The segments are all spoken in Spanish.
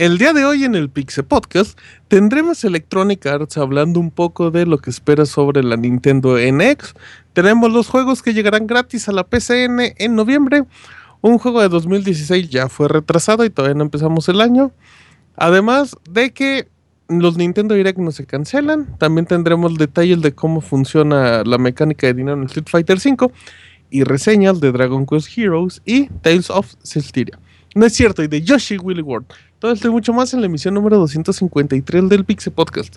El día de hoy en el Pixel Podcast tendremos Electronic Arts hablando un poco de lo que espera sobre la Nintendo NX. Tenemos los juegos que llegarán gratis a la PCN en noviembre. Un juego de 2016 ya fue retrasado y todavía no empezamos el año. Además de que los Nintendo Direct no se cancelan. También tendremos detalles de cómo funciona la mecánica de dinero en Street Fighter V y reseñas de Dragon Quest Heroes y Tales of Celestiria. No es cierto, y de Yoshi Willy World. Todo esto y mucho más en la emisión número 253 del Pixel Podcast.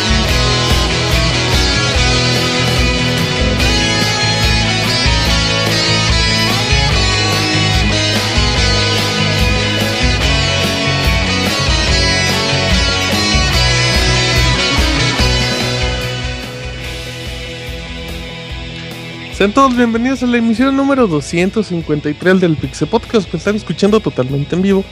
Sean todos bienvenidos a la emisión número 253 del Pixel Podcast que están escuchando totalmente en vivo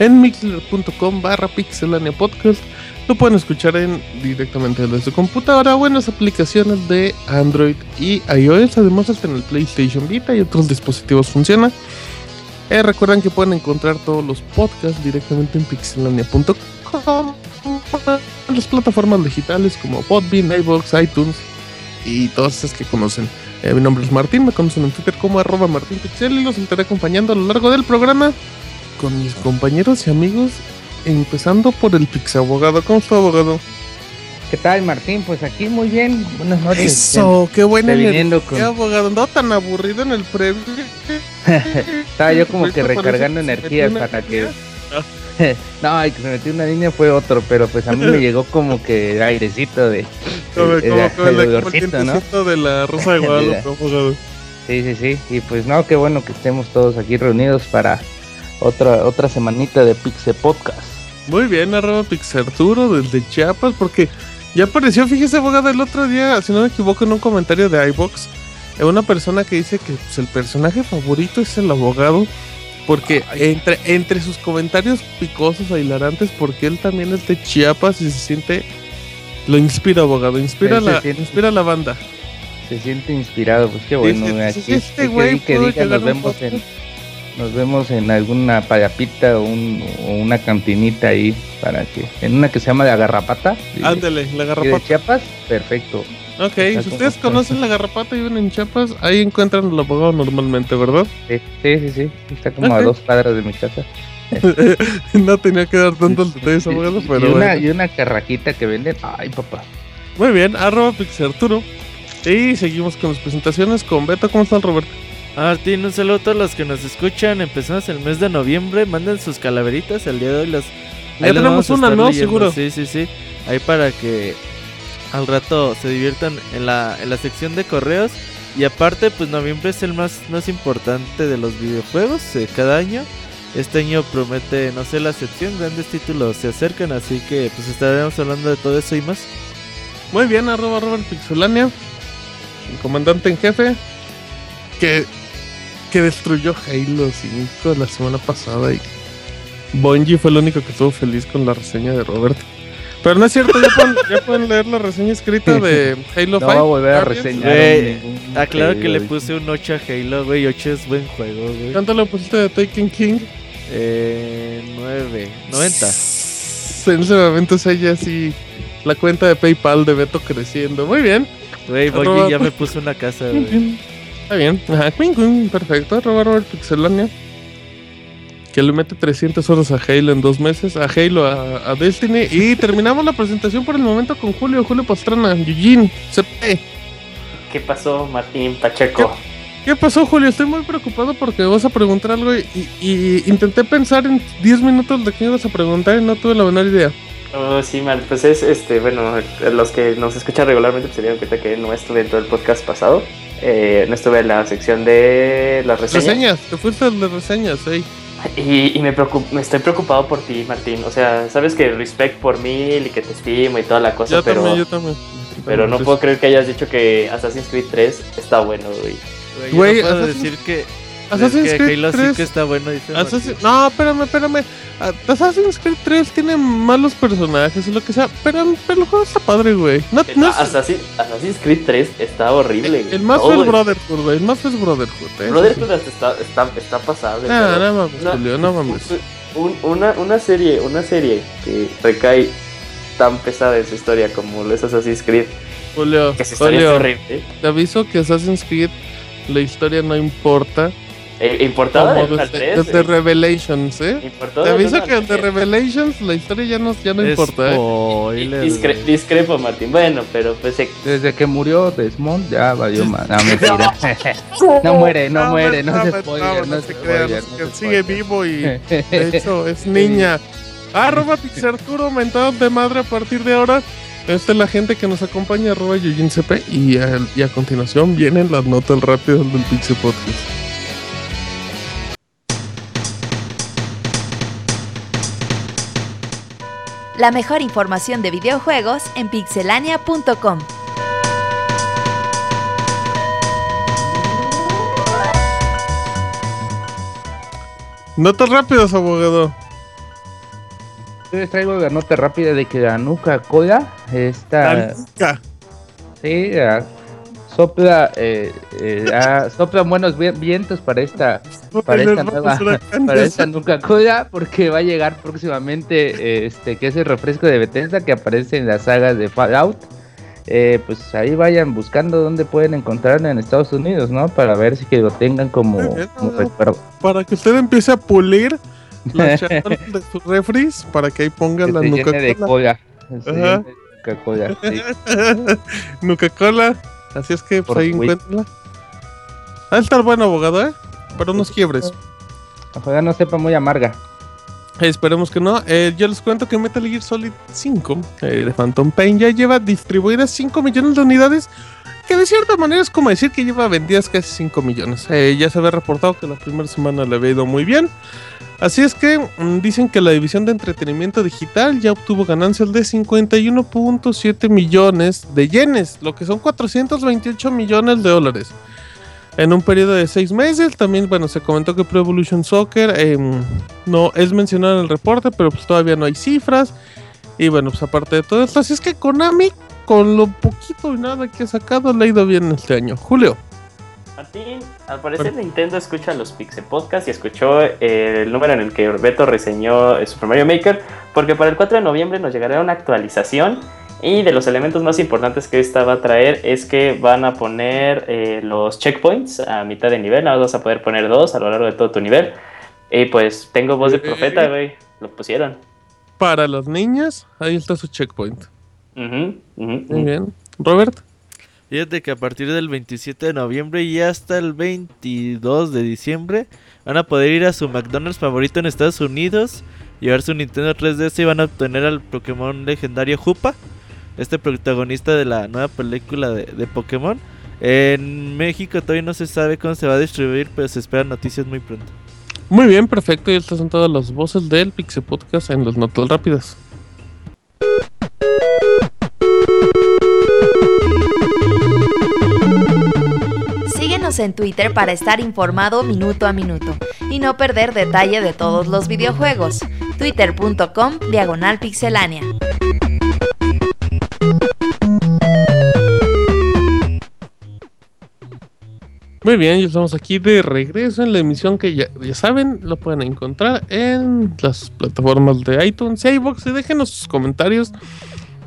en mixler.com barra pixelania podcast. Lo pueden escuchar en, directamente desde su computadora o en las aplicaciones de Android y iOS. Además, hasta en el PlayStation Vita y otros dispositivos funciona. Eh, recuerden que pueden encontrar todos los podcasts directamente en pixelania.com en las plataformas digitales como Podbean, iVoox, iTunes y todas esas que conocen. Eh, mi nombre es Martín, me conocen en Twitter como arroba martinpixel y los estaré acompañando a lo largo del programa con mis compañeros y amigos, empezando por el Pixabogado. ¿Cómo está, abogado? ¿Qué tal, Martín? Pues aquí muy bien. Buenas noches. Eso, qué buena energía, con... abogado. No tan aburrido en el previo. Estaba yo como que recargando energías para que... no, el que se metió una niña fue otro, pero pues a mí me llegó como que airecito de. Como, el, ¿no? de la Rosa de Guadalupe, Sí, sí, sí. Y pues no, qué bueno que estemos todos aquí reunidos para otra otra semanita de Pixel Podcast. Muy bien, arroba Pixarturo desde Chiapas, porque ya apareció, fíjese, abogado, el otro día, si no me equivoco, en un comentario de iBox, una persona que dice que pues, el personaje favorito es el abogado porque entre, entre sus comentarios picosos e hilarantes, porque él también es de Chiapas y se siente. Lo inspira, abogado. Inspira, la, inspira la banda. Se siente inspirado, pues qué bueno. este güey que diga, nos vemos en nos vemos en alguna payapita o, una cantinita ahí para que en una que se llama de agarrapata. Ándale, la agarrapata. De Chiapas, perfecto. Ok, si ustedes conocen la garrapata y viven en Chiapas, ahí encuentran el abogado normalmente, ¿verdad? Sí, sí, sí, está como a dos cuadras de mi casa. no tenía que dar tantos detalles, abogado, pero. Y una, y una carraquita que venden, ay papá. Muy bien, arroba Pixarturo. Y seguimos con las presentaciones con Beto. ¿Cómo están, Roberto? Martín, un saludo a todos los que nos escuchan. Empezamos el mes de noviembre. Manden sus calaveritas. El día de hoy las. Ya tenemos una, ¿no? Seguro. Sí, sí, sí. Ahí para que al rato se diviertan en la, en la sección de correos. Y aparte, pues noviembre es el más, más importante de los videojuegos de cada año. Este año promete, no sé, la sección, grandes títulos se acercan, así que pues estaremos hablando de todo eso y más. Muy bien, arroba Robert Pixelania, el comandante en jefe, que, que destruyó Halo 5 la semana pasada y Bungie fue el único que estuvo feliz con la reseña de Robert. Pero no es cierto, ya pueden, leer la reseña escrita de Halo 5. No voy a volver a reseñar. aclaro ah, que le puse un 8 a Halo, güey. 8 es buen juego, güey. ¿Cuánto le pusiste de Taken King? Eh, 9. 90. En ese momento es ella así. La cuenta de PayPal de Beto creciendo. Muy bien. Güey, Boyi ya me puso una casa, güey. Está bien. Ajá, perfecto. Arroba Robert Pixelania que le mete 300 horas a Halo en dos meses, a Halo, a, Destiny. Y terminamos la presentación por el momento con Julio, Julio Pastrana, Eugene, CP. ¿Qué pasó, Martín Pacheco? ¿Qué, pasó, Julio? Estoy muy preocupado porque vas a preguntar algo y, intenté pensar en 10 minutos de qué ibas a preguntar y no tuve la menor idea. Oh, sí, man, pues es, este, bueno, los que nos escuchan regularmente pues se dieron cuenta que no estuve en todo el podcast pasado. Eh, no estuve en la sección de las reseñas. Reseñas, te fuiste de reseñas, ey. Y, y me, preocup- me estoy preocupado por ti, Martín. O sea, sabes que respect por mil y que te estimo y toda la cosa, Yo pero, también, yo también. pero no Pues, puedo creer que hayas dicho que Assassin's Creed 3 está bueno, güey. Güey, yo no puedo Assassin's- decir que, Assassin's que Creed Halo 3 5 está bueno, dice Assassin-. No, espérame, espérame. Assassin's Creed 3 tiene malos personajes y lo que sea, pero, pero el juego está padre, güey. No, no es- Assassin- Assassin's Creed 3 está horrible. el, güey. el más el el- Brotherhood, güey. El más el Brotherhood. eh. Brotherhood hasta está, está, está pasable. No, pero- no mames, No. Julio, no mames. Un- una, una serie, una serie que recae tan pesada en su historia como lo es Assassin's Creed, Julio, que es Julio, horrible. te aviso que Assassin's Creed la historia no importa. Eh, importada Como al desde, 3, desde Revelations, ¿eh? Importada Te aviso que 3. Revelations la historia ya no, ya no importa, ¿eh? Spoiler, Discre- discrepo, Martín. Bueno, pero pues eh, Desde que murió Desmond ya valió más. No, mentira. no muere, no muere, no se spoiler, no se se crean, spoiler. no se crean. Sigue vivo y de hecho es niña. Arroba Pixarturo, aumentado de madre a partir de ahora. Esta es la gente que nos acompaña, arroba YujinCP. Y a, y a continuación vienen las notas rápidas del Pixel Podcast. La mejor información de videojuegos en pixelania.com. Notas rápidas, abogado. Yo les traigo la nota rápida de que la Nuca Cola está. Tanica. Sí, ah, sopla, eh, eh, ah, soplan buenos vi- vientos para esta, para esta nueva, la para esta. Nuca Cola, porque va a llegar próximamente, eh, este, que es el refresco de Bethesda que aparece en las sagas de Fallout. Eh, pues ahí vayan buscando dónde pueden encontrarlo en Estados Unidos, ¿no? Para ver si que lo tengan como, como recuerdo. Para que usted empiece a pulir charolas de sus refris para que ahí ponga Que la Nuca-Cola, sí. Así es que pues, Por ahí supuesto. encuéntrala. Va a estar bueno, abogado, ¿eh? Para unos quiebres. Ojalá no sepa muy amarga. Eh, esperemos que no. Eh, yo les cuento que Metal Gear Solid 5 eh, de Phantom Pain ya lleva distribuidas 5 millones de unidades. Que de cierta manera es como decir que lleva vendidas casi 5 millones. Eh, ya se había reportado que la primera semana le había ido muy bien. Así es que mm, dicen que la división de entretenimiento digital ya obtuvo ganancias de 51.7 millones de yenes, lo que son 428 millones de dólares. En un periodo de seis meses, también, bueno, se comentó que Pro Evolution Soccer em, no es mencionado en el reporte, pero pues todavía no hay cifras. Y bueno, pues aparte de todo esto, así es que Konami, con lo poquito y nada que ha sacado, le ha ido bien este año. Julio. Martín, al parecer Nintendo escucha los Pixel Podcast y escuchó eh, el número en el que Beto reseñó eh, Super Mario Maker, porque para el 4 de noviembre nos llegará una actualización y de los elementos más importantes que esta va a traer es que van a poner eh, los checkpoints a mitad de nivel, nada más vas a poder poner dos a lo largo de todo tu nivel. Y pues tengo voz de profeta, güey, lo pusieron. Para los niños, ahí está su checkpoint. Ujú, ujú, Muy ujú. bien. Robert. Fíjate que a partir del 27 de noviembre y hasta el 22 de diciembre van a poder ir a su McDonald's favorito en Estados Unidos, llevar su Nintendo 3DS y van a obtener al Pokémon legendario Hoopa, este protagonista de la nueva película de, de Pokémon. En México todavía no se sabe cómo se va a distribuir, pero se esperan noticias muy pronto. Muy bien, perfecto. Y estas son todas las voces del Pixel Podcast en las notas rápidas. En Twitter para estar informado minuto a minuto y no perder detalle de todos los videojuegos. Twitter.com Diagonal Pixelánea. Muy bien, ya estamos aquí de regreso en la emisión que ya, saben, lo pueden encontrar en las plataformas de iTunes y iVoox y déjenos sus comentarios.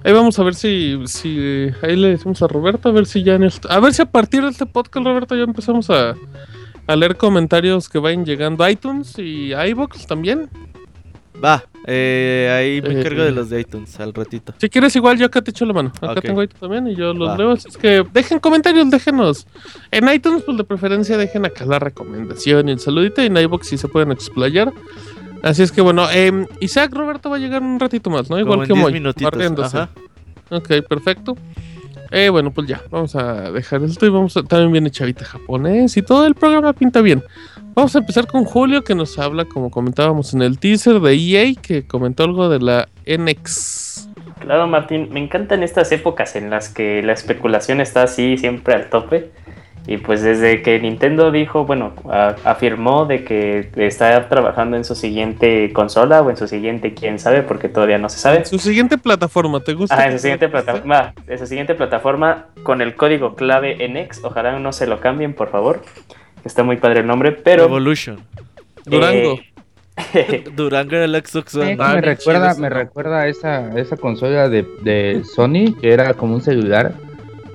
Ahí vamos a ver si, si ahí le decimos a Roberto, a ver si ya en este- a ver si a partir de este podcast, Roberto, ya empezamos a, a leer comentarios que vayan llegando a iTunes y a iVoox también. Va, eh, ahí me Eh, encargo de los de iTunes al ratito. Si quieres igual yo acá te echo la mano. Acá tengo iTunes también y yo los Va. leo. Así es que dejen comentarios, déjenos. En iTunes, pues de preferencia dejen acá la recomendación y el saludito. Y en iVoox si se pueden explayar. Así es que bueno, em, Isaac Roberto va a llegar un ratito más, ¿no? Igual Como que 10 Moy. Ok, perfecto. Eh, bueno, pues ya, vamos a dejar esto y vamos a... También viene Chavita japonés y todo el programa pinta bien. Vamos a empezar con Julio que nos habla, como comentábamos en el teaser de EA, que comentó algo de la NX. Claro, Martín, me encantan estas épocas en las que la especulación está así siempre al tope. Y pues desde que Nintendo dijo, bueno, a- afirmó de que está trabajando en su siguiente consola o en su siguiente, quién sabe, porque todavía no se sabe. Su siguiente plataforma, ¿te gusta? Ah, en su siguiente plataforma, en su siguiente plataforma con el código clave NX, ojalá no se lo cambien, por favor. Está muy padre el nombre, pero Evolution. Durango. eh, Durango era el Xbox One. Ah, me qué recuerda, me recuerda a esa, esa consola de, de Sony que era como un celular.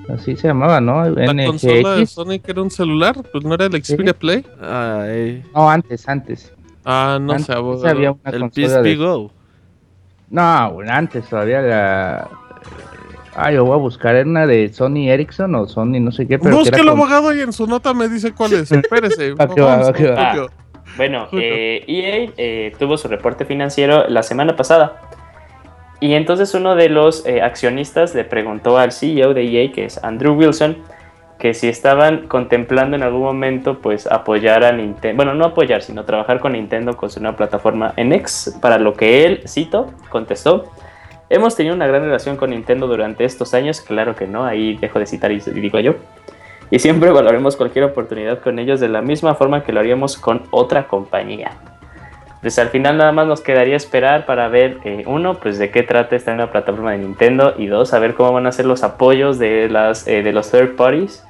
Así se llamaba, ¿no? La consola de NGX. Sonic era un celular, pues no era el Xperia Play. Ay, No, antes, antes. Ah, no antes sé, abogado. había una el consola PSP de... Go. No, bueno, antes todavía la... Ah, yo voy a buscar, ¿era una de Sony Ericsson o Sony no sé qué, pero que Busca era el con- abogado y en su nota me dice cuál es. Espérese. Va que va, vamos va. Bueno, eh, EA eh, tuvo su reporte financiero la semana pasada. Y entonces uno de los eh, accionistas le preguntó al CEO de EA, que es Andrew Wilson, que si estaban contemplando en algún momento pues apoyar a Nintendo, bueno, no apoyar, sino trabajar con Nintendo con su nueva plataforma NX, para lo que él, cito, contestó, hemos tenido una gran relación con Nintendo durante estos años, claro que no, ahí dejo de citar y digo yo, y siempre valoremos cualquier oportunidad con ellos de la misma forma que lo haríamos con otra compañía. Pues al final nada más nos quedaría esperar para ver, eh, uno, pues de qué trata esta nueva plataforma de Nintendo y dos, a ver cómo van a ser los apoyos de, las, eh, de los third parties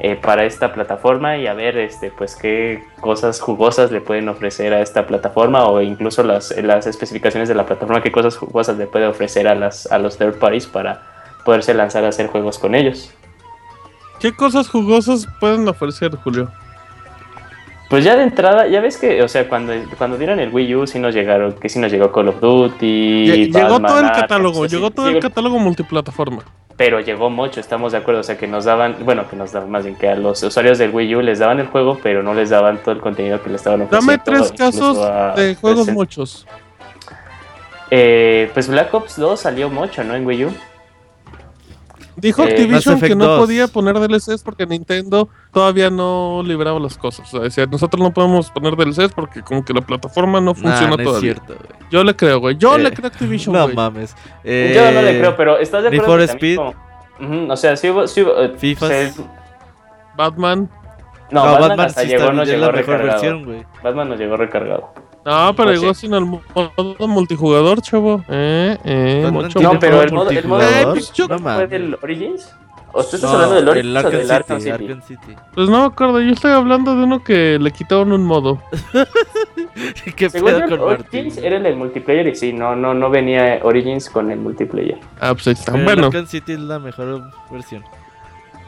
eh, para esta plataforma y a ver este, pues qué cosas jugosas le pueden ofrecer a esta plataforma o incluso las, las especificaciones de la plataforma, qué cosas jugosas le puede ofrecer a, las, a los third parties para poderse lanzar a hacer juegos con ellos. ¿Qué cosas jugosas pueden ofrecer, Julio? Pues ya de entrada, ya ves que, o sea, cuando, cuando dieron el Wii U, sí nos llegaron, que sí nos llegó Call of Duty. Lle- llegó todo el catálogo, o sea, sí, llegó todo el catálogo multiplataforma. Pero llegó mucho, estamos de acuerdo, o sea, que nos daban, bueno, que nos daban más bien que a los usuarios del Wii U les daban el juego, pero no les daban todo el contenido que le estaban ofreciendo. Dame tres casos a- de juegos pues, muchos. eh, pues Black Ops 2 salió mucho, ¿no? En Wii U. Dijo Eh, Activision que no 2. podía poner DLCs porque Nintendo todavía no liberaba las cosas. O sea, decía, nosotros no podemos poner DLCs porque como que la plataforma no Nah, funciona no es todavía. cierto, güey. Yo le creo, güey. Yo Eh, le creo a Activision, No güey. mames. Yo no le Eh, creo, pero ¿estás de acuerdo? que también Speed. como- Ujú, o sea, sí hubo... sí hubo, eh, FIFA. se- Batman. No, No, Batman, Batman hasta sí llegó, está nos es llegó la mejor recargado. versión, güey. Batman nos llegó recargado. No, pero Pues llegó sí. sin el modo multijugador, chavo. Eh, eh, mucho tiene No, pero el modo, el modo multijugador. ¿no No fue mames. del Origins? ¿O estás No, hablando del Origins el o del City, Arkham City? Arkham City. Pues no me acuerdo, yo estoy hablando de uno que le quitaron un modo. ¿Qué Según pedo yo, con Martín? Origins era el del multiplayer y sí, no, no, no venía Origins con el multiplayer. Ah, pues ahí está. Pero el Bueno. Arkham City es la mejor versión.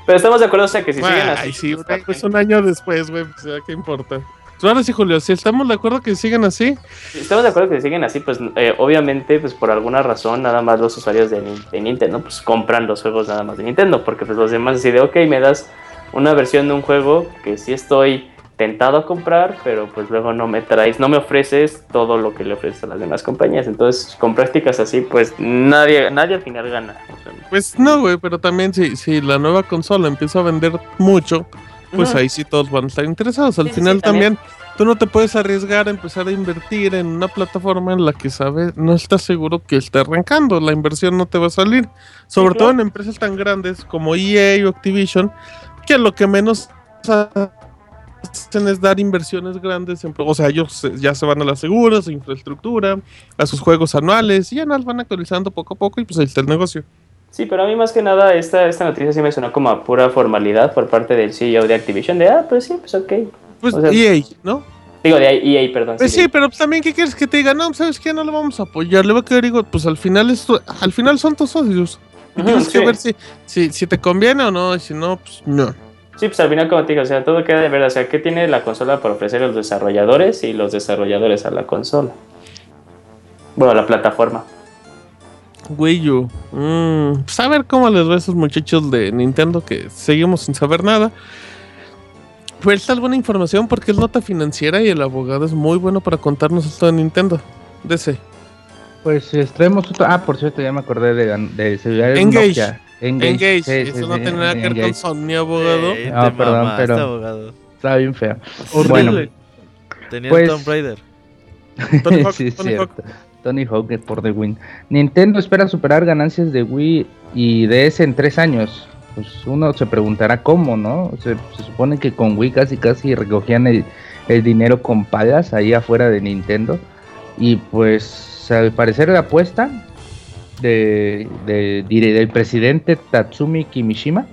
Pero estamos de acuerdo, o sea, que si siguen así... Ay, sí, pues, pues un año después, güey, pues ¿qué importa? Ahora sí, Julio, si estamos de acuerdo que siguen así, si estamos de acuerdo que si siguen así, pues eh, obviamente, pues por alguna razón, nada más los usuarios de, Nin- de Nintendo, pues compran los juegos nada más de Nintendo, porque pues los demás así de, ok, me das una versión de un juego que sí estoy tentado a comprar, pero pues luego no me traes, no me ofreces todo lo que le ofreces a las demás compañías. Entonces, con prácticas así, pues nadie, nadie al final gana. O sea, pues no, güey, pero también si, si la nueva consola empieza a vender mucho, pues ahí sí todos van a estar interesados. Al Sí, final sí, también. también, tú no te puedes arriesgar a empezar a invertir en una plataforma en la que sabes, no estás seguro que esté arrancando, la inversión no te va a salir. Sobre Sí, todo claro. en empresas tan grandes como EA o Activision, que lo que menos hacen es dar inversiones grandes, en, o sea, ellos ya se van a la segura, a infraestructura, a sus juegos anuales, y ya nos van actualizando poco a poco y pues ahí está el negocio. Sí, pero a mí más que nada esta, esta noticia sí me sonó como a pura formalidad por parte del CEO de Activision, de, ah, pues sí, pues ok. Pues O sea, EA, ¿no? Digo, de EA, perdón. Pues sí, pero pues también, ¿qué quieres que te diga? No, ¿sabes qué? No lo vamos a apoyar. Le va a quedar, digo, pues al final, esto, al final son tus socios. Y tienes que ver si, si, si te conviene o no, y si no, pues no. Sí, pues al final, como te digo, o sea, todo queda de ver, o sea, ¿qué tiene la consola para ofrecer a los desarrolladores y los desarrolladores a la consola? Bueno, a la plataforma. Wii U. Mm, pues a ver cómo les va a esos muchachos de Nintendo que seguimos sin saber nada. ¿Falta alguna información? Porque es nota financiera y el abogado es muy bueno para contarnos esto de Nintendo. DC. Pues traemos otro. Ah, por cierto, ya me acordé de, de celulares Engage. Nokia. Engage. Sí, sí, Eso sí, no tiene nada que ver con Engage. Sony, abogado. Eh, Ah, perdón, pero- abogado. Estaba bien feo. Horrible. Bueno, Tenía Pues- Tomb Raider. Tony Hawk, sí, Tony cierto. Tony Hawk por The Win. Nintendo espera superar ganancias de Wii y DS en tres años. Pues uno se preguntará cómo, ¿no? Se, supone que con Wii casi casi recogían el, el dinero con palas ahí afuera de Nintendo. Y pues al parecer la apuesta de, del presidente Tatsumi Kimishima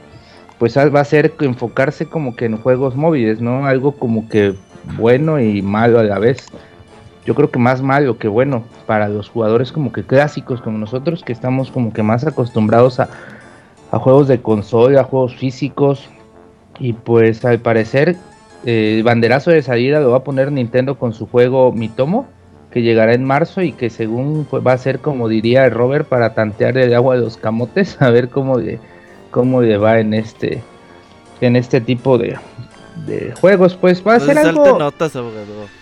pues va a ser enfocarse como que en juegos móviles, ¿no? Algo como que bueno y malo a la vez yo creo que más malo que bueno para los jugadores como que clásicos como nosotros que estamos como que más acostumbrados a, a juegos de consola, a juegos físicos y pues al parecer eh, el banderazo de salida lo va a poner Nintendo con su juego Mitomo que llegará en marzo y que según va a ser como diría Robert para tantear el agua de los camotes a ver cómo le, cómo le va en este en este tipo de, de juegos pues va a No ser algo notas, abogado.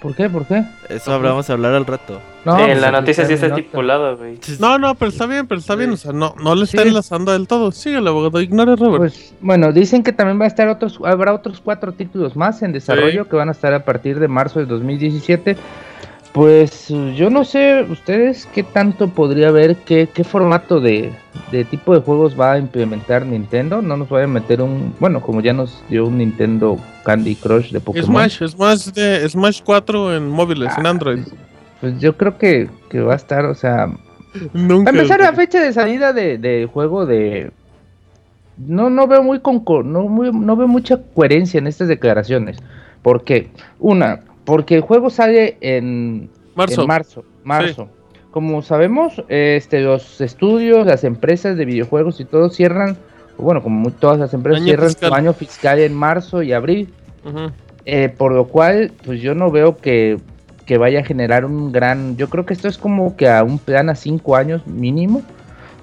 ¿Por qué? ¿por qué? Eso hablamos a hablar al rato. No, Sí, en pues la noticia sí está estipulado, güey. No, no, pero está bien, pero está bien. O sea, no, no le está Sí. enlazando del todo. Sigue el abogado, ignore Robert. Pues bueno, dicen que también va a estar otros, habrá otros cuatro títulos más en desarrollo que van a estar a partir de marzo de 2017. Pues yo no sé ustedes qué tanto podría haber, qué, qué formato de, de tipo de juegos va a implementar Nintendo. No nos vaya a meter un, bueno, como ya nos dio un Nintendo Candy Crush de Pokémon. Smash, Smash de Smash 4 en móviles, en Android. Pues yo creo que, que va a estar, o sea, Nunca. A empezar la fecha de salida de, de juego de. No, no veo muy concor- no, muy- no veo mucha coherencia en estas declaraciones. ¿Por qué? Una, porque el juego sale en Marzo. en marzo. marzo. Como sabemos, este, los estudios, las empresas de videojuegos y todo cierran, bueno, como todas las empresas Año cierran fiscal. su año fiscal en marzo y abril. Eh, por lo cual, pues yo no veo que, que vaya a generar un gran. Yo creo que esto es como que a un plan a cinco años mínimo.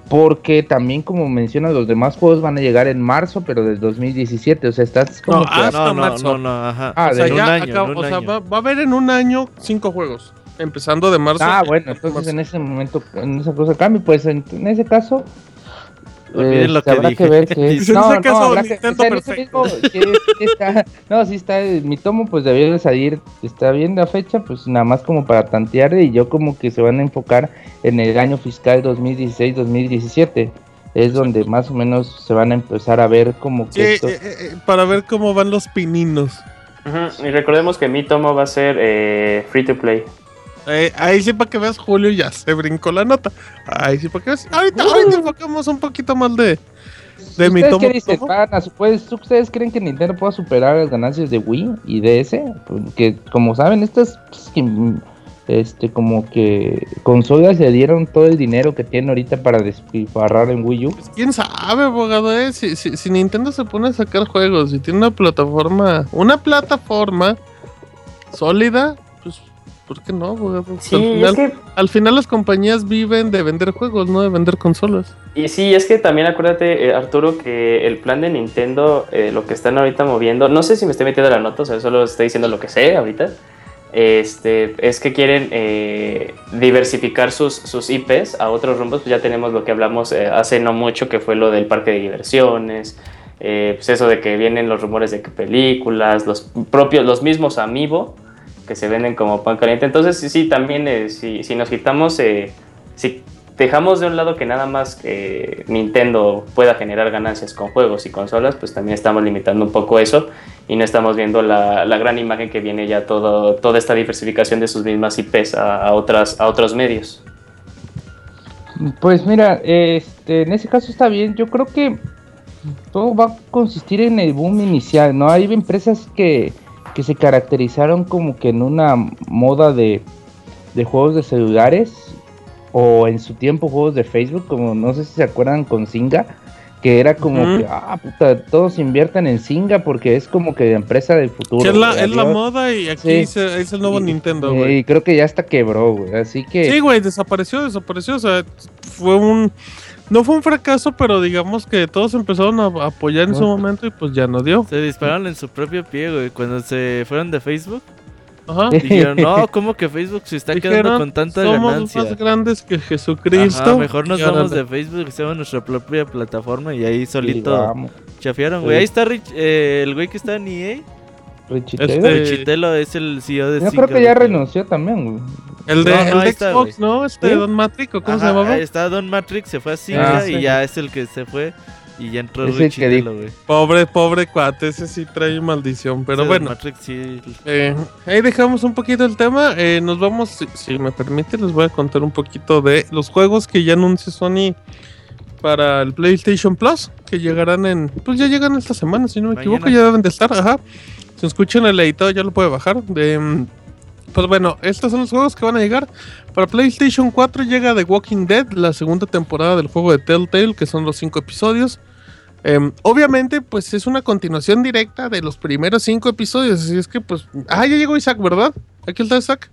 Porque también, como mencionan, los demás juegos van a llegar en marzo, pero del 2017. O sea, estás como No, que. hasta no, no, marzo. no, no, ajá. Ah, O sea, de un ya año, acab- en un o sea, va, va a haber en un año cinco juegos. Empezando de marzo. Ah, bueno, entonces marzo. en ese momento, en esa cosa cambia. Pues en, en ese caso. Olviden lo este, que habrá dije. que ver que. Ese caso, habrá que- perfecto. mismo- está- no, sí está. eh, Mi tomo, pues debió de salir. Está bien la fecha, pues nada más como para tantear. Y yo, como que se van a enfocar en el año fiscal 2016-2017. Es donde más o menos se van a empezar a ver como que. eh, estos- eh, eh, para ver cómo van los pininos. Ujú, Y recordemos que mi tomo va a ser eh, free to play. Eh, ahí sí para que veas, Julio ya se brincó la nota. Ahí sí para que veas. Ahorita, ahorita enfocamos un poquito más de, de mi ¿Ustedes tomo. qué dicen? tomo. ¿Van a su- pues, ¿Ustedes creen que Nintendo pueda superar las ganancias de Wii y DS? Porque como saben, estas pues, este, como que consolas le dieron todo el dinero que tiene ahorita para despilfarrar en Wii U. Pues, quién sabe, abogado, eh. Si, si, si Nintendo se pone a sacar juegos y tiene una plataforma, una plataforma sólida, ¿por qué no, Sí, al, es final, que al final las compañías viven de vender juegos, no de vender consolas. Y sí, es que también acuérdate, eh, Arturo, que el plan de Nintendo, eh, lo que están ahorita moviendo, no sé si me estoy metiendo la nota, o sea, solo estoy diciendo lo que sé ahorita, este, es que quieren eh, diversificar sus, sus IPs a otros rumbos, pues ya tenemos lo que hablamos eh, hace no mucho, que fue lo del parque de diversiones, eh, pues eso de que vienen los rumores de que películas, los propios, los mismos Amiibo, que se venden como pan caliente, entonces sí, sí, también eh, si, si nos quitamos... eh, si dejamos de un lado que nada más que Nintendo pueda generar ganancias con juegos y consolas, pues también estamos limitando un poco eso y no estamos viendo la, la gran imagen que viene ya todo, toda esta diversificación de sus mismas IPs a, a otras, a otros medios. Pues mira, este, en ese caso está bien. Yo creo que todo va a consistir en el boom inicial, ¿no? Hay empresas que, que se caracterizaron como que en una moda de, de juegos de celulares o en su tiempo juegos de Facebook, como no sé si se acuerdan con Zynga, que era como que, ah, puta, todos inviertan en Singa porque es como que empresa del futuro. Que es la, es la moda y aquí Sí. se- es el nuevo Y- Nintendo, güey. Y creo que ya hasta quebró, güey. Así que. Sí, güey, desapareció, desapareció. O sea, fue un. No fue un fracaso, pero digamos que todos empezaron a apoyar en su momento y pues ya no dio. Se dispararon en su propio pie, güey. Cuando se fueron de Facebook, Ajá. dijeron, no, ¿cómo que Facebook se está quedando con tanta somos ganancia? más grandes que Jesucristo. Ajá, mejor nos vamos de Facebook, hacemos nuestra propia plataforma y ahí solito chafiaron, güey. Sí. Ahí está Rich- eh, el güey que está en EA. Richie Este-. Richitelo es el CEO de Yo creo que ya renunció también, güey. El de, No, no, el de ahí está, Xbox, güey. ¿no? Este ¿Sí? Don Matrix, ¿o ¿cómo se Ajá, llamaba? ahí Está Don Matrix, se fue a Zynga Ah, y sí. ya es el que se fue. Y ya entró Es Richitelo, güey. Pobre, pobre cuate, ese sí trae maldición. Pero Ese bueno, Matrix sí. eh, ahí dejamos un poquito el tema. eh, nos vamos, si, si me permite, les voy a contar un poquito de los juegos que ya anunció Sony para el PlayStation Plus, que llegarán en, pues ya llegan esta semana, si no me Mañana. equivoco, ya deben de estar, ajá. Si escuchan el editado ya lo puede bajar. De, mm, pues bueno, estos son los juegos que van a llegar. Para PlayStation 4 llega The Walking Dead, la segunda temporada del juego de Telltale, que son los cinco episodios. Em, obviamente, pues es una continuación directa de los primeros cinco episodios. Así es que, pues. Ah, ya llegó Isaac, ¿verdad? Aquí está Isaac.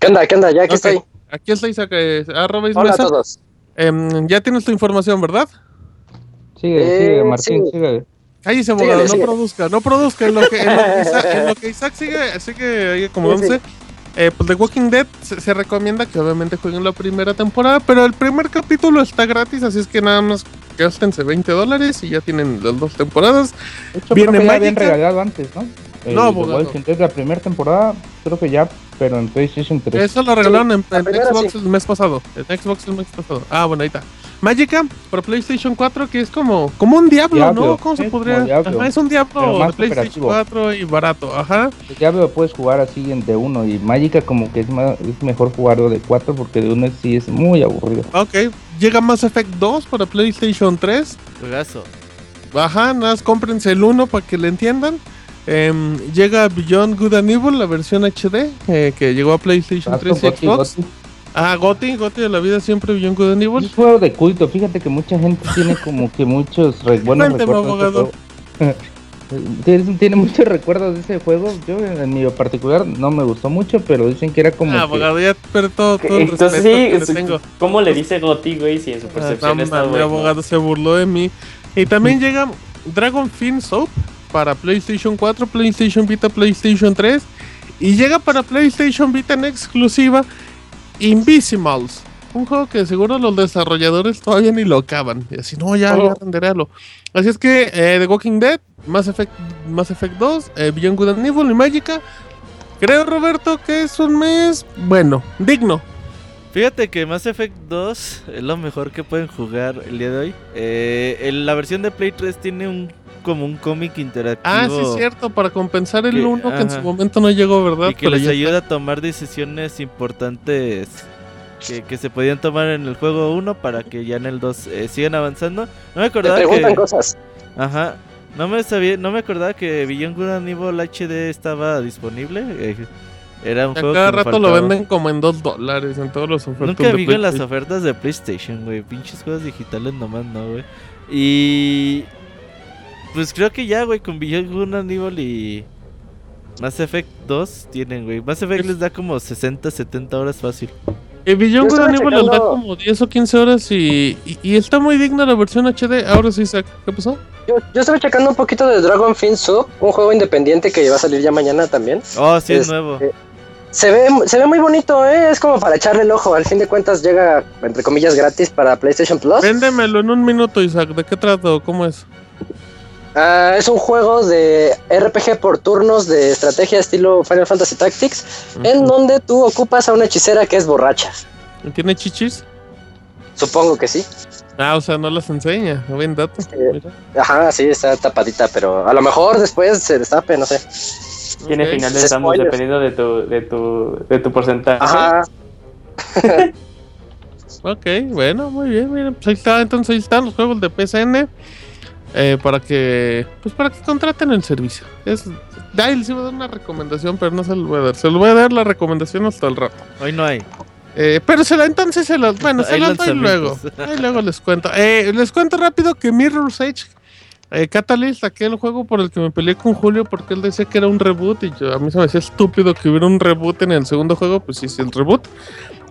¿Qué onda? ¿Qué onda? Ya aquí Ok, estoy. Aquí está Isaac. Eh, arroba Hola a todos. Em, ya tienes tu información, ¿verdad? Sigue, Eh, sigue, Martín, sí. sigue. Cállese, abogado, no produzca, no produzca. En lo que, en lo que Isaac, en lo que Isaac sigue, sigue ahí acomodándose. Eh, pues The Walking Dead se, se recomienda que obviamente jueguen la primera temporada, pero el primer capítulo está gratis, así es que nada más gástense 20 dólares y ya tienen las dos temporadas. De hecho, Viene creo que ya habían regalado antes, ¿no? El No, The. Walking Dead, la primera temporada, creo que ya, pero en PlayStation 3. Eso lo regalaron en, la en primera Xbox sí. el mes pasado. En Xbox el mes pasado. Ah, bueno, ahí está. Magica para PlayStation 4, que es como, como un Diablo, Diablo, ¿no? ¿Cómo se es podría? Diablo, Ajá, es un Diablo de más PlayStation cooperativo. 4 y barato. Ajá. Ya lo puedes jugar así en de uno y Magica como que es más es mejor jugarlo de 4 porque de uno sí es muy aburrido. Ok. Llega Mass Effect 2 para PlayStation 3. Juegazo. Ajá, nada más cómprense el 1 para que le entiendan. Em, llega Beyond Good and Evil, la versión HD, eh, que llegó a PlayStation Ah, 3 y Goti, Xbox. Goti. Ah, Goti, Goti de la vida siempre Beyond Good and Es Evil. un juego de culto, fíjate que mucha gente tiene como que muchos re- buenos Cuénteme, recuerdos de ese abogado. juego. Tiene, tiene muchos recuerdos de ese juego. Yo en mi particular no me gustó mucho, pero dicen que era como Ah, que- abogado, ya pero todo, todo el Entonces respeto sí, que le tengo. ¿cómo le dice Goti, güey, si en su Ah, percepción no, está man, mi bueno? abogado se burló de mí. Y también llega Dragon Fin Soap para PlayStation 4, PlayStation Vita, PlayStation 3. Y llega para PlayStation Vita en exclusiva Invisimals. Un juego que seguro los desarrolladores todavía ni lo acaban. Y así, no, ya, ya Oh. renderéalo. Así es que eh, The Walking Dead, Mass Effect, Mass Effect 2, eh, Beyond Good and Evil y Magica. Creo, Roberto, que es un mes, bueno, digno. Fíjate que Mass Effect 2 es lo mejor que pueden jugar el día de hoy. Eh, la versión de Play 3 tiene un como un cómic interactivo. Ah, sí, es cierto, para compensar el Que- 1 que en su momento no llegó, ¿verdad? Y que Pero les ayuda a tomar decisiones importantes que, que se podían tomar en el juego 1 para que ya en el 2 eh, sigan avanzando. No me Te acordaba preguntan que... cosas. Ajá. No me sabía, no me acordaba que Beyond Good and Evil HD estaba disponible. eh, era un A juego cada rato lo venden como en 2 dólares en todos los ofertas. Nunca vi en las ofertas de PlayStation, güey. Pinches juegos digitales nomás no, güey. Y. Pues creo que ya, güey, con Beyond Good Evil y. Mass Effect 2 tienen, güey. Mass Effect les da como 60, 70 horas fácil. Y Beyond Yo Good Evil les da como 10 o 15 horas y, y, y está muy digna la versión HD. Ahora sí, Isaac, ¿qué pasó? Yo, yo estaba checando un poquito de Dragon Fin Soup, un juego independiente que va a salir ya mañana también. Oh, sí, es, Es- nuevo. eh, Se ve, se ve muy bonito, ¿eh? es como para echarle el ojo. Al fin de cuentas llega, entre comillas, gratis para PlayStation Plus. Véndemelo en un minuto, Isaac. ¿De qué trato? ¿Cómo es? Ah, es un juego de RPG por turnos de estrategia estilo Final Fantasy Tactics, en donde tú ocupas a una hechicera que es borracha. ¿Tiene chichis? Supongo que sí. Ah, o sea, no las enseña. Buen dato. Eh, Mira. Ajá, sí, está tapadita, pero a lo mejor después se destape, no sé. Tiene Ok. finales Spoilers. dependiendo de tu, de tu, de tu porcentaje. Ajá, Ok, bueno, muy bien, miren, pues ahí está, entonces ahí están los juegos de PSN eh, para que, pues para que contraten el servicio. Es, ahí les iba a dar una recomendación, pero no se lo voy a dar. Se lo voy a dar la recomendación hasta el rato. Hoy no hay. Eh, pero se la, entonces se las, bueno, se las doy luego. Ahí luego les cuento. Eh, les cuento rápido que Mirror's Edge eh, Catalyst, aquel juego por el que me peleé con Julio porque él decía que era un reboot y yo, a mí se me hacía estúpido que hubiera un reboot en el segundo juego, pues sí, sí, el reboot.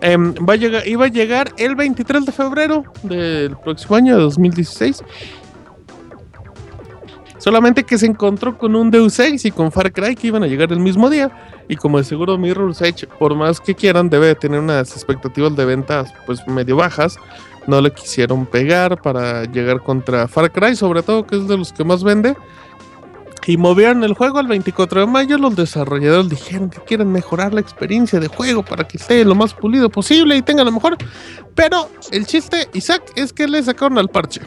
Em, va a llegar, iba a llegar el 23 de febrero del próximo año, de 2016. Solamente que se encontró con un Deus Ex y con Far Cry que iban a llegar el mismo día. Y como de seguro Mirror's Edge, por más que quieran, debe de tener unas expectativas de ventas pues medio bajas. No le quisieron pegar para llegar contra Far Cry, sobre todo que es de los que más vende. Y movieron el juego al 24 de mayo. Los desarrolladores dijeron que quieren mejorar la experiencia de juego para que esté lo más pulido posible y tenga lo mejor. Pero el chiste, Isaac, es que le sacaron al parche.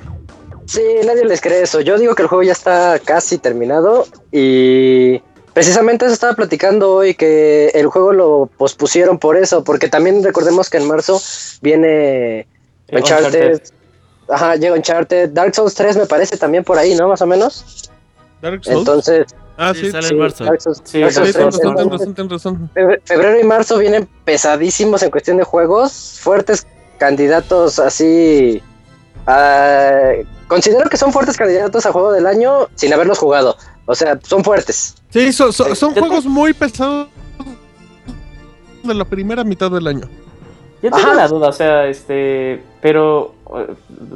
Sí, nadie les cree eso. Yo digo que el juego ya está casi terminado y precisamente eso estaba platicando hoy, que el juego lo pospusieron por eso, porque también recordemos que en marzo viene Uncharted. Ajá, llega Uncharted. Dark Souls 3 me parece también por ahí, ¿no? Más o menos. Dark Souls. Entonces, ah, Sí, sí. sale sí, en marzo. Dark Souls- Sí, Dark Sí, Souls tienes 3. razón, razón, razón. Fe- Febrero y marzo vienen pesadísimos en cuestión de juegos, fuertes candidatos así. Ah, considero que son fuertes candidatos a juego del año sin haberlos jugado. O sea, son fuertes. Sí, so- so- son Yo te- juegos muy pesados de la primera mitad del año. Yo tengo Ajá. la duda, o sea, este, pero eh,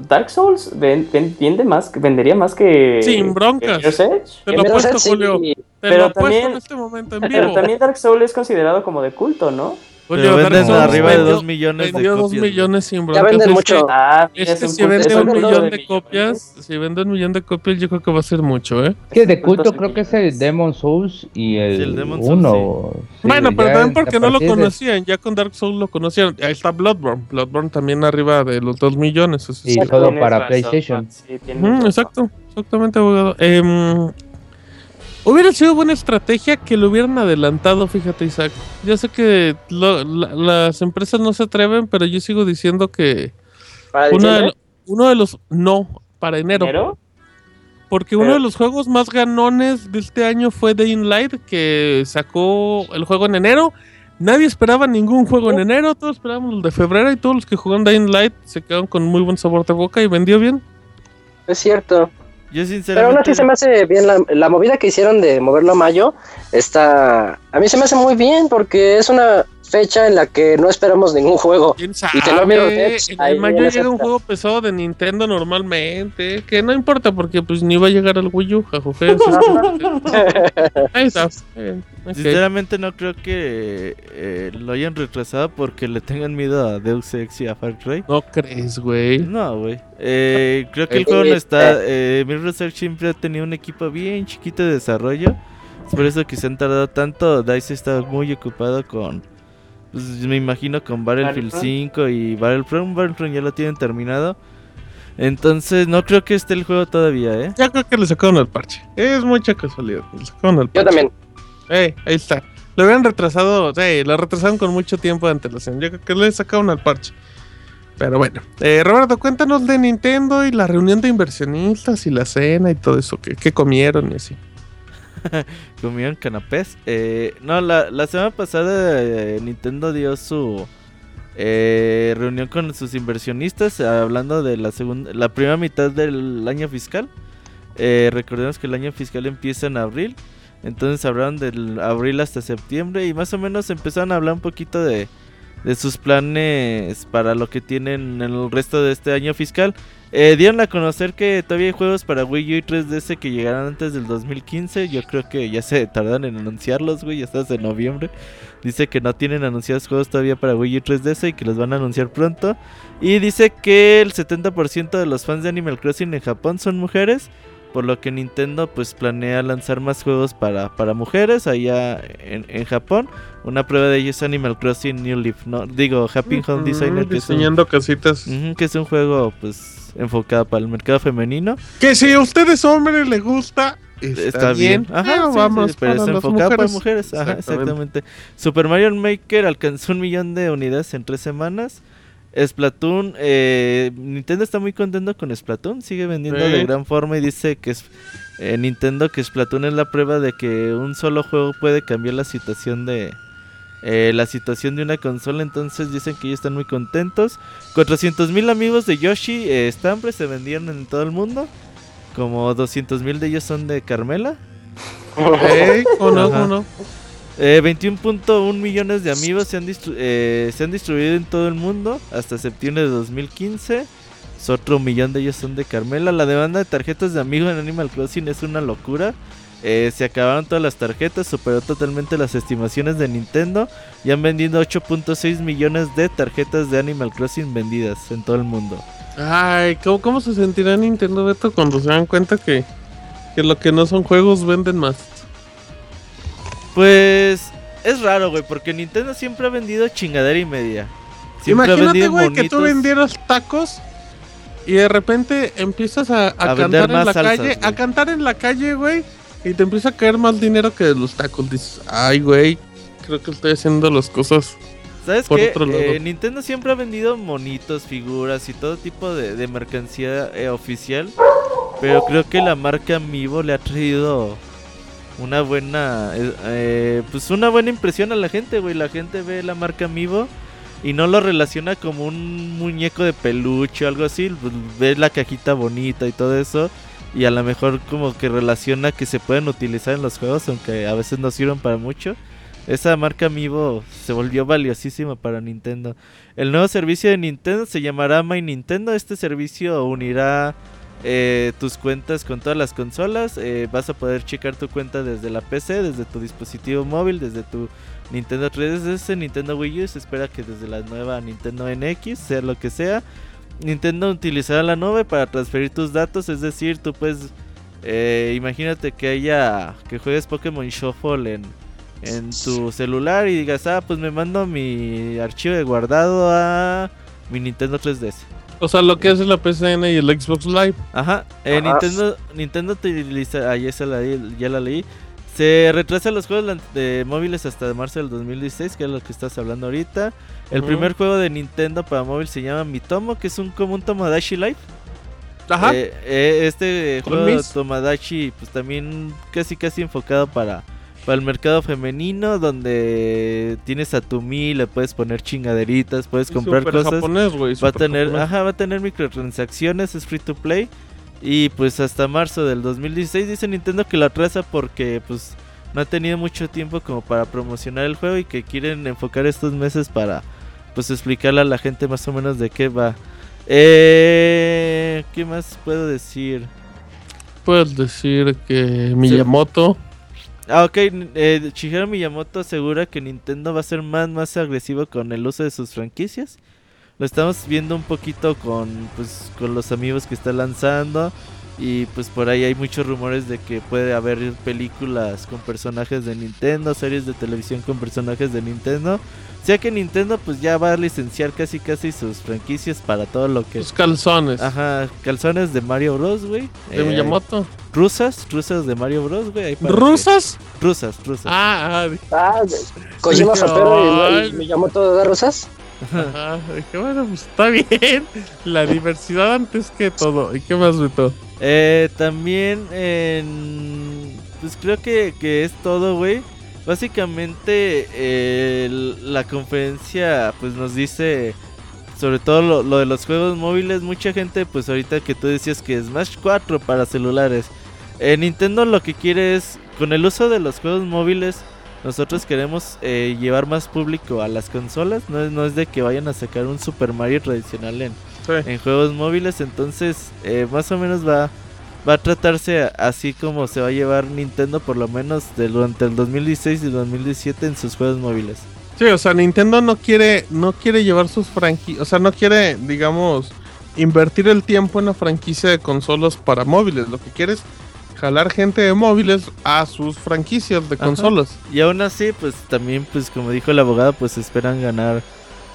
Dark Souls ven- ven- vende más, vendería más que Sin broncas. que Mirror's Edge. Te lo apuesto, sí. Te Pero lo apuesto también- en este momento en Pero vivo. también Dark Souls es considerado como de culto, ¿no? Julio, Pero Dark venden Souls arriba de vendió- 2 millones de copias. millones sin Ya broncas. venden Es mucho. que- Ah, Es que si vende un millón de copias, si vende un millón de copias, yo creo que va a ser mucho, ¿eh? Es que de Cultos culto creo que es el. Demon Souls y el, Sí, el Demon Souls, 1. bueno, pero también porque no lo conocían conocían, ya con Dark Souls lo conocían. Ahí está Bloodborne. Bloodborne también arriba de los dos millones. eso sí. Y Tienes para razón, PlayStation. sí, razón. exacto, exactamente, abogado. Em, hubiera sido buena estrategia que lo hubieran adelantado, fíjate, Isaac. Yo sé que lo- la- las empresas no se atreven, pero yo sigo diciendo que Para uno de, diciembre. lo- uno de los. No, para enero. ¿Enero? Porque uno Pero- de los juegos más ganones de este año fue Dying Light, que sacó el juego en enero. Nadie esperaba ningún juego en enero, todos esperábamos el de febrero y todos los que jugaron Dying Light se quedaron con muy buen sabor de boca y vendió bien. Es cierto. Yo Pero aún sinceramente. así se me hace bien la, la movida que hicieron de moverlo a mayo. Está. A mí se me hace muy bien porque es una fecha en la que no esperamos ningún juego. ¿Quién Y te lo miro, sabe? En, en mayo llega un juego pesado de Nintendo normalmente, que no importa porque pues ni va a llegar al Wii U, Ahí está. Sinceramente no creo que eh, lo hayan retrasado porque le tengan miedo a Deus Ex y a Far Cry. No crees, güey. No, güey. Eh, creo que el juego no está. Eh, Mirror's Edge siempre ha tenido un equipo bien chiquito de desarrollo. Es por eso que se han tardado tanto. DICE está muy ocupado con. Pues, me imagino con Battlefield Battlefront. 5 y Battlefront. Battlefront ya lo tienen terminado. Entonces no creo que esté el juego todavía, ¿eh? Ya creo que le sacaron el parche. Es mucha casualidad. Le sacaron el parche. Yo también. Eh, ahí está. Lo habían retrasado, sí, lo retrasaron con mucho tiempo de antelación. Yo creo que le sacaron al parche. Pero bueno, eh, Roberto, cuéntanos de Nintendo y la reunión de inversionistas y la cena y todo eso. ¿Qué, qué comieron y así? Comieron canapés. Eh, no, la, la semana pasada eh, Nintendo dio su eh, reunión con sus inversionistas hablando de la segunda, la primera mitad del año fiscal. Recordemos que el año fiscal empieza en abril. Entonces hablaron del abril hasta septiembre y más o menos empezaron a hablar un poquito de, de sus planes para lo que tienen en el resto de este año fiscal. Eh, dieron a conocer que todavía hay juegos para Wii U y 3DS que llegarán antes del 2015. Yo creo que ya se tardan en anunciarlos, güey. Ya estás en noviembre. Dice que no tienen anunciados juegos todavía para Wii U y 3DS y que los van a anunciar pronto. Y dice que el 70% de los fans de Animal Crossing en Japón son mujeres. Por lo que Nintendo pues planea lanzar más juegos para, para mujeres allá en, en Japón. Una prueba de ello es Animal Crossing New Leaf. No, digo Happy Home Designer. Mm, Que es un- diseñando casitas. Que es un juego pues enfocado para el mercado femenino. Que si a ustedes hombres les gusta, está, Está, bien. Ajá, Pero sí, vamos sí, pero es para las enfocado para mujeres. mujeres. Ajá, Exactamente. exactamente. Super Mario Maker alcanzó un millón de unidades en tres semanas. Splatoon, eh, Nintendo está muy contento con Splatoon, sigue vendiendo Sí. de gran forma y dice que es eh, Nintendo que Splatoon es la prueba de que un solo juego puede cambiar la situación de, eh, la situación de una consola. Entonces dicen que ellos están muy contentos. 400 mil amigos de Yoshi eh, Stambre se vendieron en todo el mundo. Como 200 mil de ellos son de Carmela. Ey, ¿o no, Ajá. o no? Eh, 21.1 millones de amigos se han, eh, se han distribuido en todo el mundo hasta septiembre de 2015. Es Otro millón de ellos son de Carmela. La demanda de tarjetas de amigos en Animal Crossing es una locura. Eh, se acabaron todas las tarjetas, superó totalmente las estimaciones de Nintendo y han vendido 8.6 millones de tarjetas de Animal Crossing vendidas en todo el mundo. Ay, ¿cómo, cómo se sentirá Nintendo Beto cuando se dan cuenta que, que lo que no son juegos venden más? Pues es raro, güey, porque Nintendo siempre ha vendido chingadera y media. Siempre Imagínate, güey, que tú vendieras tacos y de repente empiezas a, a A vender cantar en la salsas, calle, a cantar en la calle, güey, y te empieza a caer más dinero que de los tacos. Dices, ay, güey, creo que estoy haciendo las cosas. ¿Sabes Por qué? otro lado. Eh, Nintendo siempre ha vendido monitos, figuras y todo tipo de, de mercancía eh, oficial. Pero creo que la marca Amiibo le ha traído una buena. eh, eh, pues una buena impresión a la gente, güey. La gente ve la marca Amiibo y no lo relaciona como un muñeco de peluche o algo así. pues, ve la cajita bonita y todo eso. Y a lo mejor como que relaciona que se pueden utilizar en los juegos, aunque a veces no sirven para mucho. Esa marca Amiibo se volvió valiosísima para Nintendo. El nuevo servicio de Nintendo se llamará My Nintendo. Este servicio unirá eh, tus cuentas con todas las consolas. Eh, vas a poder checar tu cuenta desde la PC, desde tu dispositivo móvil, desde tu Nintendo 3DS, Nintendo Wii U. Se espera que desde la nueva Nintendo NX, sea lo que sea. Nintendo utilizará la nube para transferir tus datos. Es decir, tú puedes... eh, imagínate que haya... Que juegues Pokémon Shuffle en en tu celular y digas, ah, pues me mando mi archivo de guardado a mi Nintendo 3DS. O sea, lo que hace la PCN y el Xbox Live. Ajá, eh, Ajá. Nintendo, Nintendo utiliza, ah, ya, la, ya la leí. Se retrasa los juegos de móviles hasta marzo del 2016, que es lo que estás hablando ahorita. El primer juego de Nintendo para móvil se llama Mitomo, que es un como un Tomodachi Life. Ajá. Eh, eh, este juego de Tomodachi, pues también casi casi enfocado para, para el mercado femenino, donde tienes a tu Mi, le puedes poner chingaderitas, puedes comprar cosas. japonés, güey. Va a tener, japonés. ajá, va a tener microtransacciones, es free to play. Y pues hasta marzo del 2016 dice Nintendo que lo atrasa porque pues no ha tenido mucho tiempo como para promocionar el juego y que quieren enfocar estos meses para pues explicarle a la gente más o menos de qué va. Eh, ¿Qué más puedo decir? Puedes decir que Miyamoto. Ah, ok. Eh, Shigeru Miyamoto asegura que Nintendo va a ser más, más agresivo con el uso de sus franquicias. Lo estamos viendo un poquito con, pues, con los amigos que está lanzando. Y pues por ahí hay muchos rumores de que puede haber películas con personajes de Nintendo, series de televisión con personajes de Nintendo. O sea que Nintendo pues ya va a licenciar casi casi sus franquicias para todo lo que... Sus calzones. Ajá, calzones de Mario Bros, güey. De Eh, Miyamoto. Rusas, rusas de Mario Bros, güey. para que- ¿Rusas? Rusas, rusas. Ah, ah, Ah, Kojima Sopero y, y Miyamoto de Rosas. Ajá, dije, bueno, pues está bien. La diversidad antes que todo. ¿Y qué más, Beto? Eh, también, en- pues creo que, que es todo, güey. Básicamente, eh, la conferencia, pues nos dice sobre todo lo, lo de los juegos móviles. Mucha gente, pues ahorita que tú decías que Smash 4 para celulares. Eh, Nintendo lo que quiere es, con el uso de los juegos móviles, nosotros queremos eh, llevar más público a las consolas. No es, no es de que vayan a sacar un Super Mario tradicional en, Sí. en juegos móviles. Entonces, eh, más o menos va, va a tratarse así como se va a llevar Nintendo, por lo menos de- durante el 2016 y 2017 en sus juegos móviles. Sí, o sea, Nintendo no quiere, no quiere llevar sus franquicias, o sea, no quiere, digamos, invertir el tiempo en la franquicia de consolas para móviles. Lo que quiere es jalar gente de móviles a sus franquicias de Ajá. consolas. Y aún así, pues también, pues como dijo el abogado, pues esperan ganar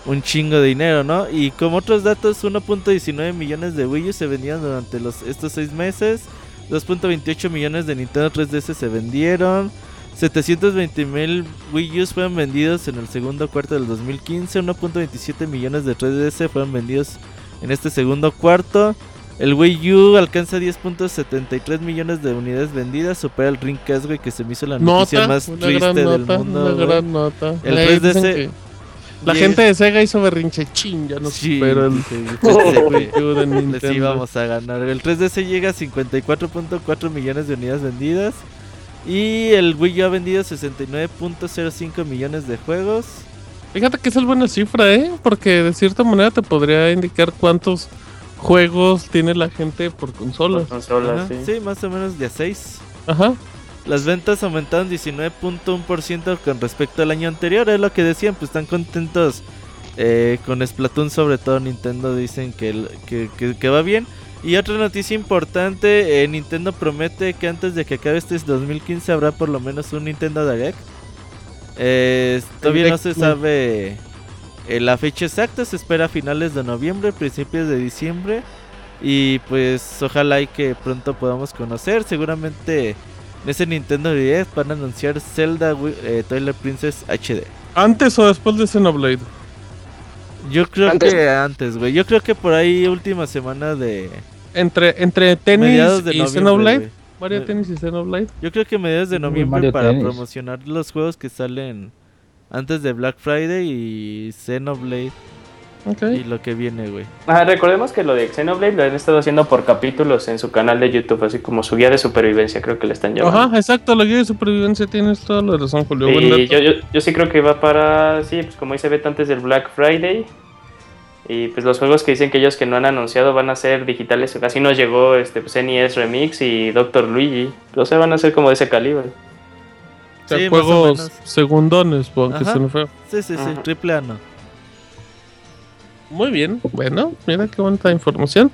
un chingo de dinero, ¿no? Y como otros datos, 1.19 millones de Wii U se vendieron durante los, estos seis meses. 2.28 millones de Nintendo 3DS se vendieron. 720 mil Wii U fueron vendidos en el segundo cuarto del 2015. 1.27 millones de 3DS fueron vendidos en este segundo cuarto. El Wii U alcanza 10.73 millones de unidades vendidas, supera el Dreamcast, güey, que se me hizo la noticia Nota, más triste del nota, mundo. una güey. gran nota. El Ahí 3DS dicen que La gente de Sega hizo berrinche, ching, ya no Sí, supera el U de les Nintendo. íbamos a ganar. El 3DS llega a 54.4 millones de unidades vendidas. Y el Wii U ha vendido 69.05 millones de juegos. Fíjate que esa es buena cifra, ¿eh? Porque de cierta manera te podría indicar cuántos juegos tiene la gente por consola. Consolas, Ajá, sí. sí, más o menos de a 6. Ajá. Las ventas aumentaron 19.1% con respecto al año anterior. Es lo que decían, pues están contentos eh, con Splatoon, sobre todo Nintendo dicen que, el- que, que- que va bien. Y otra noticia importante, eh, Nintendo promete que antes de que acabe este 2015 habrá por lo menos un Nintendo Direct. Eh, todavía no se sabe eh, la fecha exacta, se espera a finales de noviembre, principios de diciembre. Y pues ojalá y que pronto podamos conocer. Seguramente en ese Nintendo Direct van a anunciar Zelda eh, Twilight Princess HD. ¿Antes o después de Xenoblade? Yo creo Antes. que antes, güey. Yo creo que por ahí última semana de Entre, entre tenis y. Xenoblade. Mario Eh, Tennis y Xenoblade. Yo creo que mediados de noviembre Mario para promocionar los juegos que salen antes de Black Friday y Xenoblade Ok. y lo que viene, güey. Ah, recordemos que lo de Xenoblade lo han estado haciendo por capítulos en su canal de YouTube, así como su guía de supervivencia, creo que le están llamando. Ajá, exacto, la guía de supervivencia tienes toda la razón, Julio. Dato. yo, yo, yo sí creo que va para, sí, pues como dice Beto antes del Black Friday. Y pues los juegos que dicen que ellos que no han anunciado van a ser digitales. Casi nos llegó este pues, NES Remix y Doctor Luigi. O sea, van a ser como de ese calibre. Sea, Sí, juegos segundones, aunque Ajá. suene feo. Sí, sí, sí, Ajá. triple A no. Muy bien, bueno, mira qué bonita información.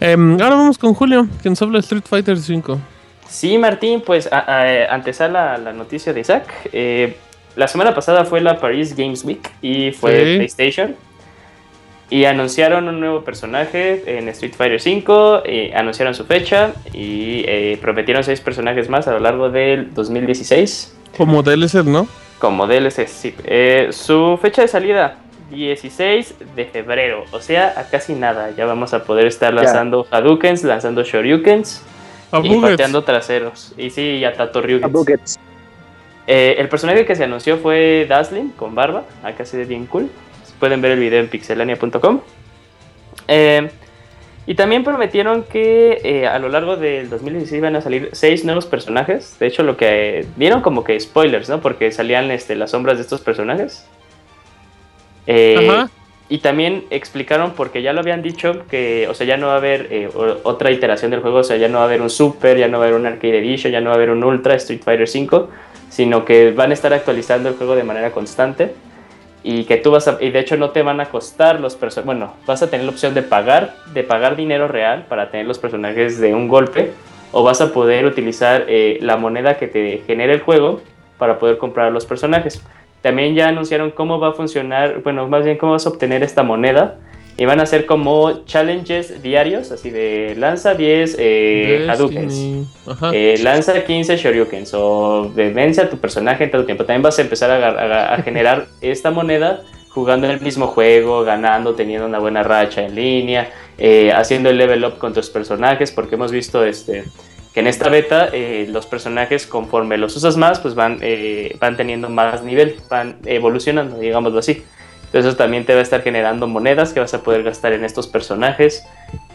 Em, ahora vamos con Julio, que nos habla de Street Fighter V. Sí, Martín, pues a- a- antesala la noticia de Isaac. Eh, la semana pasada fue la Paris Games Week y fue Sí. PlayStation. Y anunciaron un nuevo personaje en Street Fighter V, eh, anunciaron su fecha y eh, prometieron seis personajes más a lo largo del 2016 Como DLC, ¿no? como DLC. sí. Eh, su fecha de salida, 16 de febrero, o sea, a casi nada. Ya vamos a poder estar Ya. lanzando Hadoukens, lanzando Shoryukens A y Buggets. pateando traseros. Y sí, a Tato A Ryugens. Buckets. Eh, el personaje que se anunció fue Dazzling con barba, acá se ve bien cool. Pueden ver el video en pixelania.com. Eh, y también prometieron que eh, a lo largo del 2016 van a salir seis nuevos personajes. De hecho, lo que eh, dieron como que spoilers, ¿no? Porque salían este, las sombras de estos personajes. Eh, Ajá. y también explicaron, porque ya lo habían dicho, que, o sea, ya no va a haber eh, otra iteración del juego, o sea, ya no va a haber un Super, ya no va a haber un Arcade Edition, ya no va a haber un Ultra Street Fighter 5, sino que van a estar actualizando el juego de manera constante. Y que tú vas a, y de hecho no te van a costar los personajes, bueno, vas a tener la opción de pagar, de pagar dinero real para tener los personajes de un golpe, o vas a poder utilizar eh, la moneda que te genera el juego para poder comprar los personajes. También ya anunciaron cómo va a funcionar, bueno, más bien cómo vas a obtener esta moneda. Y van a ser como challenges diarios, así de lanza 10 eh, Hadoukens. Eh, lanza 15 Shoryukens o de vence a tu personaje en todo tiempo. También vas a empezar a, a- a generar esta moneda jugando en el mismo juego, ganando, teniendo una buena racha en línea, eh, haciendo el level up con tus personajes, porque hemos visto este que en esta beta eh, los personajes conforme los usas más, pues van, eh, van teniendo más nivel, van evolucionando, digámoslo así. Entonces eso también te va a estar generando monedas que vas a poder gastar en estos personajes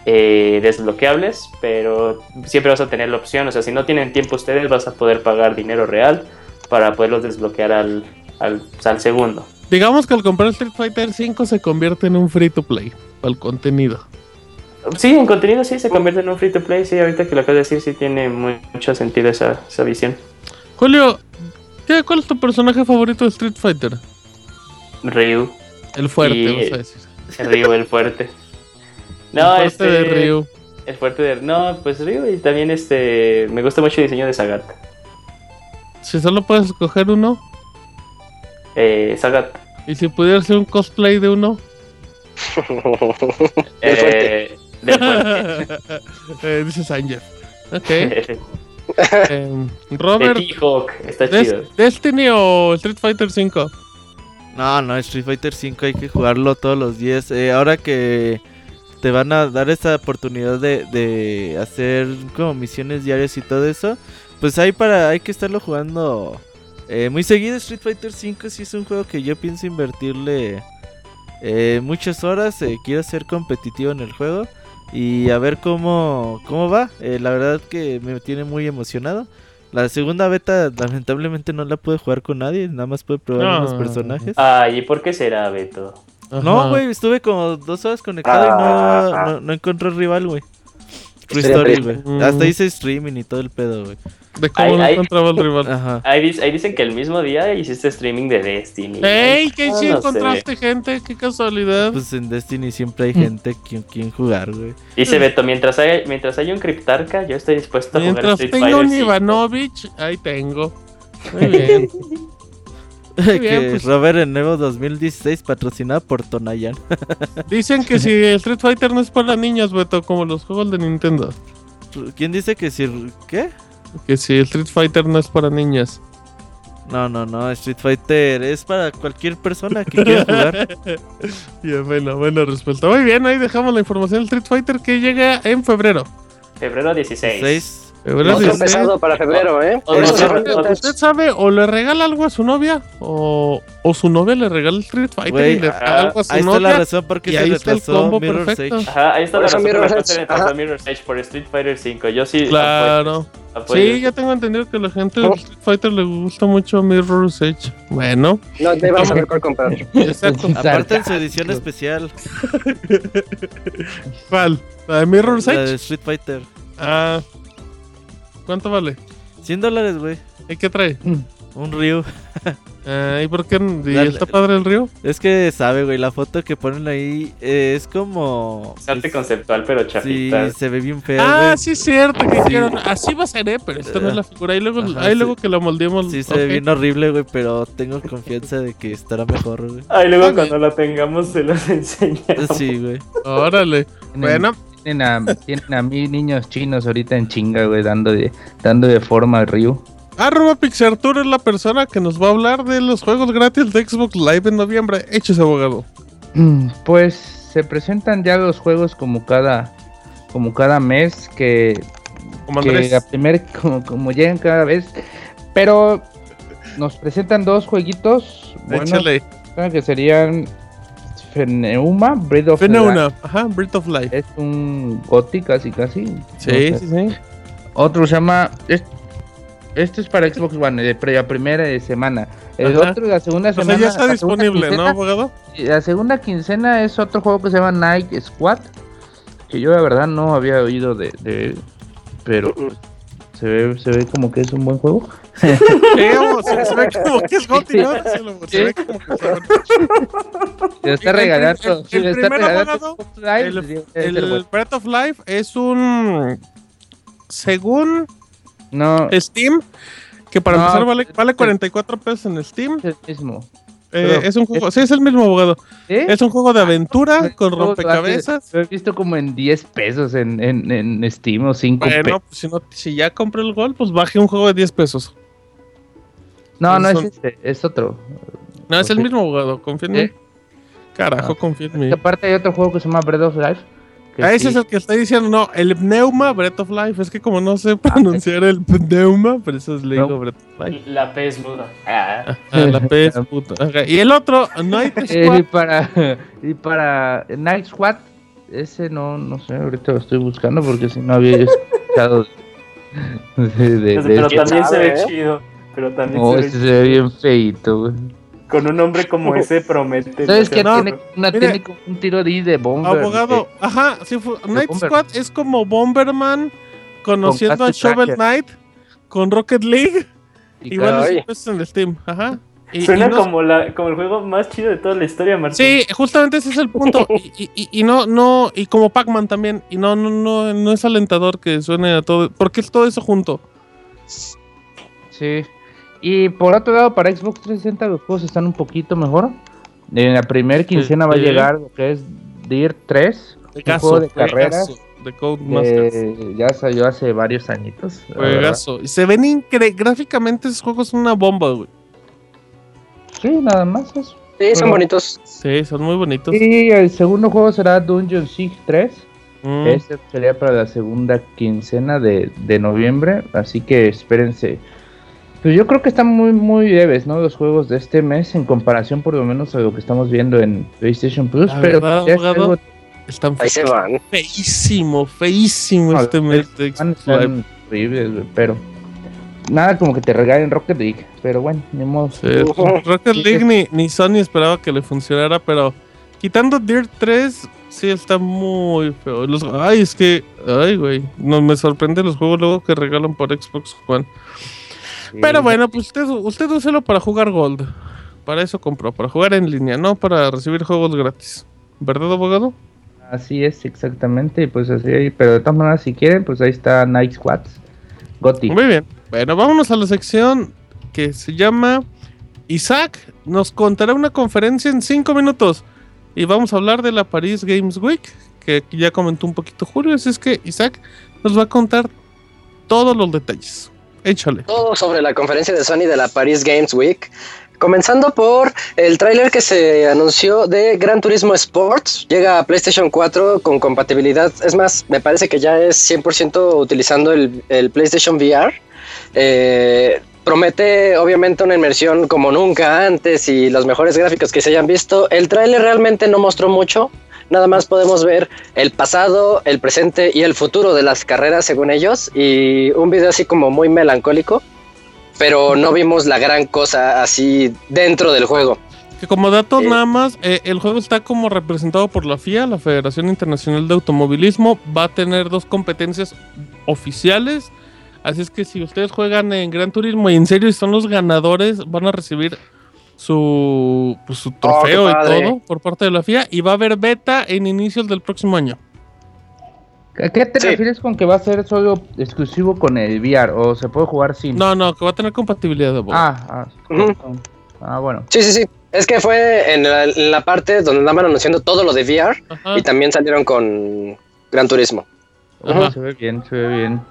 eh, desbloqueables, pero siempre vas a tener la opción, o sea, si no tienen tiempo ustedes vas a poder pagar dinero real para poderlos desbloquear al, al, al segundo. Digamos que al comprar Street Fighter V se convierte en un free to play. El contenido. Sí, en contenido sí se convierte en un free to play, sí, ahorita que lo acabas de decir sí tiene mucho sentido esa, esa visión. Julio, ¿qué, ¿cuál es tu personaje favorito de Street Fighter? Ryu, El fuerte, Y- vas a decir. el Ryu, el fuerte. No, el este, fuerte de Ryu. El fuerte de... No, pues Ryu y también este... Me gusta mucho el diseño de Sagat. Si solo puedes escoger uno. Eh, Sagat. Y si pudieras hacer un cosplay de uno. Eh, del fuerte. eh, dice Sanger. Ok. de em, Robert, T-Hawk, está Des- chido. ¿Destiny o Street Fighter V? No, no, Street Fighter 5 hay que jugarlo todos los días. Eh, ahora que te van a dar esa oportunidad de, de hacer como misiones diarias y todo eso. Pues hay para, hay que estarlo jugando eh, muy seguido. Street Fighter V sí es un juego que yo pienso invertirle eh, muchas horas. quiero ser competitivo en el juego y a ver cómo, cómo va. La verdad que me tiene muy emocionado. La segunda beta lamentablemente no la pude jugar con nadie, nada más pude probar No. unos personajes. Ay, ¿y por qué será, Beto? No, güey, estuve como dos horas conectado y no, Ah. no, no encontré rival, güey. True story, güey. Mm. Hasta hice streaming y todo el pedo, güey. De cómo no encontraba el rival. Ajá. Ahí, dic- ahí dicen que el mismo día hiciste streaming de Destiny. ¡Ey! ¿Qué Ah, sí no encontraste gente? ¡Qué casualidad! Pues en Destiny siempre hay gente quien, quien jugar, güey. Dice Beto, mientras haya, mientras haya un Cryptarca, yo estoy dispuesto a jugar Mientras Street tenga Fighter un 5. Ivanovich, ahí tengo. Muy bien. que bien, pues. Robert en Evo 2016 patrocinado por Tonayan. Dicen que si el Street Fighter no es para niños, Beto, como los juegos de Nintendo. ¿Quién dice que si... ¿Qué? Que si el Street Fighter no es para niñas. No, no, no, Street Fighter es para cualquier persona que quiera jugar. Bien, bueno, buena respuesta. Muy bien, ahí dejamos la información del Street Fighter que llega en febrero. Febrero 16. 6. Febrero Otro 16. pesado para febrero, ¿eh? Otro Eso fue- ¿Usted sabe o le regala algo a su novia o, o su novia le regala el Street Fighter Güey, y le regala algo a su Ahí está la novia? razón por qué se ahí está el retrasó combo Mirror's perfecto. Edge. Ajá, ahí está Por la razón por cual se Edge, retrasó ajá. Mirror's Edge por Street Fighter 5. Yo sí Claro. apoyo- apoyo. Sí, ya tengo entendido que a la gente del Oh. Street Fighter le gusta mucho Mirror's Edge. Bueno, No, te ibas a saber cuál comprar. exacto. Aparte en su edición especial, ¿Cuál? ¿La de Mirror's la de Edge? Street Fighter. Ah. ¿Cuánto vale? 100 dólares, güey. ¿Y qué trae? Un Ryu. Ah, ¿Y por qué? ¿Y La- está padre el río? Es que sabe, güey, la foto que ponen ahí eh, es como... Es arte es- conceptual, pero Sí, chafita. se ve bien feo, Ah, güey. sí es cierto que Sí. dijeron, así va a ser, eh, pero esta no es la figura. Ahí luego, Ajá, ahí sí. luego que la moldeemos. Sí, se ve bien horrible, güey, pero tengo confianza de que estará mejor, güey. Ay, luego cuando la tengamos se los enseñamos. Sí, güey. Órale. Bueno, Tienen a, tienen a mil niños chinos ahorita en chinga, güey, dando de, dando de forma al Ryu. arroba Pixartur es la persona que nos va a hablar de los juegos gratis de Xbox Live en noviembre. Hechos abogado. Mm, Pues se presentan ya los juegos como cada como cada mes que, Como que Andrés. a primer como, como llegan cada vez. Pero nos presentan dos jueguitos Échale. que serían Feneuma, Breath of Wild. una. Ajá, Breath of Life. Es un GOTY casi casi. no Sí, sé. sí, sí. Otro se llama. es- Este es para Xbox One, de pre- la primera de semana. El Ajá. otro, la segunda O sea, semana. ya está la segunda disponible, ¿no, quincena- abogado? y La segunda quincena es otro juego que se llama Night Squad. Que yo, la verdad, no había oído de, de él. Pero se ve, se ve como que es un buen juego. Sí, vamos, se, se ve como que es Goti, ¿no? Se, ve como que está- Se está El- regalando. el- el primero, regalando abogado, el- El. Breath of Life es un. Según No, es Steam, que para No, empezar vale, es- vale 44 pesos en Steam. el mismo. Eh, es un juego, sí, es el mismo abogado. Es un juego de aventura con de rompecabezas. Lo he visto como en 10 pesos en, en, en Steam o 5 Bueno, pues si, no, si ya compré el gol, pues baje un juego de 10 pesos. No, no es son- este, es otro. No, es el mismo abogado, confía en mí. Carajo, Ah. confía en mí. Aparte hay otro juego que se llama Breath of Life. Que Ah, ese sí- es el que está diciendo, no, el Pneuma Breath of Life. Es que como no sé pronunciar el Pneuma, por eso le digo No. Breath of Life. La P es muda. Ah. Ah, la P es puta. Y el otro, Night Eh, y Squad. para y para Night Squad ese no no sé ahorita lo estoy buscando porque si no había escuchado de, de- de- Pero ¿Quién también se ve eh? chido. Pero también no se ve ese se ve bien feito güey. Con un nombre como ese promete. sabes que no, tiene una mire, tiene como un tiro de, de bomba Abogado, ajá, sí fue. Night Bomber. Squad es como Bomberman conociendo a Shovel. Knight con Rocket League. y Igual Ay. los en el Steam, ajá. Y- Suena y no- como, la, como el juego más chido de toda la historia, Martín. Sí, justamente ese es el punto. Y, y- y- y no, no, y como Pac-Man también. Y no, no, no, no es alentador que suene a todo. Porque es todo eso junto. sí y por otro lado para Xbox 360 los juegos están un poquito mejor en la primer quincena va a llegar lo que es Dirt 3 De un juego de carreras de Codemasters. que ya salió hace varios añitos. Juegazo. Y se ven increíbles. Gráficamente esos juegos son una bomba, güey. sí nada más eso Sí, son bonitos. Sí, son muy bonitos. Y el segundo juego será Dungeon Siege 3. Mm. Este sería para la segunda quincena de, de noviembre. Así que espérense. Pues yo creo que están muy, muy leves, ¿no? Los juegos de este mes en comparación por lo menos a lo que estamos viendo en PlayStation Plus. La pero verdad, ya es algo- Están Ahí se van. feísimo, feísimo No, este mes estar horribles, güey, pero nada como que te regalen Rocket League. Pero bueno, ni modo. Sí, Rocket League ni, ni Sony esperaba que le funcionara, pero quitando Dirt 3, sí está muy feo. Los, ay, es que, ay, güey, no me sorprende los juegos luego que regalan por Xbox One. Pero bueno, pues usted, usted úselo para jugar Gold. Para eso compró, para jugar en línea, no para recibir juegos gratis. ¿Verdad, abogado? Así es, exactamente. Pues así, pero de todas maneras, si quieren, pues ahí está Night Squads. Gotti. Muy bien. Bueno, vámonos a la sección que se llama Isaac nos contará una conferencia en 5 minutos. Y vamos a hablar de la Paris Games Week, que ya comentó un poquito Julio. Así es que Isaac nos va a contar todos los detalles. Échale. Todo sobre la conferencia de Sony de la Paris Games Week. Comenzando por el tráiler que se anunció de Gran Turismo Sports. Llega a PlayStation 4 con compatibilidad. Es más, me parece que ya es 100% utilizando el, el PlayStation VR. Eh, promete obviamente una inmersión como nunca antes y los mejores gráficos que se hayan visto. El tráiler realmente no mostró mucho. Nada más podemos ver el pasado, el presente y el futuro de las carreras según ellos. Y un video así como muy melancólico. Pero no vimos la gran cosa así dentro del juego. Que como datos Eh. nada más, eh, el juego está como representado por la FIA, la Federación Internacional de Automovilismo. Va a tener dos competencias oficiales. Así es que si ustedes juegan en Gran Turismo y en serio y son los ganadores, van a recibir su, pues, su trofeo y Oh, todo por parte de la FIA. Y va a haber beta en inicios del próximo año. ¿A qué te Sí. refieres con que va a ser solo exclusivo con el VR o se puede jugar sin? No, no, que va a tener compatibilidad de voz. Ah, ah, Ujú. ah, bueno. Sí, sí, sí. Es que fue en la, en la parte donde andaban anunciando todo lo de VR Ajá, y también salieron con Gran Turismo. ajá. Se ve bien, se ve bien.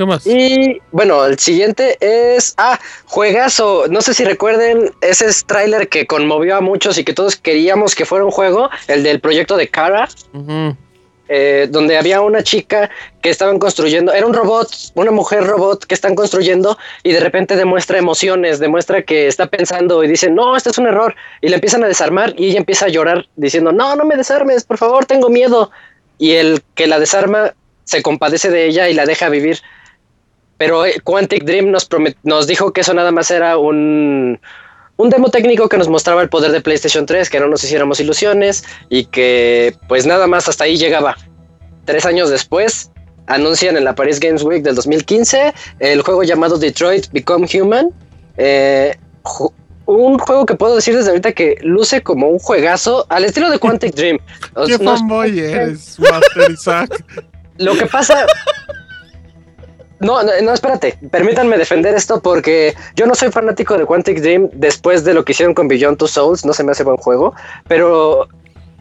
¿Qué más? Y bueno, el siguiente es. Ah, juegazo. No sé si recuerden ese es tráiler que conmovió a muchos y que todos queríamos que fuera un juego, el del proyecto de Ujú. eh, donde había una chica que estaban construyendo. Era un robot, una mujer robot que están construyendo y de repente demuestra emociones, demuestra que está pensando y dice, no, este es un error. Y la empiezan a desarmar y ella empieza a llorar diciendo, no, no me desarmes, por favor, tengo miedo. Y el que la desarma se compadece de ella y la deja vivir. Pero eh, Quantic Dream nos, promet- nos dijo que eso nada más era un, un demo técnico que nos mostraba el poder de PlayStation 3, que no nos hiciéramos ilusiones y que pues nada más hasta ahí llegaba. Tres años después anuncian en la Paris Games Week del 2015 el juego llamado Detroit Become Human. Eh, un juego que puedo decir desde ahorita que luce como un juegazo al estilo de Quantic Dream. ¿Qué fanboy eres, Master Isaac? lo que pasa. No, no, espérate. Permítanme defender esto porque yo no soy fanático de Quantic Dream después de lo que hicieron con Beyond Two Souls. No se me hace buen juego. Pero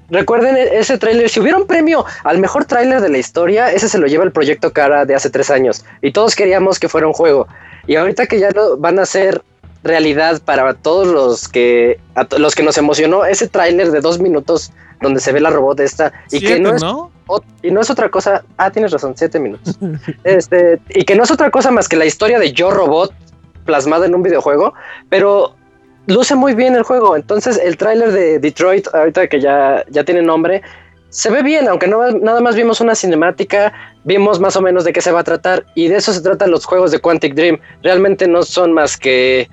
recuerden e- ese tráiler. Si hubiera un premio al mejor tráiler de la historia, ese se lo lleva el proyecto Cara de hace tres años. Y todos queríamos que fuera un juego. Y ahorita que ya lo van a hacer realidad para todos los que los que nos emocionó ese tráiler de dos minutos donde se ve la robot esta y Siete, que no es y no es otra cosa. Ah, tienes razón, siete minutos. este, y que no es otra cosa más que la historia de Yo Robot plasmada en un videojuego, pero luce muy bien el juego. Entonces, el tráiler de Detroit, ahorita que ya, ya tiene nombre, se ve bien, aunque no, nada más vimos una cinemática, vimos más o menos de qué se va a tratar, y de eso se tratan los juegos de Quantic Dream. Realmente no son más que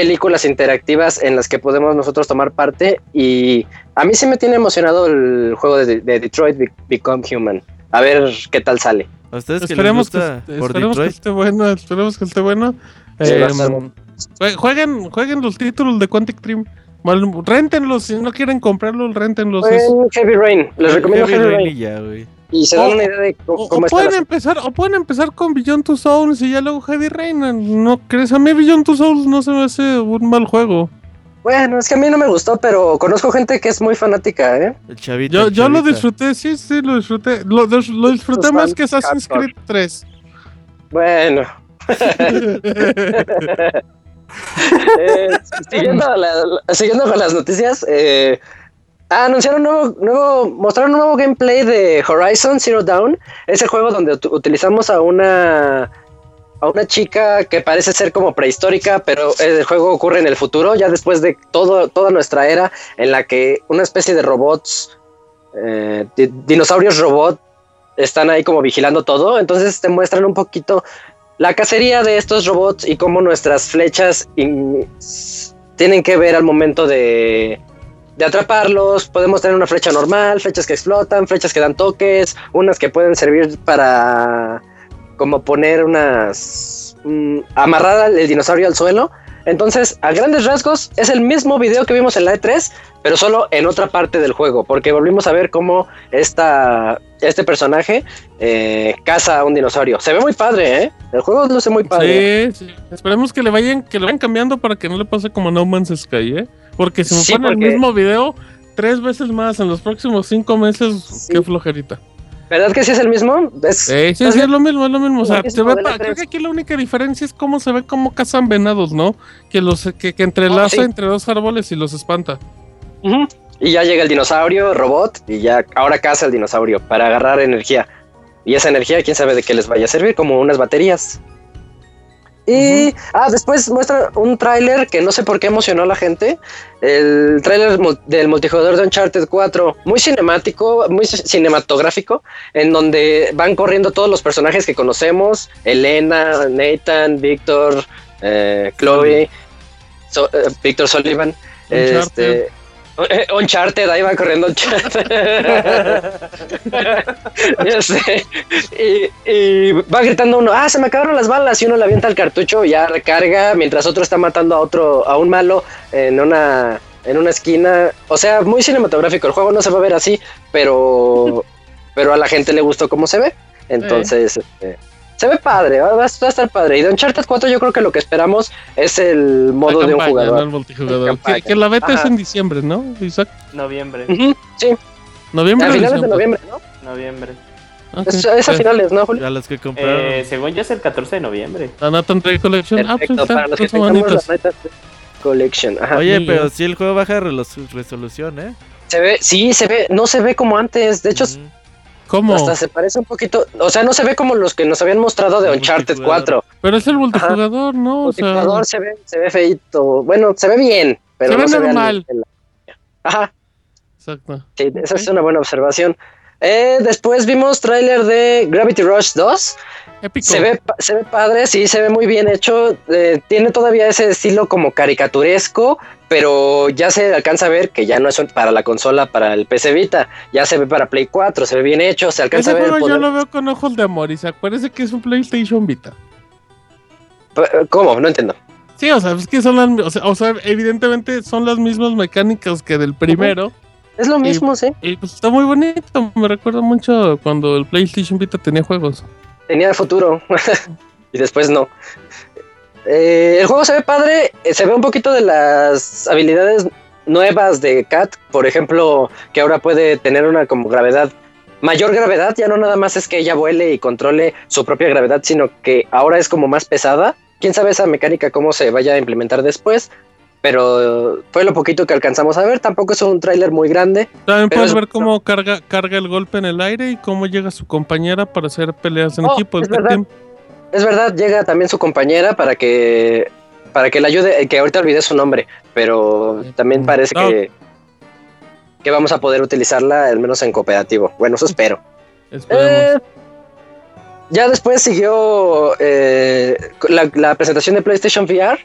películas interactivas en las que podemos nosotros tomar parte y a mí sí me tiene emocionado el juego de, de Detroit Be- Become Human. A ver qué tal sale. ¿A ustedes que les Esperemos, que, gusta por esperemos que esté bueno, esperemos que esté bueno. Sí, jue- jueguen, jueguen los títulos de Quantic Dream. Mal- Réntenlos, si no quieren comprarlos, Buen Heavy Rain, les recomiendo Heavy Heavy Rain Rain. y ya, güey. Y se dan O- una idea de O, cómo, o cómo está pueden la- empezar, o pueden empezar con Beyond Two Souls y ya luego Heavy Rain. ¿No crees? A mí Beyond Two Souls no se me hace un mal juego. Bueno, es que a mí no me gustó, pero conozco gente que es muy fanática, ¿eh? El chavito. Yo, el yo lo disfruté, sí, sí, lo disfruté. Lo, lo disfruté más que Assassin's. Creed 3. Bueno, Eh, siguiendo, la- siguiendo con las noticias, eh, anunciaron un nuevo, nuevo, mostraron un nuevo gameplay de Horizon Zero Dawn. Es el juego donde ut- utilizamos a una a una chica que parece ser como prehistórica, pero el juego ocurre en el futuro, ya después de todo, toda nuestra era en la que una especie de robots, eh, di- dinosaurios robot, están ahí como vigilando todo. Entonces te muestran un poquito la cacería de estos robots y cómo nuestras flechas tienen que ver al momento de, de atraparlos. Podemos tener una flecha normal, flechas que explotan, flechas que dan toques, unas que pueden servir para como poner unas... mm, amarrar el dinosaurio al suelo. Entonces, a grandes rasgos, es el mismo video que vimos en la E3, pero solo en otra parte del juego, porque volvimos a ver cómo esta, este personaje eh, caza a un dinosaurio. Se ve muy padre, ¿eh? El juego luce muy padre. Sí, sí. Esperemos que le vayan, que lo vayan cambiando para que no le pase como No Man's Sky, ¿eh? Porque si me Sí, ponen porque- el mismo video tres veces más en los próximos cinco meses, Sí. qué flojerita. ¿Verdad que sí es el mismo? Es, Eh, sí, sí, es lo mismo, es lo mismo. O sea, Lo se mismo ve de la pa- creo que aquí la única diferencia es cómo se ve cómo cazan venados, ¿no? Que los que, que entrelaza Oh, sí. entre dos árboles y los espanta. Y ya llega el dinosaurio, robot, y ya ahora caza el dinosaurio para agarrar energía. Y esa energía, quién sabe de qué les vaya a servir, como unas baterías. Y ah, después muestra un tráiler que no sé por qué emocionó a la gente. El tráiler del multijugador de Uncharted 4, muy cinemático, muy cinematográfico, en donde van corriendo todos los personajes que conocemos: Elena, Nathan, Víctor, eh, Chloe, So- eh, Víctor Sullivan. Uncharted. Este, Uncharted, ahí va corriendo Uncharted. Ya sé. Y, y va gritando uno, ah, se me acabaron las balas, y uno le avienta el cartucho y ya recarga, mientras otro está matando a otro, a un malo en una, en una esquina. O sea, muy cinematográfico. El juego no se va a ver así, pero, pero a la gente le gustó cómo se ve. Entonces, este, se ve padre, va, va a estar padre. Y de Uncharted 4 yo creo que lo que esperamos es el modo La de un campaña, jugador. no el multijugador. Campaña. Que, que la beta es Ajá. en diciembre, ¿no? Isaac? Noviembre. Ujú, sí, Noviembre a finales de noviembre, ¿no? Noviembre. Ok. Es, es a Eh, finales, ¿no, Julio? A los que compraron. Eh, según yo es el 14 de noviembre. La Nathan Drake Collection. Ah, pues Perfecto, está, para los que tengamos la Collection. Ajá. Oye, pero bien. si el juego baja relo- resolución, ¿eh? Se ve, sí, se ve, no se ve como antes. De hecho. ¿Cómo? hasta se parece un poquito. O sea, no se ve como los que nos habían mostrado de El Uncharted multijugador. 4. Pero es el multijugador, ¿no? O El sea, multijugador se ve, se ve feito. Bueno, se ve bien, pero Se no ve se ve normal. nivel. Ajá, exacto. sí, esa es una buena observación. Eh, después vimos tráiler de Gravity Rush 2. Épico. Se ve, se ve padre, sí, se ve muy bien hecho. eh, tiene todavía ese estilo como caricaturesco, pero ya se alcanza a ver que ya no es para la consola, para el PC Vita. Ya se ve para Play 4, se ve bien hecho, se alcanza Ese a ver. el juego yo poder- lo veo con ojos de amor, Isaac. Parece que es un PlayStation Vita. P- ¿Cómo? No entiendo. Sí, o sea, es que son las, o sea, o sea, evidentemente son las mismas mecánicas que del primero. Es lo mismo, sí. Y pues está muy bonito. Me recuerda mucho cuando el PlayStation Vita tenía juegos. Tenía futuro. y después no. Eh, el juego se ve padre. eh, Se ve un poquito de las habilidades nuevas de Kat. Por ejemplo, que ahora puede tener una como gravedad. Mayor gravedad, ya no nada más es que ella vuele y controle su propia gravedad, sino que ahora es como más pesada. Quién sabe esa mecánica cómo se vaya a implementar después. Pero fue lo poquito que alcanzamos a ver. Tampoco es un tráiler muy grande. También puedes es- ver cómo carga, carga el golpe en el aire y cómo llega su compañera para hacer peleas en Oh, equipo. es Es verdad, llega también su compañera para que para que le ayude, eh, que ahorita olvidé su nombre, pero también parece Ah. que que vamos a poder utilizarla al menos en cooperativo. Bueno, eso espero. Eh, ya después siguió eh, la, la presentación de PlayStation VR.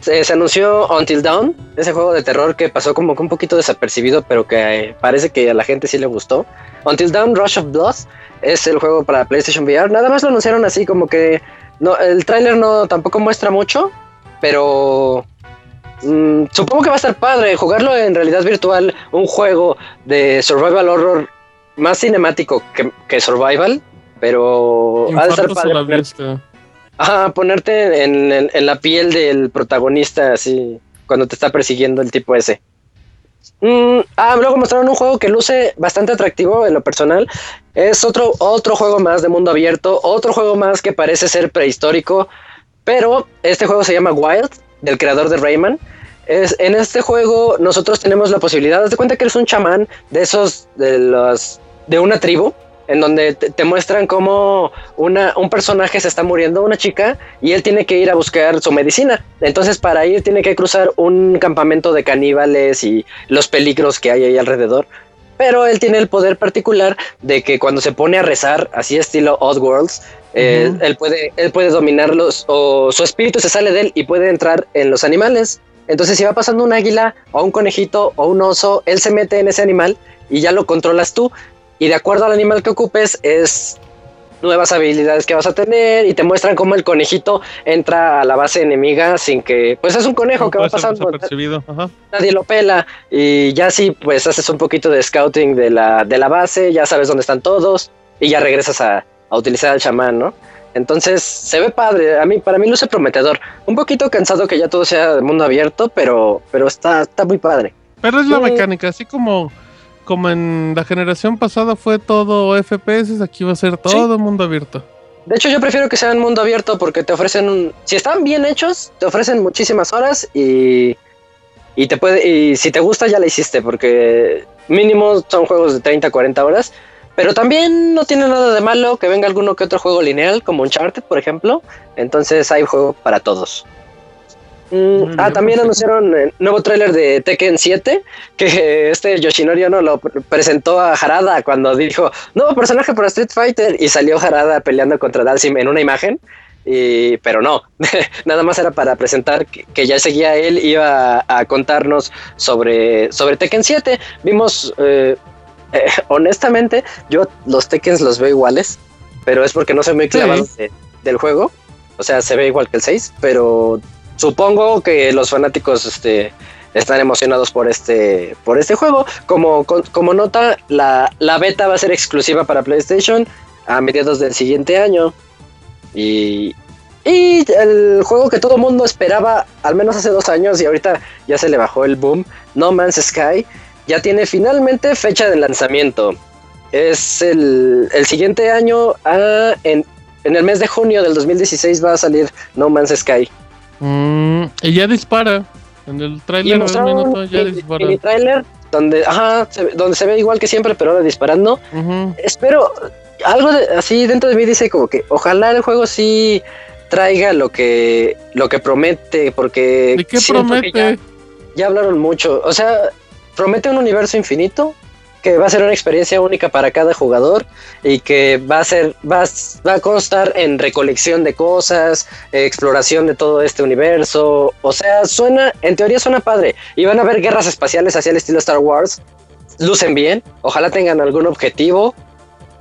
Se, se anunció Until Dawn, ese juego de terror que pasó como que un poquito desapercibido, pero que eh, parece que a la gente sí le gustó. Until Dawn Rush of Blood es el juego para PlayStation VR. Nada más lo anunciaron así como que no, el tráiler no tampoco muestra mucho, pero mm, supongo que va a estar padre jugarlo en realidad virtual, un juego de survival horror más cinemático que, que survival, pero ha de estar padre poner-. Ajá, ponerte en, en- en la piel del protagonista, así, cuando te está persiguiendo el tipo ese. Mm, ah, luego mostraron un juego que luce bastante atractivo en lo personal. Es otro, otro juego más de mundo abierto, otro juego más que parece ser prehistórico, pero este juego se llama Wild, del creador de Rayman. Es, en este juego nosotros tenemos la posibilidad, de cuenta que eres un chamán de esos, de los, de una tribu, en donde te, te muestran cómo una, un personaje se está muriendo, una chica, y él tiene que ir a buscar su medicina. Entonces para ir tiene que cruzar un campamento de caníbales y los peligros que hay ahí alrededor. Pero él tiene el poder particular de que cuando se pone a rezar, así estilo Oddworlds, eh, Ujú. él, puede, él puede dominarlos o su espíritu se sale de él y puede entrar en los animales. Entonces si va pasando un águila o un conejito o un oso, él se mete en ese animal y ya lo controlas tú. Y de acuerdo al animal que ocupes es nuevas habilidades que vas a tener y te muestran cómo el conejito entra a la base enemiga sin que, pues es un conejo No que va pasando, desapercibido, ajá. nadie lo pela y ya sí, pues haces un poquito de scouting de la, de la base, ya sabes dónde están todos y ya regresas a, a utilizar al chamán, ¿no? Entonces se ve padre, a mí, para mí luce prometedor. Un poquito cansado que ya todo sea de mundo abierto, pero, pero está, está muy padre. Pero es la Sí. mecánica, así como, como en la generación pasada fue todo FPS, aquí va a ser todo mundo abierto. De hecho, yo prefiero que sea en mundo abierto porque te ofrecen un. Si están bien hechos, te ofrecen muchísimas horas y. Y te puede. Y si te gusta, ya la hiciste, porque mínimo son juegos de 30, 40 horas. Pero también no tiene nada de malo que venga alguno que otro juego lineal, como Uncharted, por ejemplo. Entonces hay juego para todos. Mm, Muy ah, también anunciaron el nuevo tráiler de Tekken 7, que este Yoshinori Ono lo pr- presentó a Harada cuando dijo, nuevo personaje para Street Fighter, y salió Harada peleando contra Dalsim en una imagen, y, pero no, nada más era para presentar que, que ya seguía él, iba a, a contarnos sobre, sobre Tekken 7. Vimos, eh, eh, honestamente, yo los Tekkens los veo iguales, pero es porque no soy muy clavado de- del juego, o sea, se ve igual que el 6, pero supongo que los fanáticos este, están emocionados por este, por este juego. Como, como nota, la, la beta va a ser exclusiva para PlayStation a mediados del siguiente año. Y, y el juego que todo mundo esperaba, al menos hace dos años, y ahorita ya se le bajó el boom, No Man's Sky, ya tiene finalmente fecha de lanzamiento. Es el, el siguiente año, ah, en, en el mes de junio del 2016 va a salir No Man's Sky. Mm, y ya dispara. En el trailer donde, ajá, se, donde se ve igual que siempre, pero ahora disparando. Espero, algo de- así dentro de mí dice como que ojalá el juego sí traiga lo que lo que promete, porque. Ya, ya hablaron mucho. O sea, promete un universo infinito que va a ser una experiencia única para cada jugador y que va a ser va, a- va a constar en recolección de cosas, eh, exploración de todo este universo. O sea, suena, en teoría suena padre. Y van a haber guerras espaciales hacia el estilo Star Wars. Lucen bien, ojalá tengan algún objetivo.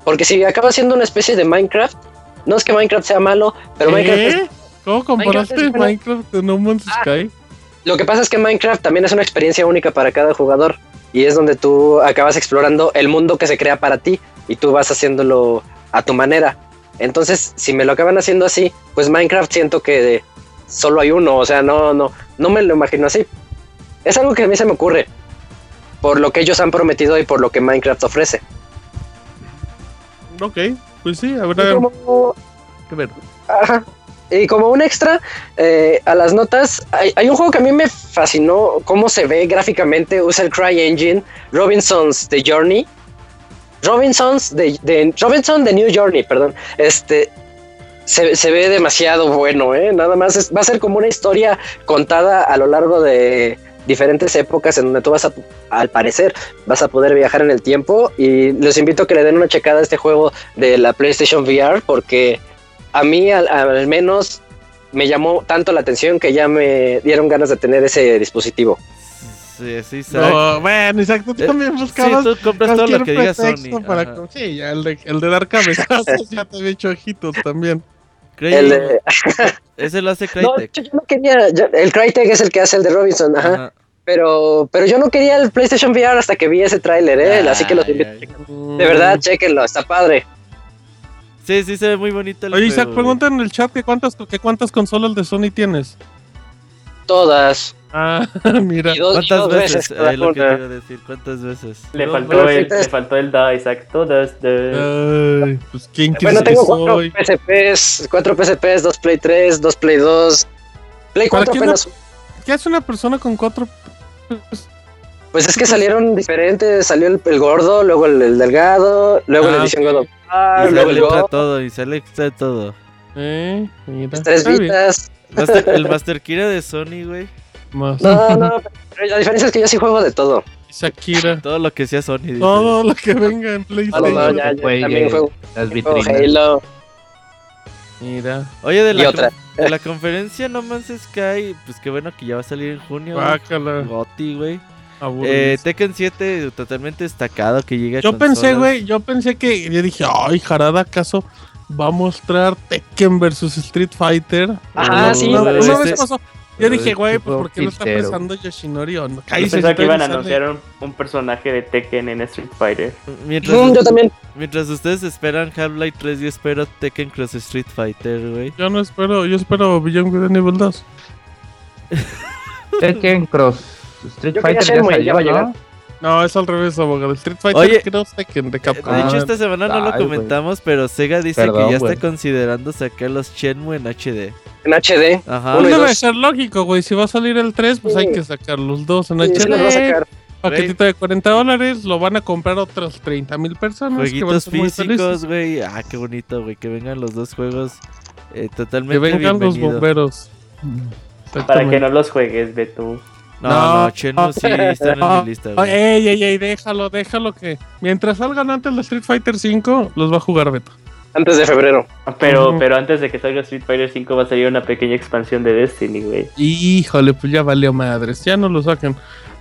Porque si acaba siendo una especie de Minecraft, no es que Minecraft sea malo, pero Minecraft es-. ¿Cómo comparaste. Minecraft de No Man's Ah. Sky? Lo que pasa es que Minecraft también es una experiencia única para cada jugador y es donde tú acabas explorando el mundo que se crea para ti y tú vas haciéndolo a tu manera. Entonces, si me lo acaban haciendo así, pues Minecraft siento que solo hay uno, o sea, no, no, no me lo imagino así. Es algo que a mí se me ocurre por lo que ellos han prometido y por lo que Minecraft ofrece. Ok, pues sí, habrá que ver. Ajá. Y como un extra eh, a las notas, hay, hay un juego que a mí me fascinó cómo se ve gráficamente. Usa el Cry Engine, Robinson's The Journey. Robinson's de, de Robinson The New Journey, perdón. Este se, se ve demasiado bueno, ¿eh? Nada más va a ser como una historia contada a lo largo de diferentes épocas en donde tú vas a, al parecer, vas a poder viajar en el tiempo. Y los invito a que le den una checada a este juego de la PlayStation VR porque a mí al, al menos me llamó tanto la atención que ya me dieron ganas de tener ese dispositivo. Sí, sí, Isaac. No, bueno, exacto, tú Eh, también sí, buscabas tú compras todo cualquier lo que diga pretexto Sony. para Sí, ya el de, el de dar cabezazos ya te había hecho ojitos también. Cray- El de- Ese lo hace no, Crytek. yo, yo no quería, yo- el Crytek es el que hace el de Robinson, ajá, Ajá. pero, pero yo no quería el PlayStation VR hasta que vi ese tráiler, ¿eh? así que los Ay, invito. ay. De verdad, chequenlo, está padre. Sí, sí, se ve muy bonito el Oye, Isaac, pregunta en el chat que cuántas, que cuántas consolas de Sony tienes. Todas. Ah, mira. Y dos, güey. y dos ¿Cuántas veces? veces Ahí lo que te una. iba a decir, ¿cuántas veces? Le No, faltó, el, le faltó el da, Isaac. Todas. De... Ay, pues quién Bueno, que tengo cuatro soy. PSPs, cuatro PSPs, dos Play 3, dos Play 2. Play ¿Para 4 qué no- apenas. ¿qué hace una persona con cuatro? Pues es que salieron diferentes, salió el, el gordo, luego el, el delgado, luego la Ah, edición. God of Y War, luego el entra Go, todo, y sale extra todo. Eh, mira. las tres vitas. Master- el Master Kira de Sony, güey. Más. No, no, pero la diferencia es que yo sí juego de todo. Shakira. Todo lo que sea Sony. dice. Todo lo que venga en No, PlayStation. no, ya, ya, también juego, Las juego vitrinas. Halo. Mira. Oye, de Y la, otra. de la conferencia No Man's Sky, pues qué bueno que ya va a salir en junio. güey. Guácala. Goti, güey. Eh, Tekken 7 totalmente destacado que llega a Yo pensé, güey, yo pensé que. Yo dije, ay, Jarada, ¿acaso va a mostrar Tekken versus Street Fighter? Ajá, Uh, sí, Una, vez pasó. Yo dije, güey, es pues ¿por qué no está pensando Yoshinori o no? Yo pensaba que iban a anunciar un, un personaje de Tekken en Street Fighter. Mientras, Mm, yo también. mientras ustedes esperan Half-Life 3, yo espero Tekken Cross Street Fighter, güey. Yo no espero, yo espero Beyond Good and Evil 2. Tekken Cross Street Yo quería Fighter ya Shenmue, ya va a ¿no? llegar. No, es al revés, abogado. Street Fighter Oye. creo Tekken de Capcom. De hecho, esta semana no lo ay, comentamos, pero Sega dice Perdón, que ya está considerando sacar los Shenmue en HD. En HD. Ajá. Uno y debe dos. ser lógico, güey. Si va a salir el 3, pues hay que sacar los dos en Sí, va a HD. sacar. Paquetito de 40 dólares, lo van a comprar otras 30 mil personas. que van a Jueguitos ser físicos, güey. Ah, qué bonito, güey. Que vengan los dos juegos eh, Que totalmente vengan los bienvenidos. bomberos. Para que no los juegues, Beto. No, No. no, Shenmue sí están en mi lista, güey. ey, ey, ey, déjalo, déjalo que. Mientras salgan antes de Street Fighter 5, los va a jugar Beto. Antes de febrero. Pero, pero antes de que salga Street Fighter 5 va a salir una pequeña expansión de Destiny, güey. Híjole, pues ya valió madres. Ya no lo saquen.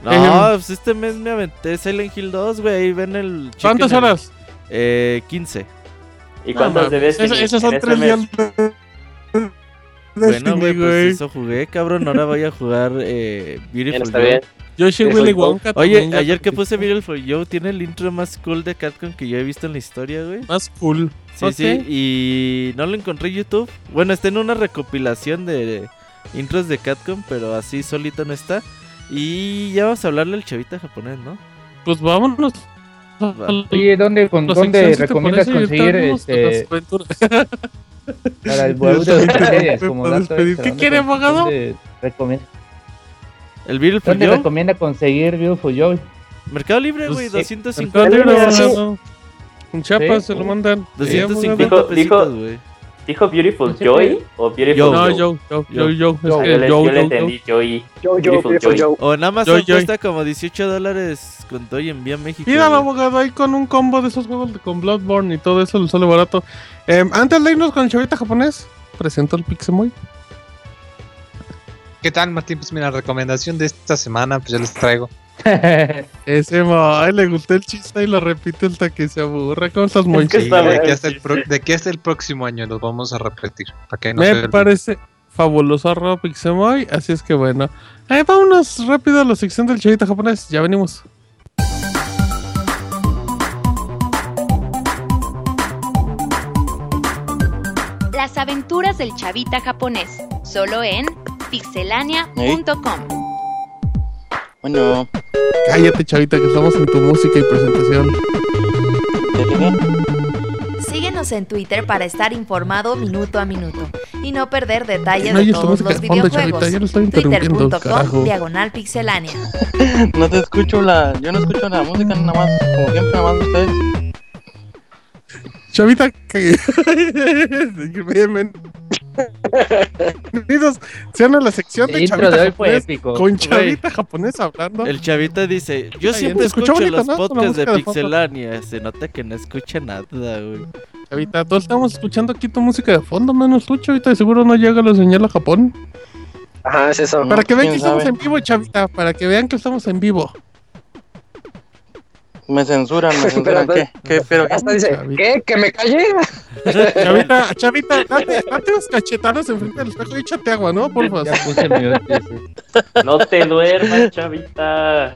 No, eh, pues este mes me aventé Silent Hill 2, güey. Ahí ven el. ¿Cuántas horas? Eh, 15. ¿Y No cuántas de Destiny? es- Esos en son este tres mes? días. Bueno, güey, pues eso jugué, cabrón. Ahora voy a jugar eh, Beautiful está Joe. Eso Willy. Wonka. Oye, ayer que se- puse Beautiful Joe, tiene el intro más cool de Capcom que yo he visto en la historia, güey. Más cool. Sí, sí, y no lo encontré en YouTube. Bueno, está en una recopilación de intros de Capcom, pero así solito no está. Y ya vamos a hablarle al chavita japonés, ¿no? Pues vámonos. Oye, ¿dónde, con, ¿dónde secciones, ¿te recomiendas conseguir este. para el series? me Como dato extra, ¿Qué ¿dónde quiere, abogado? ¿Dónde recomienda, El Beautiful dónde Joe. recomienda conseguir Beautiful Joe? Mercado Libre, Pues güey, sí, 250 Mercado Libre, pesos. abogado. En Chiapas Sí. se lo mandan. 250 Dijo- pesitos, güey. ¿Dijo Beautiful Joy o Beautiful Yo. No, Joe? yo, yo, yo, Yo. yo. Es Yo. le, yo, yo le yo, entendí Joy. Yo, yo, Beautiful Beautiful Joy. Joe. O en Yo, yo. cuesta como 18 dólares con todo y envía a México. Güey. abogado, ahí con un combo de esos juegos con Bloodborne y todo eso le sale barato. Em, antes de irnos con el chavita japonés, presento el Pixemoy. ¿Qué tal, Martín? Pues mira, recomendación de esta semana, pues ya les traigo. Ese Moy, le gustó el chiste y lo repite hasta que se aburra. ¿Cómo estás, Moy? que Sí, está de, aquí el hasta el de aquí hasta el próximo año los vamos a repetir. Para que no Me parece fabuloso arroba Pixemoy, así es que bueno. Eh, vámonos rápido a la sección del chavita japonés, ya venimos. Las aventuras del chavita japonés, solo en pixelania.com. Bueno, Cállate, chavita, que estamos en tu música y presentación. Síguenos en Twitter para estar informado minuto a minuto y no perder detalle No de todos los videojuegos. Twitter.com diagonal pixelánea. No te escucho la. Yo no escucho la música, nada más. Como siempre, nada más ustedes. Chavita, que... Bienvenidos sean a la sección de Chavita de hoy fue japonés épico. con Chavita japonés hablando. El chavita dice, yo siempre escucho bonito, los ¿no? Podcasts de de. Pixelania. Se nota que no escucha nada, güey. Chavita, todos estamos escuchando aquí tu música de fondo, menos tú, Chavita, de seguro no llega la señal a Japón. Ajá, es eso. Para que vean que ¿Quién estamos en vivo, Chavita, para que vean que estamos en vivo. Me censuran, me censuran. ¿Qué? ¿Qué? ¿Pero qué? Hasta dice, Chavita. ¿qué? ¿Que me calle? Chavita, Chavita, date, date unas cachetadas enfrente del espejo y échate agua, ¿no? Porfa. Ya puse mi No te duermas, chavita.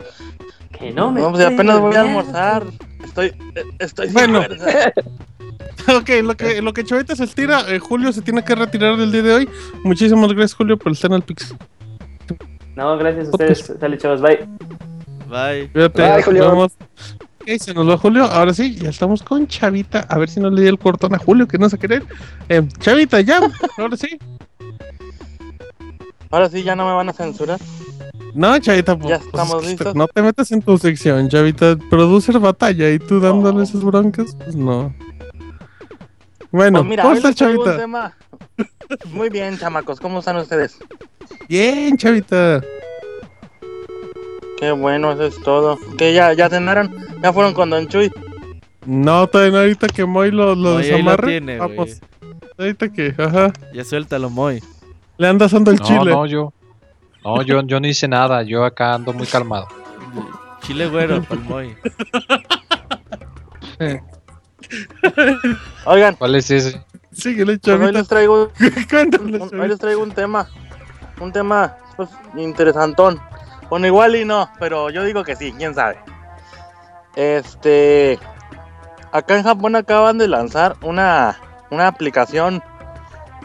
Que no me. No, pues apenas voy a estoy almorzar. Estoy. eh, Estoy Bueno. ok, lo que, lo que Chavita se estira, eh, Julio se tiene que retirar del día de hoy. Muchísimas gracias, Julio, por estar en el Pix. No, gracias a ustedes. Sale, chavos, bye. Bye. Cuídate, Bye, nos Julio. vemos. Ok, se nos va Julio. Ahora sí, ya estamos con Chavita. A ver si no le di el cortón a Julio, que no se querer. Eh, Chavita, ya. Ahora sí. Ahora sí, ya no me van a censurar. No, Chavita, pues, Ya pues, estamos listos. no te metas en tu sección, Chavita. Producer batalla y tú dándole esas broncas, pues no. Bueno, Pues mira, ¿cómo estás, Chavita? Muy bien, chamacos, ¿cómo están ustedes? Bien, Chavita. Qué bueno, eso es todo. ¿Qué ya, ya cenaron? ¿Ya fueron con Don Chuy? No, todavía no, ahorita que Moy lo, lo Moy ahí lo desamarre. tiene, vamos. Ahorita que, ajá. Ya suéltalo, Moy. Le andas dando el No, chile. no, yo. No, yo, yo no hice nada. Yo acá ando muy calmado. Chile güero, pa'l Moy. Oigan, ¿Cuál es ese? Síguele, pues hoy Chavita. les traigo, Cuéntale, hoy Chavita. les traigo un tema. Un tema, pues, interesantón. Bueno, igual y no, pero yo digo que sí, quién sabe. Este. Acá en Japón acaban de lanzar una, una aplicación.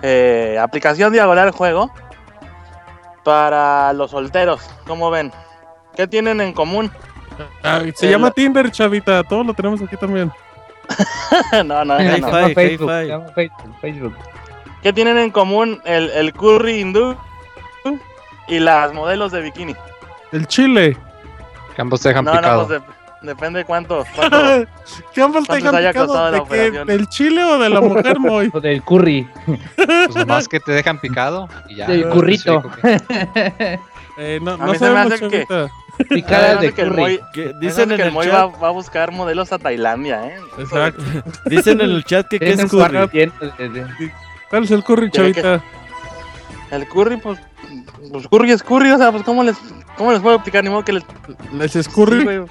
eh, aplicación diagonal juego. Para los solteros. ¿Cómo ven? ¿Qué tienen en común? Ah, se El- llama Tinder, Chavita. Todos lo tenemos aquí también. no, no, no, no. llama Facebook, hi-fi. se llama Facebook, Facebook. ¿Qué tienen en común el, el curry hindú y las modelos de bikini? El chile. Que ambos te dejan No, no, picado. pues de- depende cuánto. cuánto- ¿Qué ambos te ¿Cuánto dejan picado? ¿De operación? ¿Del chile o de la mujer, Moy? O del curry. Pues nomás que te dejan picado y ya. Del no currito. que- Eh, no, no mí se me sabemos, hace que- Hace de que el curry. Moy- Que Dicen que en el el Moy va, chat, va a buscar modelos a Tailandia, ¿eh? Exacto. dicen en el chat que qué es curry. de- de- ¿Cuál es el curry, que- Chavita? El curry, pues, pues curry es curry, o sea, pues ¿cómo les, cómo les puedo explicar? Ni modo que les... ¿Les Sí, escurri? güey.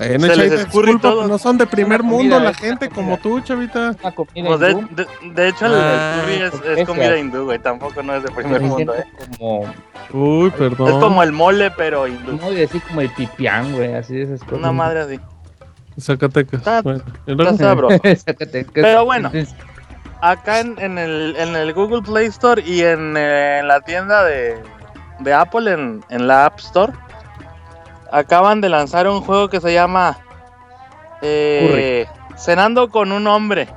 Eh, no, se les escurre todo. no son de primer mundo la es gente como tú, Chavita. Pues de, de, de hecho el, el Ah, curry es, es es comida hindú, güey, tampoco no es de primer Me mundo, ¿eh? como, Uy, perdón. Es como el mole, pero hindú. no decir como el pipián, güey, así cosas. Una madre así. Zacatecas. Está- Bueno, y Está luego- sabroso. Zacatecas. Pero bueno. Acá en, en el, en el Google Play Store y en, eh, en la tienda de, de Apple, en, en la App Store, acaban de lanzar un juego que se llama eh, Cenando con un hombre.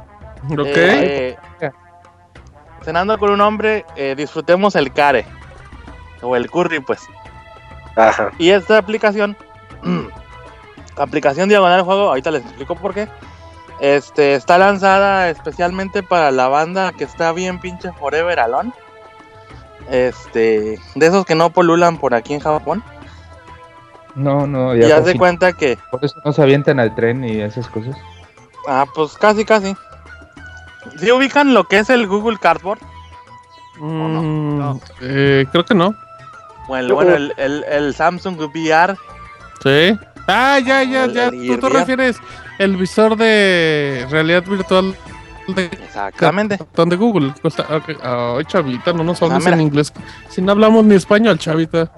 Ok. Eh, cenando con un hombre, eh, disfrutemos el care. O el curry, pues. Ajá. Y esta aplicación, aplicación diagonal juego, ahorita les explico por qué. Este está lanzada especialmente para la banda que está bien pinche Forever Alone. Este, de esos que no polulan por aquí en Japón. no, no, Y ya haz de casi- cuenta que, Por eso no se avientan al tren y esas cosas. ah, pues casi, casi. Si ubican lo que es el Google Cardboard, Mm, No. eh, creo que no. bueno, bueno el, el- el Samsung VR, Sí. Ah, ya, ya, ya. Tú te refieres el visor de realidad virtual de, exactamente. de Google. Cuesta- ok. Ay, chavita, no nos hables Ah, en inglés. Si no hablamos ni español, chavita.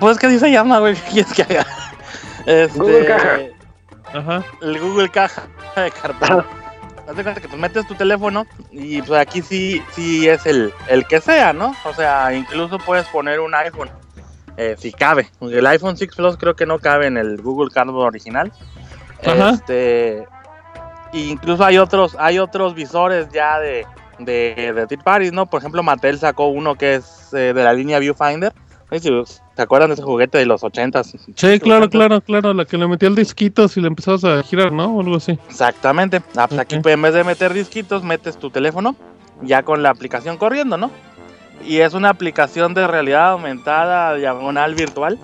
Pues que así se llama, güey, ¿qué quieres que haga? Este, Google Caja. Ajá. el Google Caja de cartón. Haz de cuenta que tú metes tu teléfono y pues aquí sí, sí es el, el que sea, ¿no? O sea, incluso puedes poner un iPhone, eh, si cabe. El iPhone 6 Plus creo que no cabe en el Google Cardboard original. Ajá. Este, incluso hay otros, hay otros visores ya de, de, de third parties, ¿no? Por ejemplo, Mattel sacó uno que es eh, de la línea Viewfinder. ¿Se acuerdan de ese juguete de los 80s? Sí, claro, claro, claro. La que le metía el disquito si le empezabas a girar, ¿no? O algo así. Exactamente. Ah, pues aquí pues, en vez de meter disquitos, metes tu teléfono ya con la aplicación corriendo, ¿no? Y es una aplicación de realidad aumentada, diagonal virtual.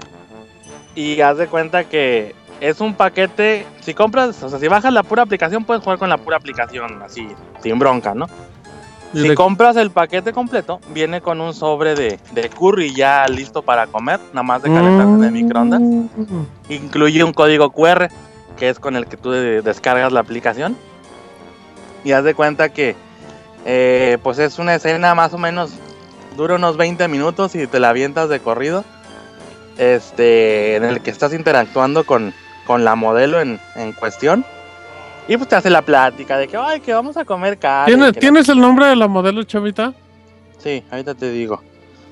Y haz de cuenta que es un paquete. Si compras, o sea, si bajas la pura aplicación, puedes jugar con la pura aplicación, así, sin bronca, ¿no? Si de- compras el paquete completo, viene con un sobre de, de curry ya listo para comer, nada más de calentarse de microondas. Mm. Incluye un código QR, que es con el que tú de- descargas la aplicación. Y haz de cuenta que, eh, pues es una escena más o menos, dura unos 20 minutos y te la avientas de corrido. Este, en el que estás interactuando con, con la modelo en, en cuestión. Y pues te hace la plática de que, ay, que vamos a comer carne. ¿Tienes, que la- ¿Tienes el nombre de la modelo, chavita? Sí, ahorita te digo.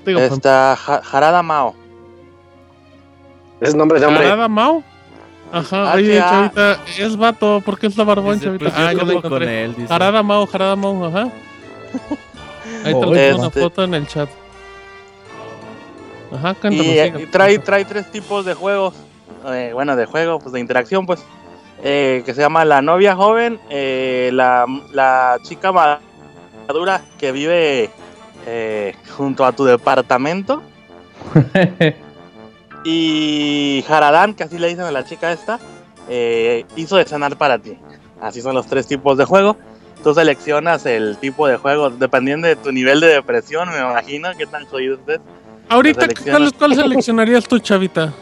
Digo, Está Ja- Harada Mao. Es nombre de hombre. ¿Harada Mao? Ajá, Ah, oye, ah. chavita, es vato, porque es la barbón, chavita. pues, yo Ah, como con encontré. él, dice. Harada Mao, Harada Mao, ajá. Ahí te Oh, pongo una este- foto en el chat. Ajá, cántalo. Y, y trae, trae tres tipos de juegos. Eh, bueno, de juego, pues de interacción, pues. eh, que se llama La novia joven, eh, la, la chica madura que vive eh, junto a tu departamento. y Haradán, que así le dicen a la chica esta, eh, hizo de cenar para ti. Así son los tres tipos de juego. Tú seleccionas el tipo de juego dependiendo de tu nivel de depresión, me imagino, qué tan jodido estés. Ahorita, selecciona. ¿cuál, ¿cuál seleccionarías tú, chavita?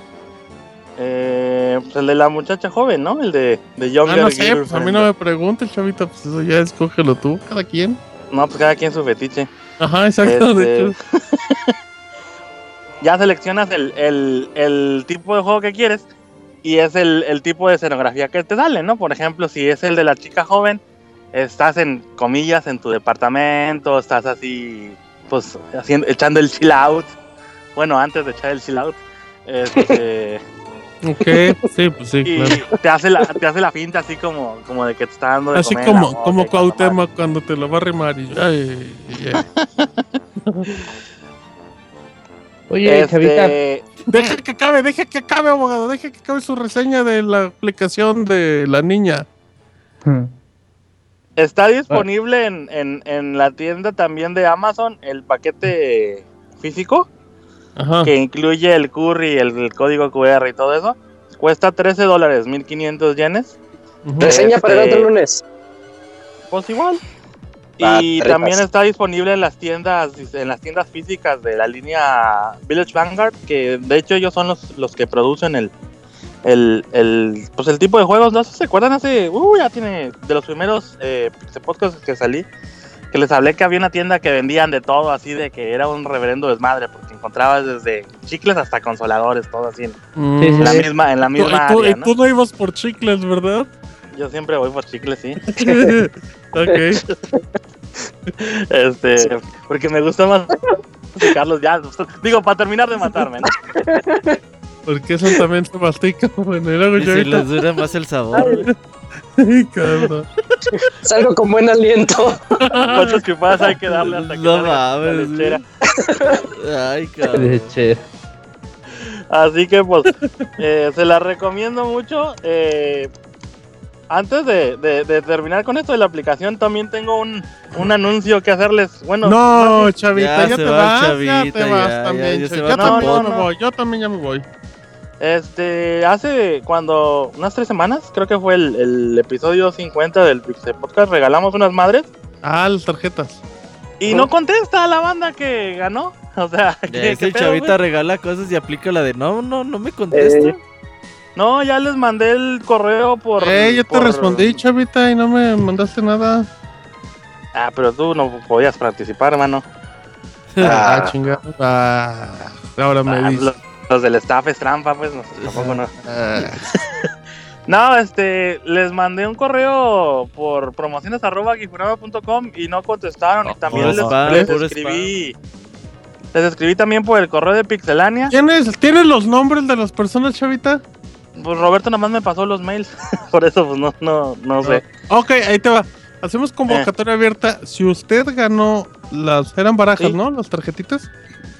Eh, pues el de la muchacha joven, ¿no? El de, de Ah, Younger no sé, Girl pues a mí no me preguntes, chavita, pues eso ya escógelo tú, cada quien. No, pues cada quien su fetiche. Ajá, exacto, de Este, hecho. ya seleccionas el, el- el tipo de juego que quieres y es el, el tipo de escenografía que te sale, ¿no? Por ejemplo, si es el de la chica joven, estás en comillas en tu departamento, estás así, pues, haciendo, echando el chill out. Bueno, antes de echar el chill out. Este, Ok, sí, pues sí, y claro. te hace la, te hace la finta así como, como de que te está dando de Así comer como, como Cuauhtémoc cuando te lo va a rimar y ay. Oye, Este, Chavita, Deja que acabe, deja que acabe, abogado, deja que acabe su reseña de la aplicación de la niña. Está disponible en, en, en la tienda también de Amazon el paquete físico Ajá. que incluye el curry, el, el código QR y todo eso. Cuesta 13 dólares, 1500 yenes. Reseña para el Este- otro lunes. Pues igual. Y tripas. también está disponible en las tiendas en las tiendas físicas de la línea Village Vanguard, que de hecho ellos son los, los que producen el, el, el, pues el tipo de juegos. No sé si se acuerdan hace, uh, ya tiene de los primeros eh, Pixel Podcasts que salí, que les hablé que había una tienda que vendían de todo, así de que era un reverendo desmadre, porque encontrabas desde chicles hasta consoladores, todo así en Mm. Sí, la misma, en la misma y, tú, área, y ¿no? tú no ibas por chicles, ¿verdad? Yo siempre voy por chicles, sí. ok. Este, porque me gusta más Carlos ya, digo, para terminar de matarme, ¿no? Porque eso también se mastica. Bueno, y luego Y yo si ahorita- les dura más el sabor. Salgo con buen aliento. Cuántas chupadas hay que darle hasta que No salga la lechera. Ay, cabrón. leche. Así que pues eh, se la recomiendo mucho. Eh, antes de, de- de terminar con esto de la aplicación, también tengo un, un anuncio que hacerles. Bueno, No, chavita, Ya ya, te va, vas, ya chavita, te vas ya, también. ya, ya se chavita. va yo tu también ya yo también ya me voy. Este, hace cuando, unas tres semanas, creo que fue el, el episodio 50 del Pixel Podcast, regalamos unas madres Ah, las tarjetas. y no contesta la banda que ganó. O sea, ¿qué, ese chavita regala cosas y aplica la de no, no, no me contesta. Eh, No, ya les mandé el correo por. eh, yo te respondí, chavita, y no me mandaste nada. Ah, pero tú no podías participar, hermano. Ah, chingada. Ah, ahora me Ah, dices. Los del staff es trampa, pues no, tampoco no. Ah, No, este, les mandé un correo por promociones arroba guijurama.com y no contestaron. y también puro les, spam, les puro escribí. Les escribí también por el correo de Pixelania. ¿Tienes, ¿Tienes los nombres de las personas, chavita? Pues Roberto nada más me pasó los mails. por eso, pues no, no, no sé. Ok, ahí te va. Hacemos convocatoria abierta. Si usted ganó las. Eran barajas, Sí. ¿no? Las tarjetitas.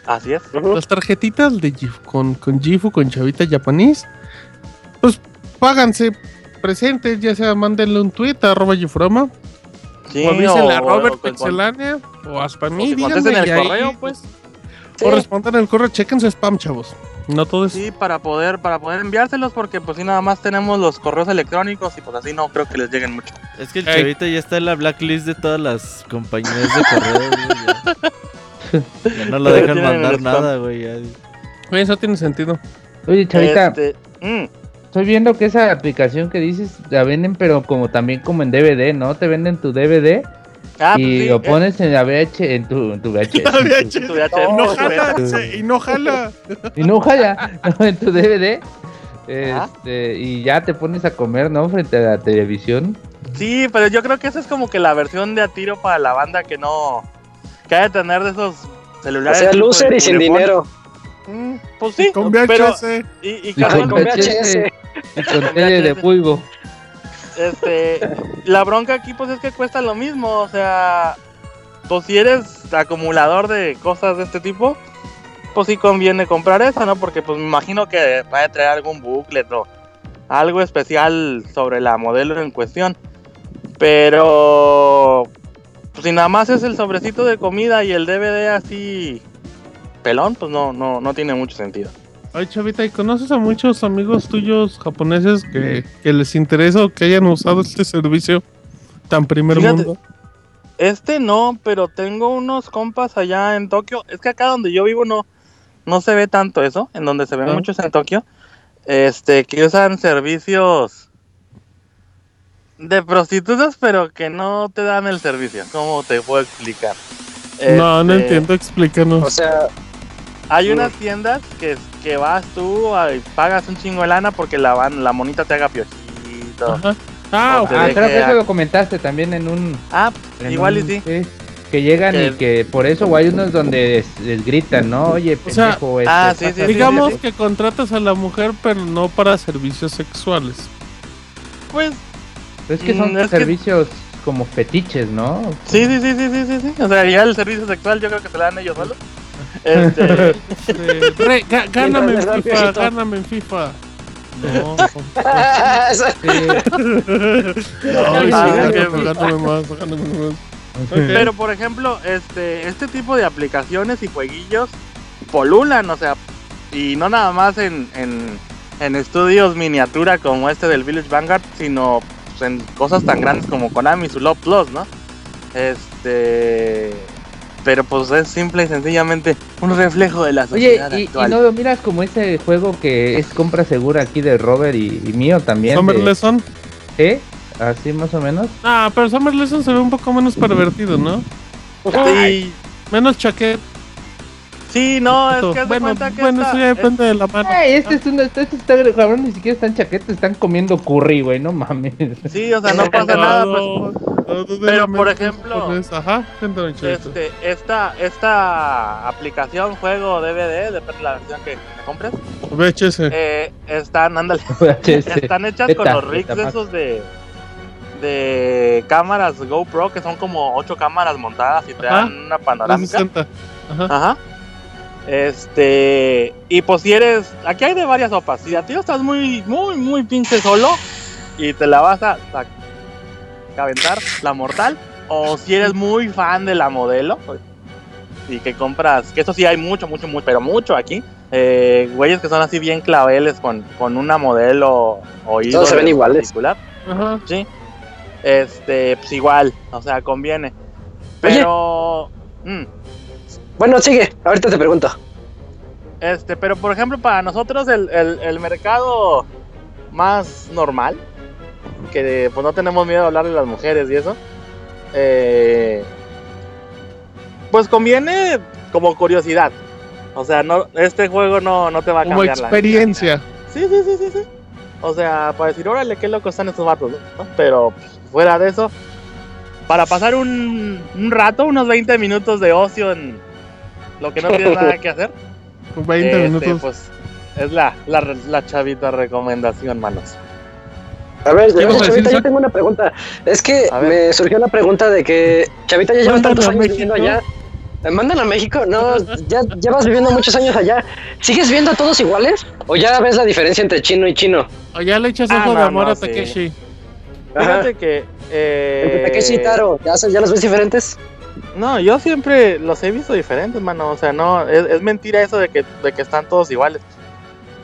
Así es. Las tarjetitas de Gif- con, con Gifu, con Chavita Japanese. Pues páganse presentes, ya sea mándenle un tweet a arroba Gifurama. Sí, o avísenle a o- Robert o Pixelania. O hasta o mí, que díganme. contesten el y ahí, correo, pues. O respondan el correo. Chequen su spam, chavos. No todo es. Sí, para poder, para poder enviárselos, porque pues sí nada más tenemos los correos electrónicos y pues así no creo que les lleguen mucho. Es que el Ey. chavita ya está en la blacklist de todas las compañías de correo. Ya, no lo dejan mandar nada, güey. Oye, Eso tiene sentido. Oye, Chavita, Este, mm, estoy viendo que esa aplicación que dices la venden, pero como también como en DVD, ¿no? Te venden tu DVD ah, pues y sí, lo eh, pones en la VH, en tu, en tu VH. tu VHS, Y no tu jala, y no jala. y no jala, no, en tu DVD. Este, y ya te pones a comer, ¿no? Frente a la televisión. Sí, pero yo creo que esa es como que la versión de a tiro para la banda que no. Que de tener de esos O celulares. sea, tipo loser y sin dinero. Mm, pues sí, Con pero. VHS. Y, y con con VHS, y con tele de fuego. este, la bronca aquí pues es que cuesta lo mismo, o sea, pues si eres acumulador de cosas de este tipo, pues sí conviene comprar esa, ¿no? Porque pues me imagino que va a traer algún booklet o algo especial sobre la modelo en cuestión. Pero pues si nada más es el sobrecito de comida y el DVD así pelón, pues no, no, no tiene mucho sentido. Ay, Chavita, ¿y conoces a muchos amigos tuyos japoneses que, que les interesa o que hayan usado este servicio tan primer Fíjate, mundo? Este no, pero tengo unos compas allá en Tokio. Es que acá donde yo vivo no, no se ve tanto eso, en donde se ve Ah. muchos en Tokio. Este, que usan servicios de prostitutas, pero que no te dan el servicio. ¿Cómo te puedo explicar? No, no Este, entiendo, explícanos. O sea, Hay unas tiendas que, que vas tú y pagas un chingo de lana porque la van, la monita te haga piojito. Ajá. Ah, o Ah, deje creo que eso lo comentaste también en un. Ah, en igual y sí. Que llegan Que- y que por eso, o hay unos donde les, les gritan, ¿no? Oye, O sea, pendejo, este, ah, sí, sí, pásate". sí, Digamos sí. que contratas a la mujer, pero no para servicios sexuales. Pues Es que son Mm, es que- servicios como fetiches, ¿no? sí, sí, sí, sí, sí, sí, sí. O sea, ya el servicio sexual yo creo que se lo dan ellos solos. Este, re- gáname en FIFA, gáname en FIFA. No. Pero por ejemplo, este, este tipo de aplicaciones y jueguillos polulan, o sea, y no nada más en, en, en estudios miniatura como este del Village Vanguard, sino pues, en cosas tan grandes como Konami, su Love Plus, ¿no? Este, pero pues es simple y sencillamente un reflejo de la Oye, sociedad y, y actual. no lo miras como ese juego que es compra segura aquí de Robert y, y mío también. Summer de- Lesson. ¿Eh? Así más o menos. Ah, pero Summer Lesson se ve un poco menos pervertido, ¿no? Sí, Menos chaquet. Sí, no, es que bueno, cuenta que bueno, esta- eso ya depende de la mano. Este es un, este está cabrón, ni siquiera están chaquetas, están comiendo curry, güey, no mames. sí, o sea, no pasa nada, pues, No, no, no, Pero, por ejemplo, Ajá. Este, esta, esta aplicación, juego, DVD, depende de la versión que que compres, VHS. eh, están, ándale, VHS. están hechas con los rigs esos de, de cámaras GoPro, que son como ocho cámaras montadas y te Ajá. dan una panorámica. 360. Ajá. Ajá. Este, y pues si eres, aquí hay de varias sopas. Si a ti estás muy, muy, muy pinche solo y te la vas a, a aventar, la mortal, o si eres muy fan de la modelo pues, y que compras, que eso sí hay mucho, mucho, mucho, pero mucho aquí. Eh, güeyes que son así bien claveles con, con una modelo o ídolo se ven en iguales. Sí. Este, pues igual, o sea, conviene. Pero. mm, Bueno, sigue, ahorita te pregunto. Este, pero por ejemplo, para nosotros el, el- el mercado más normal, que pues no tenemos miedo a hablarle a las mujeres y eso, eh, pues conviene como curiosidad. O sea, no, este juego no, no te va a Como cambiar la vida. experiencia. Sí, sí, sí, sí, sí. O sea, para decir, órale, qué locos están estos vatos, ¿no? Pero pues, fuera de eso, para pasar un, un rato, unos 20 minutos de ocio en lo que no tienes nada que hacer, 20 este, minutos. pues es la, la, la chavita recomendación, manos. A ver, ¿Qué ibas a decir, Chavita, yo tengo una pregunta. Es que me surgió la pregunta de que Chavita ya lleva tantos años viviendo allá. ¿Me mandan a México? No, ya llevas viviendo muchos años allá. ¿Sigues viendo a todos iguales? ¿O ya ves la diferencia entre chino y chino? O ya le echas Ah, ojo de no, amor no, a sí. Takeshi. Ajá. Fíjate que... eh, Entre Takeshi y Taro, ¿ya, ¿ya los ves diferentes? No, yo siempre los he visto diferentes, mano. O sea, no, es, mentira eso de que, de que están todos iguales.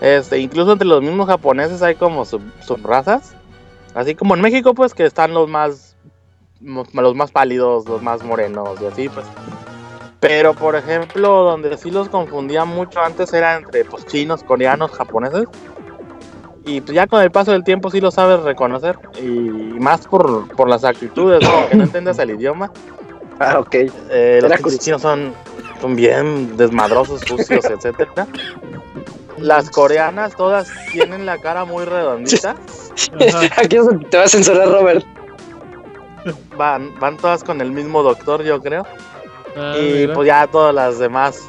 Este, incluso entre los mismos japoneses hay como sub, subrazas. Así como en México, pues, que están los más, los más pálidos, los más morenos y así, pues. Pero, por ejemplo, donde sí los confundía mucho antes era entre, pues, chinos, coreanos, japoneses. Y pues ya con el paso del tiempo sí lo sabes reconocer. Y más por, por las actitudes, ¿no? que no entiendes el idioma. Ah, ok. Eh, los chinos son, son bien desmadrosos, sucios, etcétera. Las coreanas todas tienen la cara muy redondita. Aquí es donde te va a censurar Robert. Van, van todas con el mismo doctor, yo creo. Ah, y mira. pues ya todas las demás,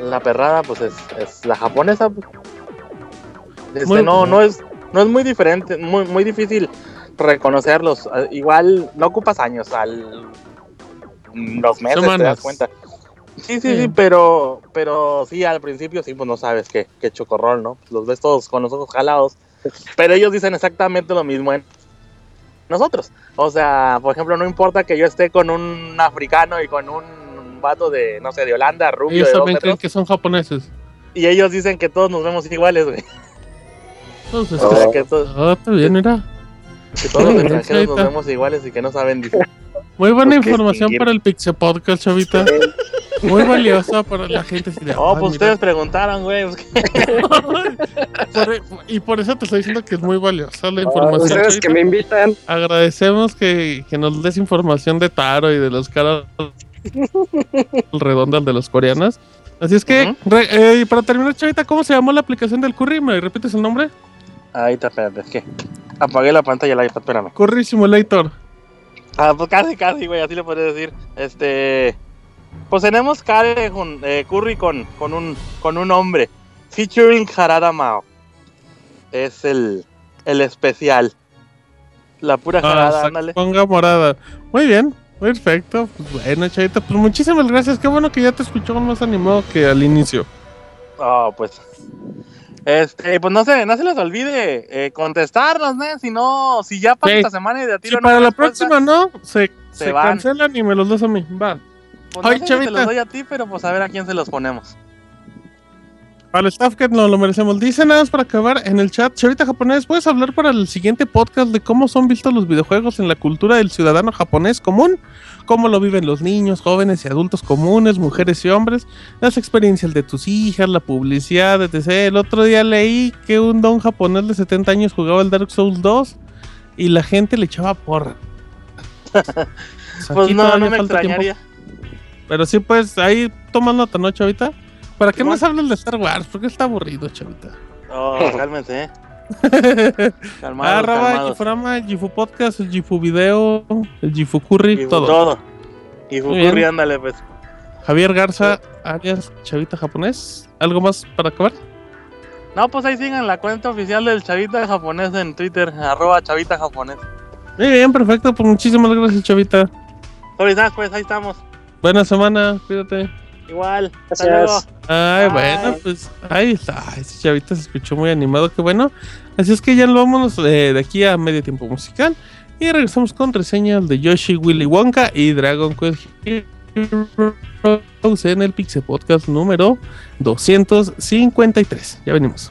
la perrada, pues es, es la japonesa. pues. Este, Muy- no, no es, no es muy diferente, muy, muy difícil reconocerlos. Ah, Igual no ocupas años, al los meses te das cuenta. Sí, sí, sí, pero, pero sí, al principio sí, pues no sabes qué, qué chocorrol, ¿no? Los ves todos con los ojos jalados. Pero ellos dicen exactamente lo mismo en nosotros. O sea, por ejemplo, no importa que yo esté con un africano y con un vato de, no sé, de Holanda, rubio, Ellos también creen que son japoneses. y ellos dicen que todos nos vemos iguales, güey. Entonces, Oh. que, to- ah, bien, mira. que todos los extranjeros nos vemos iguales y que no saben diferencia. Muy buena información para el Pixel Podcast, chavita. Muy valiosa para la gente. así de, Oh, "Ah, pues mira". ustedes preguntaron, güey. y por eso te estoy diciendo que es muy valiosa la Ah, información. Ustedes que me invitan. Agradecemos que, que nos des información de Taro y de los caras redondas de los coreanos. Así es que, eh, y para terminar, Chavita, ¿cómo se llamó la aplicación del Curry? ¿Me repites el nombre? Ahí está, espérate, es que apagué la pantalla del iPad, espérame. Curry Simulator. Ah, pues casi, casi, güey, así le podría decir. Este. Pues tenemos Kare con, eh, Curry con, con, un, con un hombre. Featuring Harada Mao. Es el, el especial. La pura Ah, Harada, sa- ándale. Ponga morada. Muy bien, perfecto. Pues bueno, Chavita, pues muchísimas gracias. Qué bueno que ya te escuchó más animado que al inicio. Oh, pues. Este, pues no se, no se les olvide eh, contestarnos, ¿no? Si no, si ya pasa Sí. esta semana y de a tiro no para la próxima no, se, Se se cancelan y me los das a mí. Va. Pues no Ay, sé si Chavita. te los doy a ti, pero pues a ver a quién se los ponemos. Para el staff que no lo merecemos. Dice nada más para acabar en el chat. Chavita japonés, ¿puedes hablar para el siguiente podcast de cómo son vistos los videojuegos en la cultura del ciudadano japonés común? ¿Cómo lo viven los niños, jóvenes y adultos comunes, mujeres y hombres? Las experiencias de tus hijas, la publicidad, etc. El otro día leí que un don japonés de 70 años jugaba el Dark Souls 2 y la gente le echaba porra. O sea, Pues aquí no, no me tiempo. extrañaría. Pero sí, pues ahí tomas nota, ¿no, Chavita? ¿Para qué nos hablas de Star Wars? Porque está aburrido, Chavita. Oh, cálmense, eh. ah, el calmados. Gifurama, el Gifu Podcast, el Gifu Video, el Gifu Curry, todo. todo. Y Muy bien. Fukuri, ándale, pues. Javier Garza, alias Chavita Japonés. ¿Algo más para acabar? No, pues ahí sigan la cuenta oficial del Chavita Japonés en Twitter, arroba Chavita Japonés. Muy bien, perfecto. Pues muchísimas gracias, Chavita. Pues ahí estamos. Buena semana, cuídate. Igual. Hasta Gracias. luego. Ay, Bye. bueno, pues ahí está. Ese Chavita se escuchó muy animado, qué bueno. Así es que ya nos vamos eh, de aquí a medio tiempo musical. Y regresamos con reseñas de Yoshi, Willy Wonka y Dragon Quest Heroes en el Pixel Podcast número 253. Ya venimos.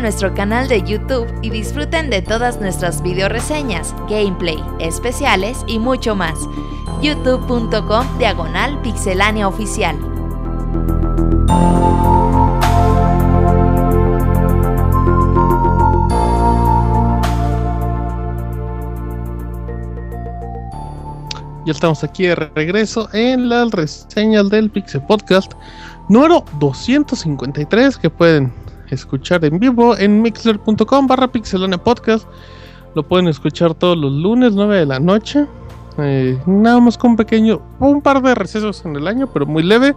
nuestro canal de YouTube y disfruten de todas nuestras video reseñas, gameplay, especiales y mucho más. youtube.com diagonal pixelánea oficial. Ya estamos aquí de regreso en las reseñas del Pixel Podcast número 253 que pueden escuchar en vivo en mixler.com barra pixelania podcast. Lo pueden escuchar todos los lunes 9 de la noche. Eh, nada más con un pequeño, un par de recesos en el año, pero muy leve.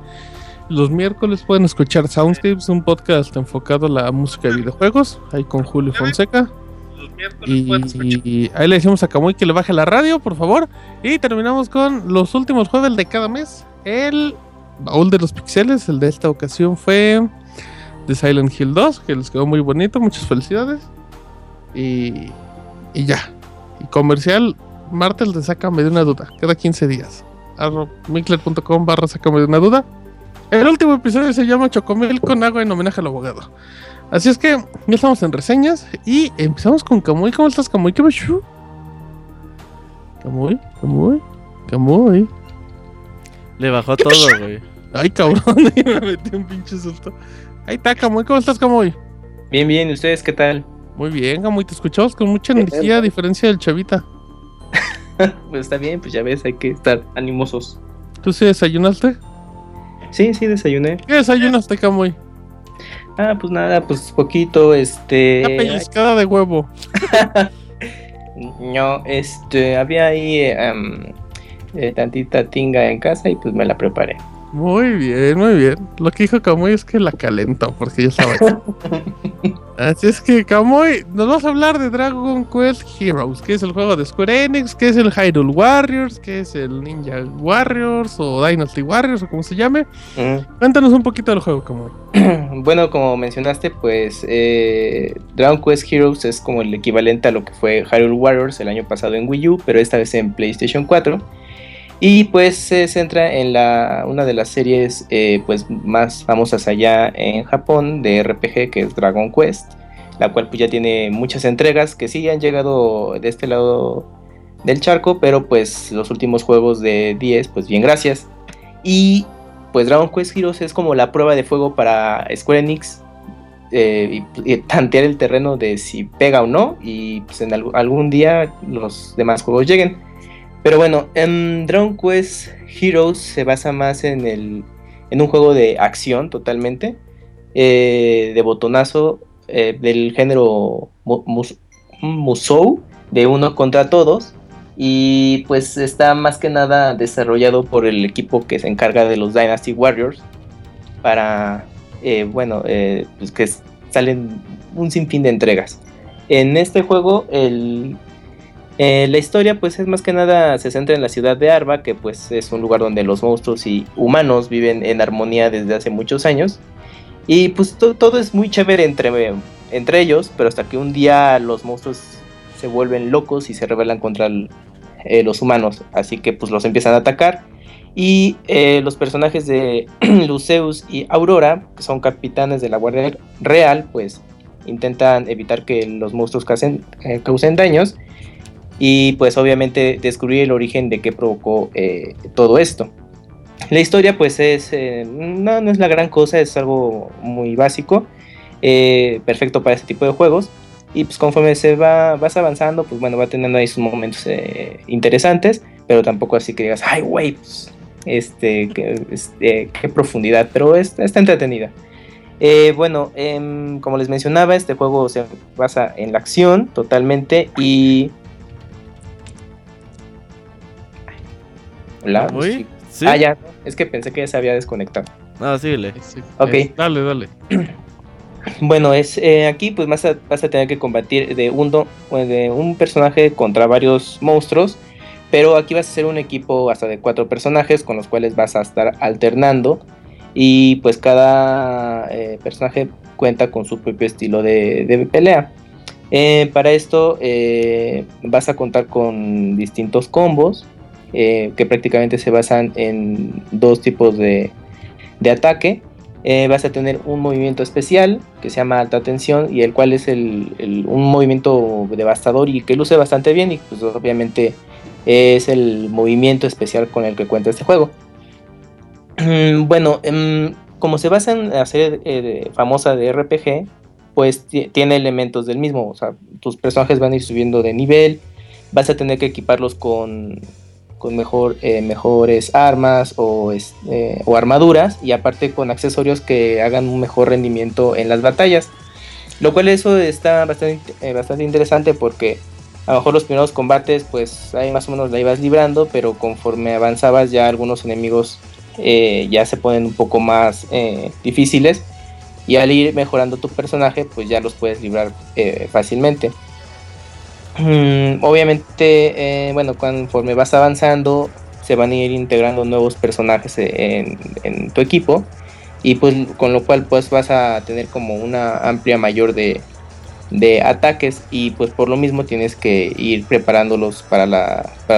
Los miércoles pueden escuchar Soundscapes, un podcast enfocado a la música de videojuegos, ahí con Julio Fonseca. Y, y ahí le decimos a Camuy que le baje la radio, por favor. Y terminamos con los últimos jueves de cada mes. El baúl de los pixeles, el de esta ocasión fue de Silent Hill 2, que les quedó muy bonito, muchas felicidades. Y, y ya. Y comercial, martes de Sácame de una duda, cada 15 días. Mixler.com barra Sácame de una duda. El último episodio se llama Chocomil con agua en homenaje al abogado. Así es que ya estamos en reseñas y empezamos con Camuy. ¿Cómo estás, Camuy? ¿Qué pasó? Camuy, Camuy, Camuy. Le bajó todo, güey. Ay, cabrón, me metí un pinche susto. Ahí está, Camuy. ¿Cómo estás, Camuy? Bien, bien. ¿Y ustedes qué tal? Muy bien, Camuy. Te escuchamos con mucha energía, a diferencia del Chavita. pues está bien, pues ya ves, hay que estar animosos. ¿Tú sí desayunaste? Sí, sí, desayuné. ¿Qué desayunaste, Camuy? Ah, pues nada, pues poquito, este. Una pellizcada de huevo. no, este, había ahí um, eh, tantita tinga en casa y pues me la preparé. Muy bien, muy bien. Lo que dijo Camuy es que la calentó porque ya estaba. Así es que, Camuy, nos vas a hablar de Dragon Quest Heroes, que es el juego de Square Enix, que es el Hyrule Warriors, que es el Ninja Warriors o Dynasty Warriors o como se llame. Mm. Cuéntanos un poquito del juego, Camuy. bueno, como mencionaste, pues eh, Dragon Quest Heroes es como el equivalente a lo que fue Hyrule Warriors el año pasado en Wii U, pero esta vez en PlayStation 4. Y pues se centra en la, una de las series eh, pues más famosas allá en Japón de RPG que es Dragon Quest, la cual pues ya tiene muchas entregas que sí han llegado de este lado del charco, pero pues los últimos juegos de 10 pues bien gracias. Y pues Dragon Quest Heroes es como la prueba de fuego para Square Enix eh, y, tantear el terreno de si pega o no y pues en algún día los demás juegos lleguen. Pero bueno, en Dragon Quest Heroes se basa más en, el, en un juego de acción totalmente, eh, de botonazo eh, del género Musou, de uno contra todos. Y pues está más que nada desarrollado por el equipo que se encarga de los Dynasty Warriors. Para, eh, bueno, pues que salen un sinfín de entregas. En este juego el eh, la historia pues es más que nada se centra en la ciudad de Arba, que pues es un lugar donde los monstruos y humanos viven en armonía desde hace muchos años. Y pues todo es muy chévere entre, entre ellos, pero hasta que un día los monstruos se vuelven locos y se rebelan contra eh, los humanos. Así que pues los empiezan a atacar. Y eh, los personajes de Luceus y Aurora, que son capitanes de la Guardia Real, pues intentan evitar que los monstruos causen, causen daños y pues obviamente descubrir el origen de qué provocó eh, todo esto. La historia pues es, eh, no, es la gran cosa, es algo muy básico, eh, perfecto para este tipo de juegos. Y pues conforme se va vas avanzando, pues bueno, va teniendo ahí sus momentos interesantes, pero tampoco así que digas, ay, güey, pues, este, qué, qué profundidad, pero está, está entretenida. bueno, em, como les mencionaba, este juego se basa en la acción totalmente y Hola. ¿Sí? Ah, ya. Es que pensé que ya se había desconectado. Ah, síguele. Ok. dale, dale. Bueno, es eh, aquí pues vas a, vas a, tener que combatir de un, de un personaje contra varios monstruos, pero aquí vas a ser un equipo hasta de cuatro personajes con los cuales vas a estar alternando y pues cada eh, personaje cuenta con su propio estilo de, pelea. Eh, para esto vas a contar con distintos combos eh, que prácticamente se basan en dos tipos de, ataque eh, vas a tener un movimiento especial que se llama alta tensión y el cual es el, el- un movimiento devastador y que luce bastante bien y pues obviamente es el movimiento especial con el que cuenta este juego. Mm, Bueno, em, como se basa en la serie eh, famosa de RPG, pues ti- tiene elementos del mismo. O sea, tus personajes van a ir subiendo de nivel, vas a tener que equiparlos con, con mejor, eh, mejores armas o, eh, o armaduras y aparte con accesorios que hagan un mejor rendimiento en las batallas. Lo cual eso está bastante, eh, bastante interesante porque a lo mejor los primeros combates pues ahí más o menos la ibas librando, pero conforme avanzabas ya algunos enemigos ya se ponen un poco más difíciles y al ir mejorando tu personaje pues ya los puedes librar fácilmente. Mm, obviamente, eh, bueno, conforme vas avanzando se van a ir integrando nuevos personajes en, tu equipo y pues con lo cual pues vas a tener como una amplia mayor de, ataques y pues por lo mismo tienes que ir preparándolos para,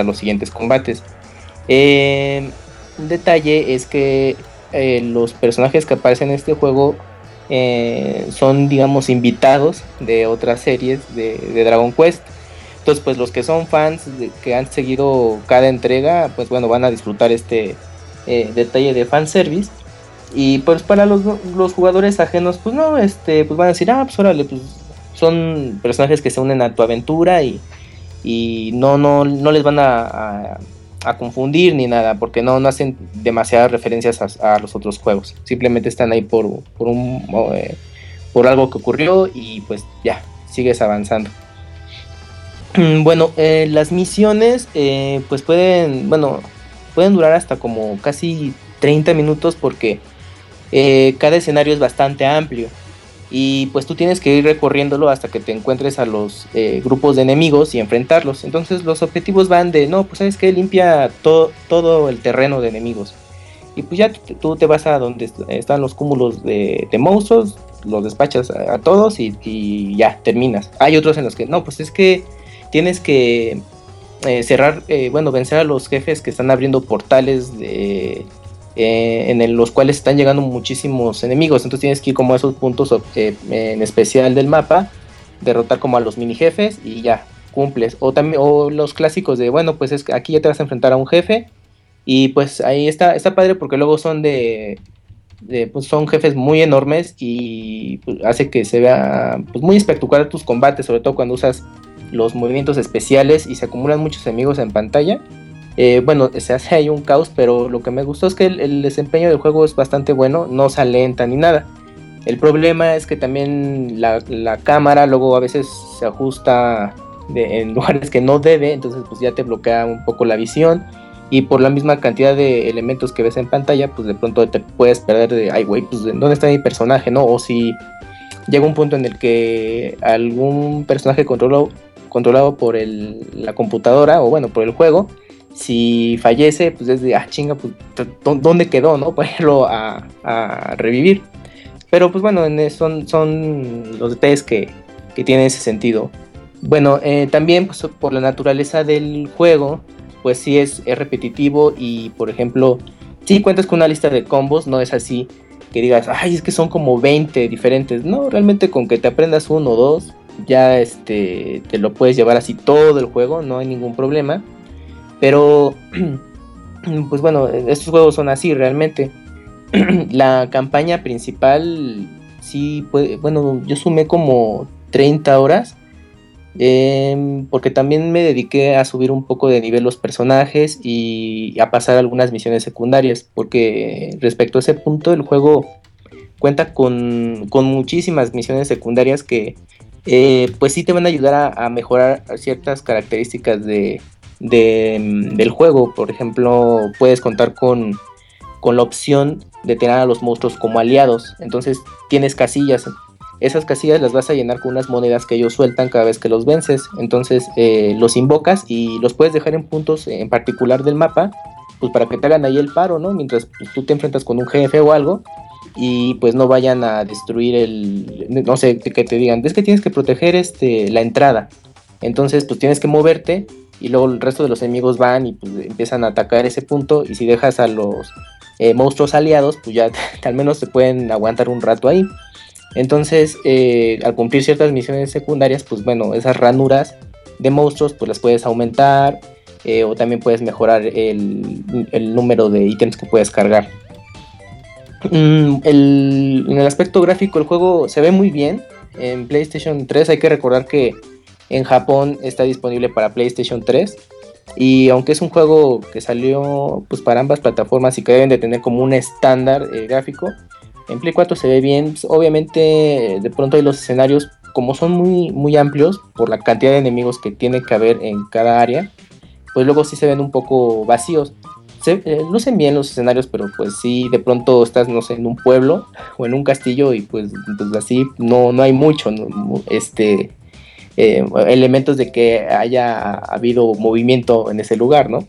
los siguientes combates. Eh, un detalle es que eh, los personajes que aparecen en este juego eh, son digamos invitados de otras series de Dragon Quest. Entonces pues los que son fans que han seguido cada entrega pues bueno van a disfrutar este eh, detalle de fanservice. Y pues para los, los jugadores ajenos pues no, este pues van a decir ah pues órale pues son personajes que se unen a tu aventura y, y no, no, no les van a, a- confundir ni nada, porque no, no hacen demasiadas referencias a, a los otros juegos. Simplemente están ahí por, por, un, eh, por algo que ocurrió y pues ya, sigues avanzando. Bueno, eh, las misiones eh, pues pueden, bueno, pueden durar hasta como casi 30 minutos porque eh, cada escenario es bastante amplio y pues tú tienes que ir recorriéndolo hasta que te encuentres a los grupos de enemigos y enfrentarlos. Entonces los objetivos van de, no, pues sabes que limpia to- todo el terreno de enemigos. Y pues ya tú, te vas a donde est- están los cúmulos de, de monstruos, los despachas a, todos y ya terminas. Hay otros en los que, no, pues es que tienes que eh, cerrar, eh, bueno, vencer a los jefes que están abriendo portales de, eh, en los cuales están llegando muchísimos enemigos. Entonces tienes que ir como a esos puntos en especial del mapa, derrotar como a los mini jefes y ya cumples. O también los clásicos de bueno, pues es que aquí ya te vas a enfrentar a un jefe y pues ahí está está padre porque luego son de, de, pues son jefes muy enormes y pues, hace que se vea pues muy espectacular tus combates, sobre todo cuando usas los movimientos especiales y se acumulan muchos enemigos en pantalla. Eh, bueno, se hace ahí un caos, pero lo que me gustó es que el, desempeño del juego es bastante bueno, no se alenta ni nada. El problema es que también la, cámara luego a veces se ajusta en lugares que no debe, entonces pues ya te bloquea un poco la visión y por la misma cantidad de elementos que ves en pantalla, pues de pronto te puedes perder de, ay güey, pues ¿dónde está mi personaje? ¿No? O si llega un punto en el que algún personaje controlado, controlado por el- la computadora o bueno, por el juego, si fallece, pues es de, ah, chinga, pues, t- ¿dó- ¿dónde quedó, no? Para irlo a, revivir. Pero pues bueno, son, son los detalles que, que tienen ese sentido. Bueno, eh, también pues, por la naturaleza del juego, pues sí es, es repetitivo y por ejemplo, si cuentas con una lista de combos, no es así que digas, ay, es que son como 20 diferentes. No, realmente con que te aprendas uno o dos, ya este, te lo puedes llevar así todo el juego, no hay ningún problema. Pero, pues bueno, estos juegos son así realmente. la campaña principal, sí, puede, bueno, yo sumé como 30 horas. em, porque también me dediqué a subir un poco de nivel los personajes y a pasar algunas misiones secundarias. Porque respecto a ese punto, el juego cuenta con, con muchísimas misiones secundarias que eh, pues sí te van a ayudar a, mejorar ciertas características de, de, mm, del juego. Por ejemplo, puedes contar con, con la opción de tener a los monstruos como aliados. Entonces tienes casillas. Esas casillas las vas a llenar con unas monedas que ellos sueltan cada vez que los vences. Entonces eh, los invocas y los puedes dejar en puntos en particular del mapa. Pues para que te hagan ahí el paro, ¿no? Mientras pues, tú te enfrentas con un jefe o algo. Y pues no vayan a destruir el. No sé, que te digan. Es que tienes que proteger este, la entrada. Entonces, pues tienes que moverte y luego el resto de los enemigos van y pues, empiezan a atacar ese punto y si dejas a los eh, monstruos aliados, pues ya al menos se pueden aguantar un rato ahí. Entonces, eh, al cumplir ciertas misiones secundarias, pues bueno, esas ranuras de monstruos, pues las puedes aumentar eh, o también puedes mejorar el, el número de ítems que puedes cargar. Mm, en el aspecto gráfico, el juego se ve muy bien. En PlayStation 3 hay que recordar que en Japón está disponible para PlayStation 3. Y aunque es un juego que salió pues, para ambas plataformas y que deben de tener como un estándar eh, gráfico, en Play 4 se ve bien. Pues, obviamente, de pronto hay los escenarios, como son muy, muy amplios por la cantidad de enemigos que tiene que haber en cada área, pues luego sí se ven un poco vacíos. Se, eh, lucen bien los escenarios, pero pues sí, de pronto estás, no sé, en un pueblo o en un castillo y pues, pues así no, no hay mucho, este, eh, elementos de que haya habido movimiento en ese lugar, ¿no?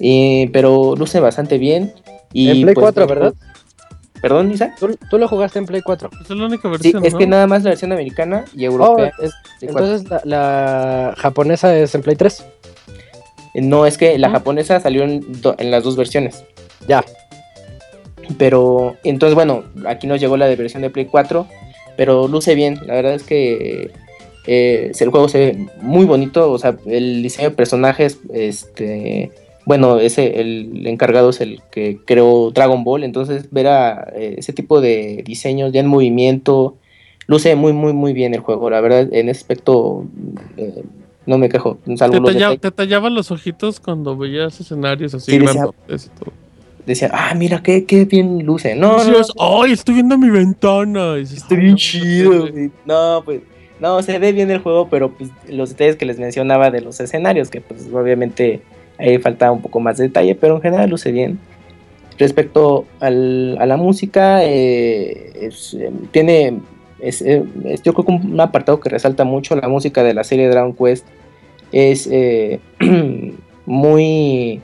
Y- pero luce bastante bien. Y, En Play pues, 4, ¿verdad? Perdón, Isa. ¿Tú, tú lo jugaste en Play 4. Es la única Sí, es ¿no? que nada más la versión americana y Oh, europea. es- Play 4. entonces la, la japonesa es en Play 3. No, es que la japonesa salió en, do- en las dos versiones. Ya. Pero, entonces, bueno, aquí nos llegó la de versión de Play 4, pero luce bien. La verdad es que eh, el juego se ve muy bonito. O sea, el diseño de personajes, este, bueno, ese, el encargado es el que creó Dragon Ball. Entonces, ver a eh, ese tipo de diseños ya en movimiento, luce muy, muy, muy bien el juego. La verdad, en ese aspecto, eh, no me quejo. Salvo Te, talla- te tallaban los ojitos cuando veías escenarios así Sí, decía- ah, mira, qué, qué bien luce. No, no, ¡ay, estoy viendo mi ventana! Y dices, Está "Ay, bien no, chido, no sé". güey. No, pues, no, se ve bien el juego, pero pues los detalles que les mencionaba de los escenarios, que pues obviamente ahí falta un poco más de detalle, pero en general luce bien. Respecto al- a la música, eh, es, eh, tiene, es, es- yo creo que un apartado que resalta mucho la música de la serie Dragon Quest es eh, muy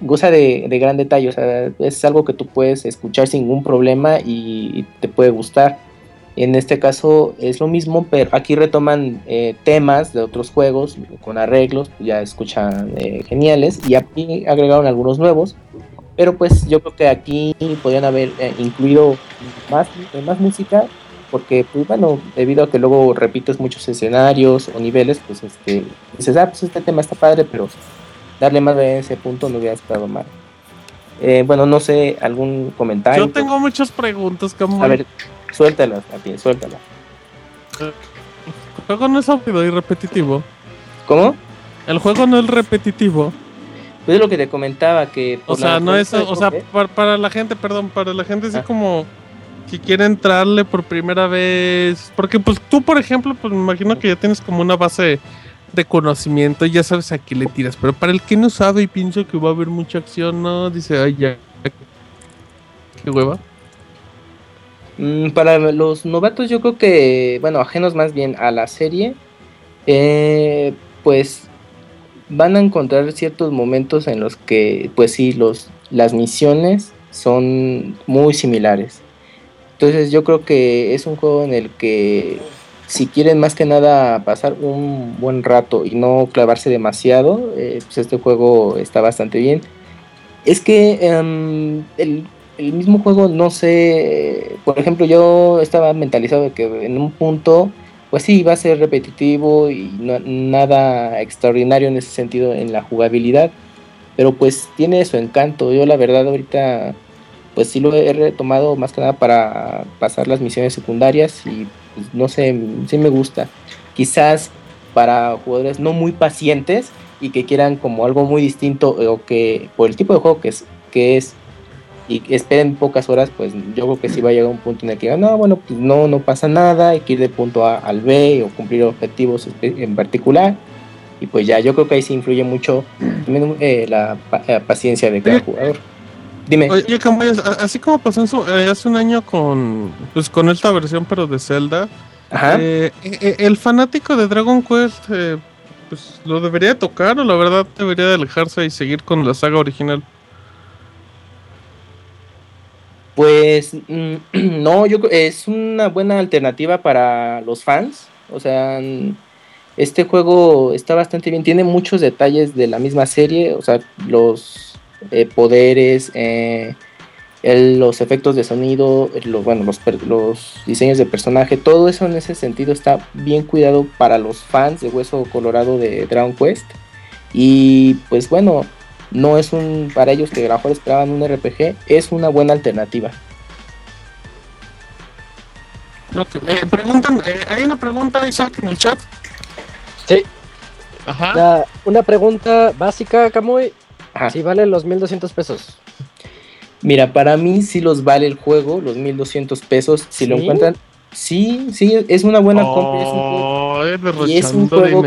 goza de, de gran detalle, o sea, es algo que tú puedes escuchar sin ningún problema y, te puede gustar. En este caso es lo mismo, pero aquí retoman eh, temas de otros juegos con arreglos, ya escuchan eh, geniales y aquí agregaron algunos nuevos. Pero pues yo creo que aquí podrían haber incluido más, más música, porque pues bueno, debido a que luego repites muchos escenarios o niveles, pues este, dices, ah, pues este tema está padre, pero darle más de ese punto no hubiera estado mal. Eh, bueno, no sé, algún comentario. Yo tengo muchas preguntas, como A ver, suéltalas, a ti, suéltalas. El juego no es aburrido y repetitivo. ¿Cómo? El juego no es repetitivo. Pues es lo que te comentaba, que... O sea, no es, o sea, juego, para, para la gente, perdón, para la gente Ah. como que quiere entrarle por primera vez, porque pues tú, por ejemplo, pues me imagino que ya tienes como una base de conocimiento y ya sabes a qué le tiras, pero para el que no sabe y piensa que va a haber mucha acción, no, dice, ay, ya, qué hueva. Mm, para los novatos yo creo que, bueno, ajenos más bien a la serie, eh, pues van a encontrar ciertos momentos en los que, pues sí, los, las misiones son muy similares. Entonces yo creo que es un juego en el que si quieren más que nada pasar un buen rato y no clavarse demasiado, eh, pues este juego está bastante bien. Es que em, el, el mismo juego, no sé, por ejemplo, yo estaba mentalizado de que en un punto, pues sí, iba a ser repetitivo y no- nada extraordinario en ese sentido en la jugabilidad, pero pues tiene su encanto. Yo la verdad ahorita, pues sí lo he retomado más que nada para pasar las misiones secundarias y pues, no sé, sí me gusta. Quizás para jugadores no muy pacientes y que quieran como algo muy distinto o que por el tipo de juego que es, que es y esperen pocas horas, pues yo creo que sí va a llegar un punto en el que digan, no, bueno, pues no, no pasa nada, hay que ir de punto A al B o cumplir objetivos en particular. Y pues ya, yo creo que ahí sí influye mucho también eh, la pa- eh, paciencia de cada jugador. Dime. Oye, Camayas, así como pasó en su- eh, hace un año con, pues, con esta versión, pero de Zelda, Ajá. eh, eh, el fanático de Dragon Quest, eh, pues, ¿lo debería tocar o la verdad debería de alejarse y seguir con la saga original? Pues mm, no, yo es una buena alternativa para los fans. O sea, este juego está bastante bien. Tiene muchos detalles de la misma serie. O sea, los eh, poderes, eh, el- los efectos de sonido, lo- bueno, los, diseños de personaje, todo eso en ese sentido está bien cuidado para los fans de Hueso Colorado de Dragon Quest. Y pues bueno, no es un, para ellos que a lo mejor esperaban un RPG, es una buena alternativa. Eh, preguntan, eh, hay una pregunta, Isaac, en el chat. Sí. Ajá. La- una pregunta básica, Camuy. Ajá. Si vale los 1200 pesos. Mira, para mí sí los vale el juego, los 1200 pesos, si lo encuentran. Sí, sí, es una buena compra. es un juego- Oh, eh, y es un juego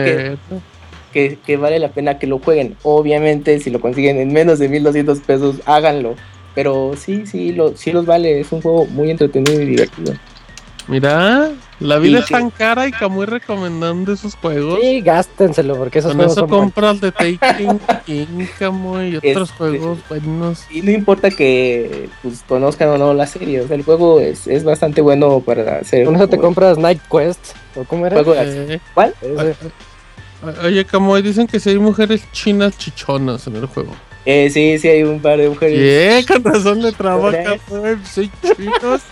que, que vale la pena que lo jueguen. Obviamente, si lo consiguen en menos de 1200 pesos, háganlo. Pero sí, sí, lo, sí los vale. Es un juego muy entretenido y divertido. Mira, la vida Y es tan cara y Camuy recomendando esos juegos. Sí, gástenselo, porque esos Con juegos eso son buenos. compras de Taking King, Camuy, y otros Este- juegos buenos. Y no importa que pues, conozcan o no la serie. O sea, el juego es, es bastante bueno para hacer. Con eso te compras Night Quest. ¿O cómo era? Eh, ¿Cuál? Ese. oye, Camuy, dicen que si hay mujeres chinas chichonas en el juego. Eh, sí, sí, hay un par de mujeres. Sí, con razón le trabaja, soy chinos.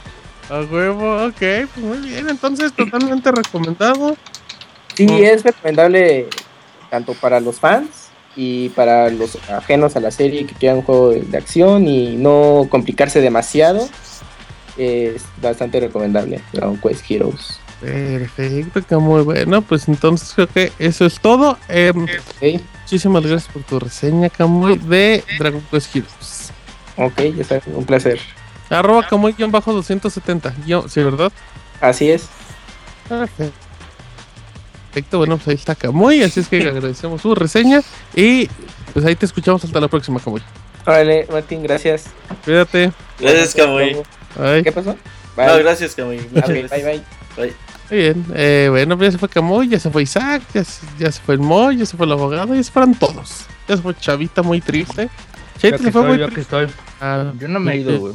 A huevo, ok, pues muy bien, entonces totalmente recomendado. Sí, Oh. es recomendable tanto para los fans y para los ajenos a la serie que quieran un juego de, de acción y no complicarse demasiado. Es bastante recomendable Dragon Quest Heroes. Perfecto, Camuy. Bueno, pues entonces creo que eso es todo. Em, muchísimas gracias por tu reseña, Camuy, de Dragon Quest Heroes. ok, ya está, un placer. Arroba Camuy-270. Guión- Sí, ¿verdad? Así es. Perfecto. Perfecto, bueno, pues ahí está Camuy, así es que agradecemos su reseña y pues ahí te escuchamos hasta la próxima, Camuy. Órale, Martín, gracias. Cuídate. Gracias, Camuy. ¿Qué pasó? No, Bye. gracias, Camuy. Muchas Ok, bye, bye. Bye. Muy bien, eh, bueno, pues ya se fue Camuy, ya se fue Isaac, ya se, ya se fue el Moy, ya se fue el abogado, ya se fueron todos. Ya se fue Chavita muy triste. Chavita se que fue muy estoy, yo que triste. estoy. Ah, Yo no me he ido, güey.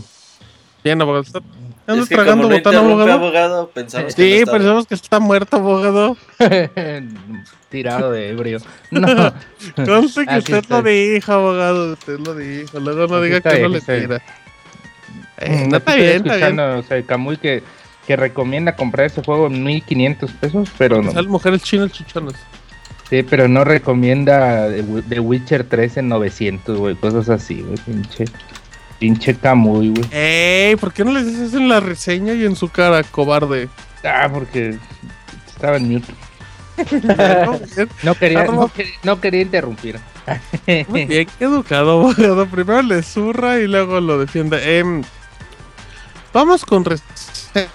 Bien, abogado. Está, anda Es que tragando no interrumpe, abogado. abogado, pensamos que Sí, no estaba. pensamos que está muerto, abogado. Tirado de ebrio. No. Conste que usted lo estoy. dijo, abogado. Usted lo dijo. Luego no Aquí diga que no le estoy. tira. Eh, Mm, no aquí está estoy bien, está bien. escuchando, O sea, Camuy que, que recomienda comprar ese juego en 1500 pesos, pero no. Sale mujeres chinas chichonas. Sí, pero no recomienda The Witcher 3 en 900, güey. Cosas así, güey. Pinche. Pinche Camuy, güey. Ey, ¿por qué no les dices en la reseña y en su cara, cobarde? Ah, porque estaba en mute. No quería, no quería, no quería interrumpir. Muy bien, qué educado, abogado. Primero le zurra y luego lo defiende. Em, vamos con reseña.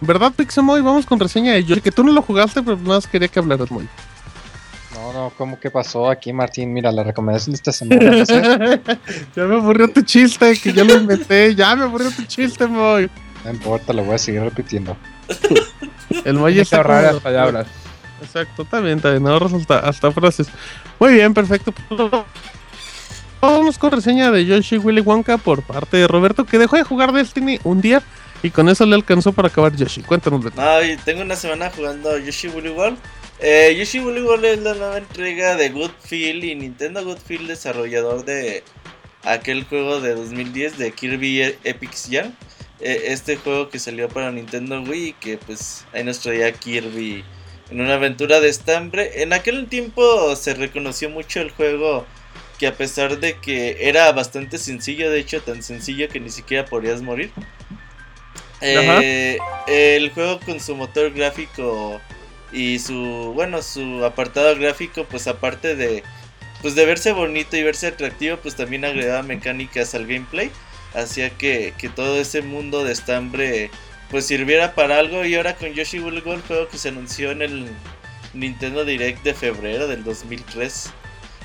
¿Verdad, Pixemoy? Vamos con reseña de Yoshi. Que tú no lo jugaste, pero nada más quería que hablaras muy. No, no, ¿cómo que pasó aquí, Martín? Mira, la recomendación de esta semana ya me aburrió tu chiste, que yo lo inventé. Ya me aburrió tu chiste, Moy. No importa, lo voy a seguir repitiendo. El Moy está ahorrar las palabras. Exacto, está bien. Ahorras hasta, hasta frases. Muy bien, perfecto. Vamos con reseña de Yoshi Willy Wonka por parte de Roberto, que dejó de jugar Destiny un día y con eso le alcanzó para acabar Yoshi. Cuéntanos, Beto. Ay, tengo una semana jugando Yoshi Woolly World. Eh, Yoshi World es la nueva entrega de Goodfield y Nintendo Goodfield, desarrollador de aquel juego de 2010 de Kirby E- Epic Yarn. Eh, este juego que salió para Nintendo Wii y que pues ahí nos traía Kirby en una aventura de estambre. En aquel tiempo se reconoció mucho el juego que a pesar de que era bastante sencillo, de hecho tan sencillo que ni siquiera podías morir. Eh, el juego con su motor gráfico y su bueno su apartado gráfico pues aparte de pues de verse bonito y verse atractivo pues también agregaba mecánicas al gameplay. Hacía que, que todo ese mundo de estambre pues sirviera para algo. Y ahora con Yoshi Woolly World juego que se anunció en el Nintendo Direct de febrero del 2003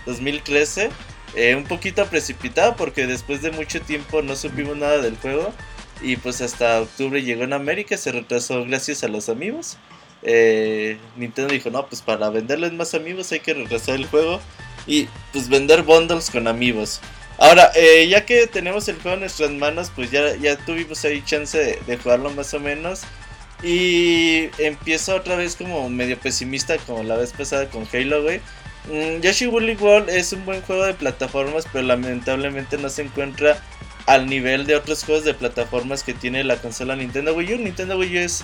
2013 eh, un poquito precipitado porque después de mucho tiempo no supimos nada del juego. Y pues hasta octubre llegó en América, se retrasó gracias a los amigos. Eh, Nintendo dijo, no, pues para venderles más amigos hay que retrasar el juego y pues vender bundles con amigos. Ahora, eh, ya que tenemos el juego en nuestras manos, pues ya, ya tuvimos ahí chance de, de jugarlo más o menos. Y empiezo otra vez como medio pesimista como la vez pasada con Halo, güey. mm, Yoshi Woolly World es un buen juego de plataformas, pero lamentablemente no se encuentra al nivel de otros juegos de plataformas que tiene la consola Nintendo Wii U. Nintendo Wii U es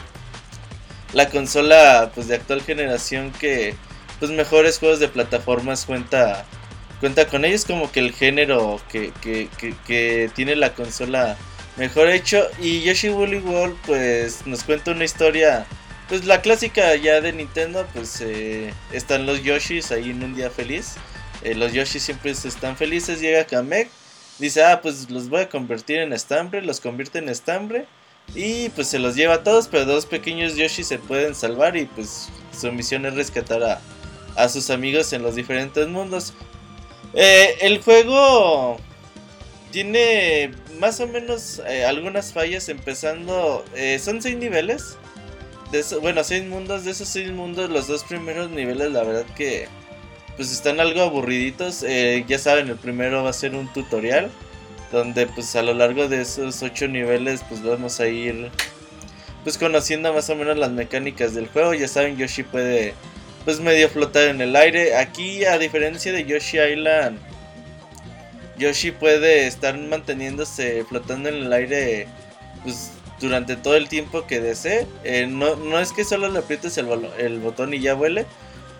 la consola pues de actual generación que pues mejores juegos de plataformas cuenta cuenta con ellos como que el género que, que, que, tiene la consola mejor hecho. Y Yoshi Woolly World pues nos cuenta una historia pues la clásica ya de Nintendo pues eh, están los Yoshis ahí en un día feliz. Eh, los Yoshis siempre están felices llega Kamek dice ah pues los voy a convertir en estambre los convierte en estambre y pues se los lleva a todos pero dos pequeños Yoshi se pueden salvar y pues su misión es rescatar a, a sus amigos en los diferentes mundos eh, el juego tiene más o menos eh, algunas fallas empezando. eh, son seis niveles. Bueno, seis mundos. De esos seis mundos, los dos primeros niveles, la verdad que pues están algo aburriditos. Ya saben, el primero va a ser un tutorial. Donde pues a lo largo de esos ocho niveles pues vamos a ir pues conociendo más o menos las mecánicas del juego. Ya saben, Yoshi puede pues medio flotar en el aire. Aquí a diferencia de Yoshi Island, Yoshi puede estar manteniéndose flotando en el aire pues durante todo el tiempo que desee. Eh, no, no es que solo le aprietes el, botón y ya vuele,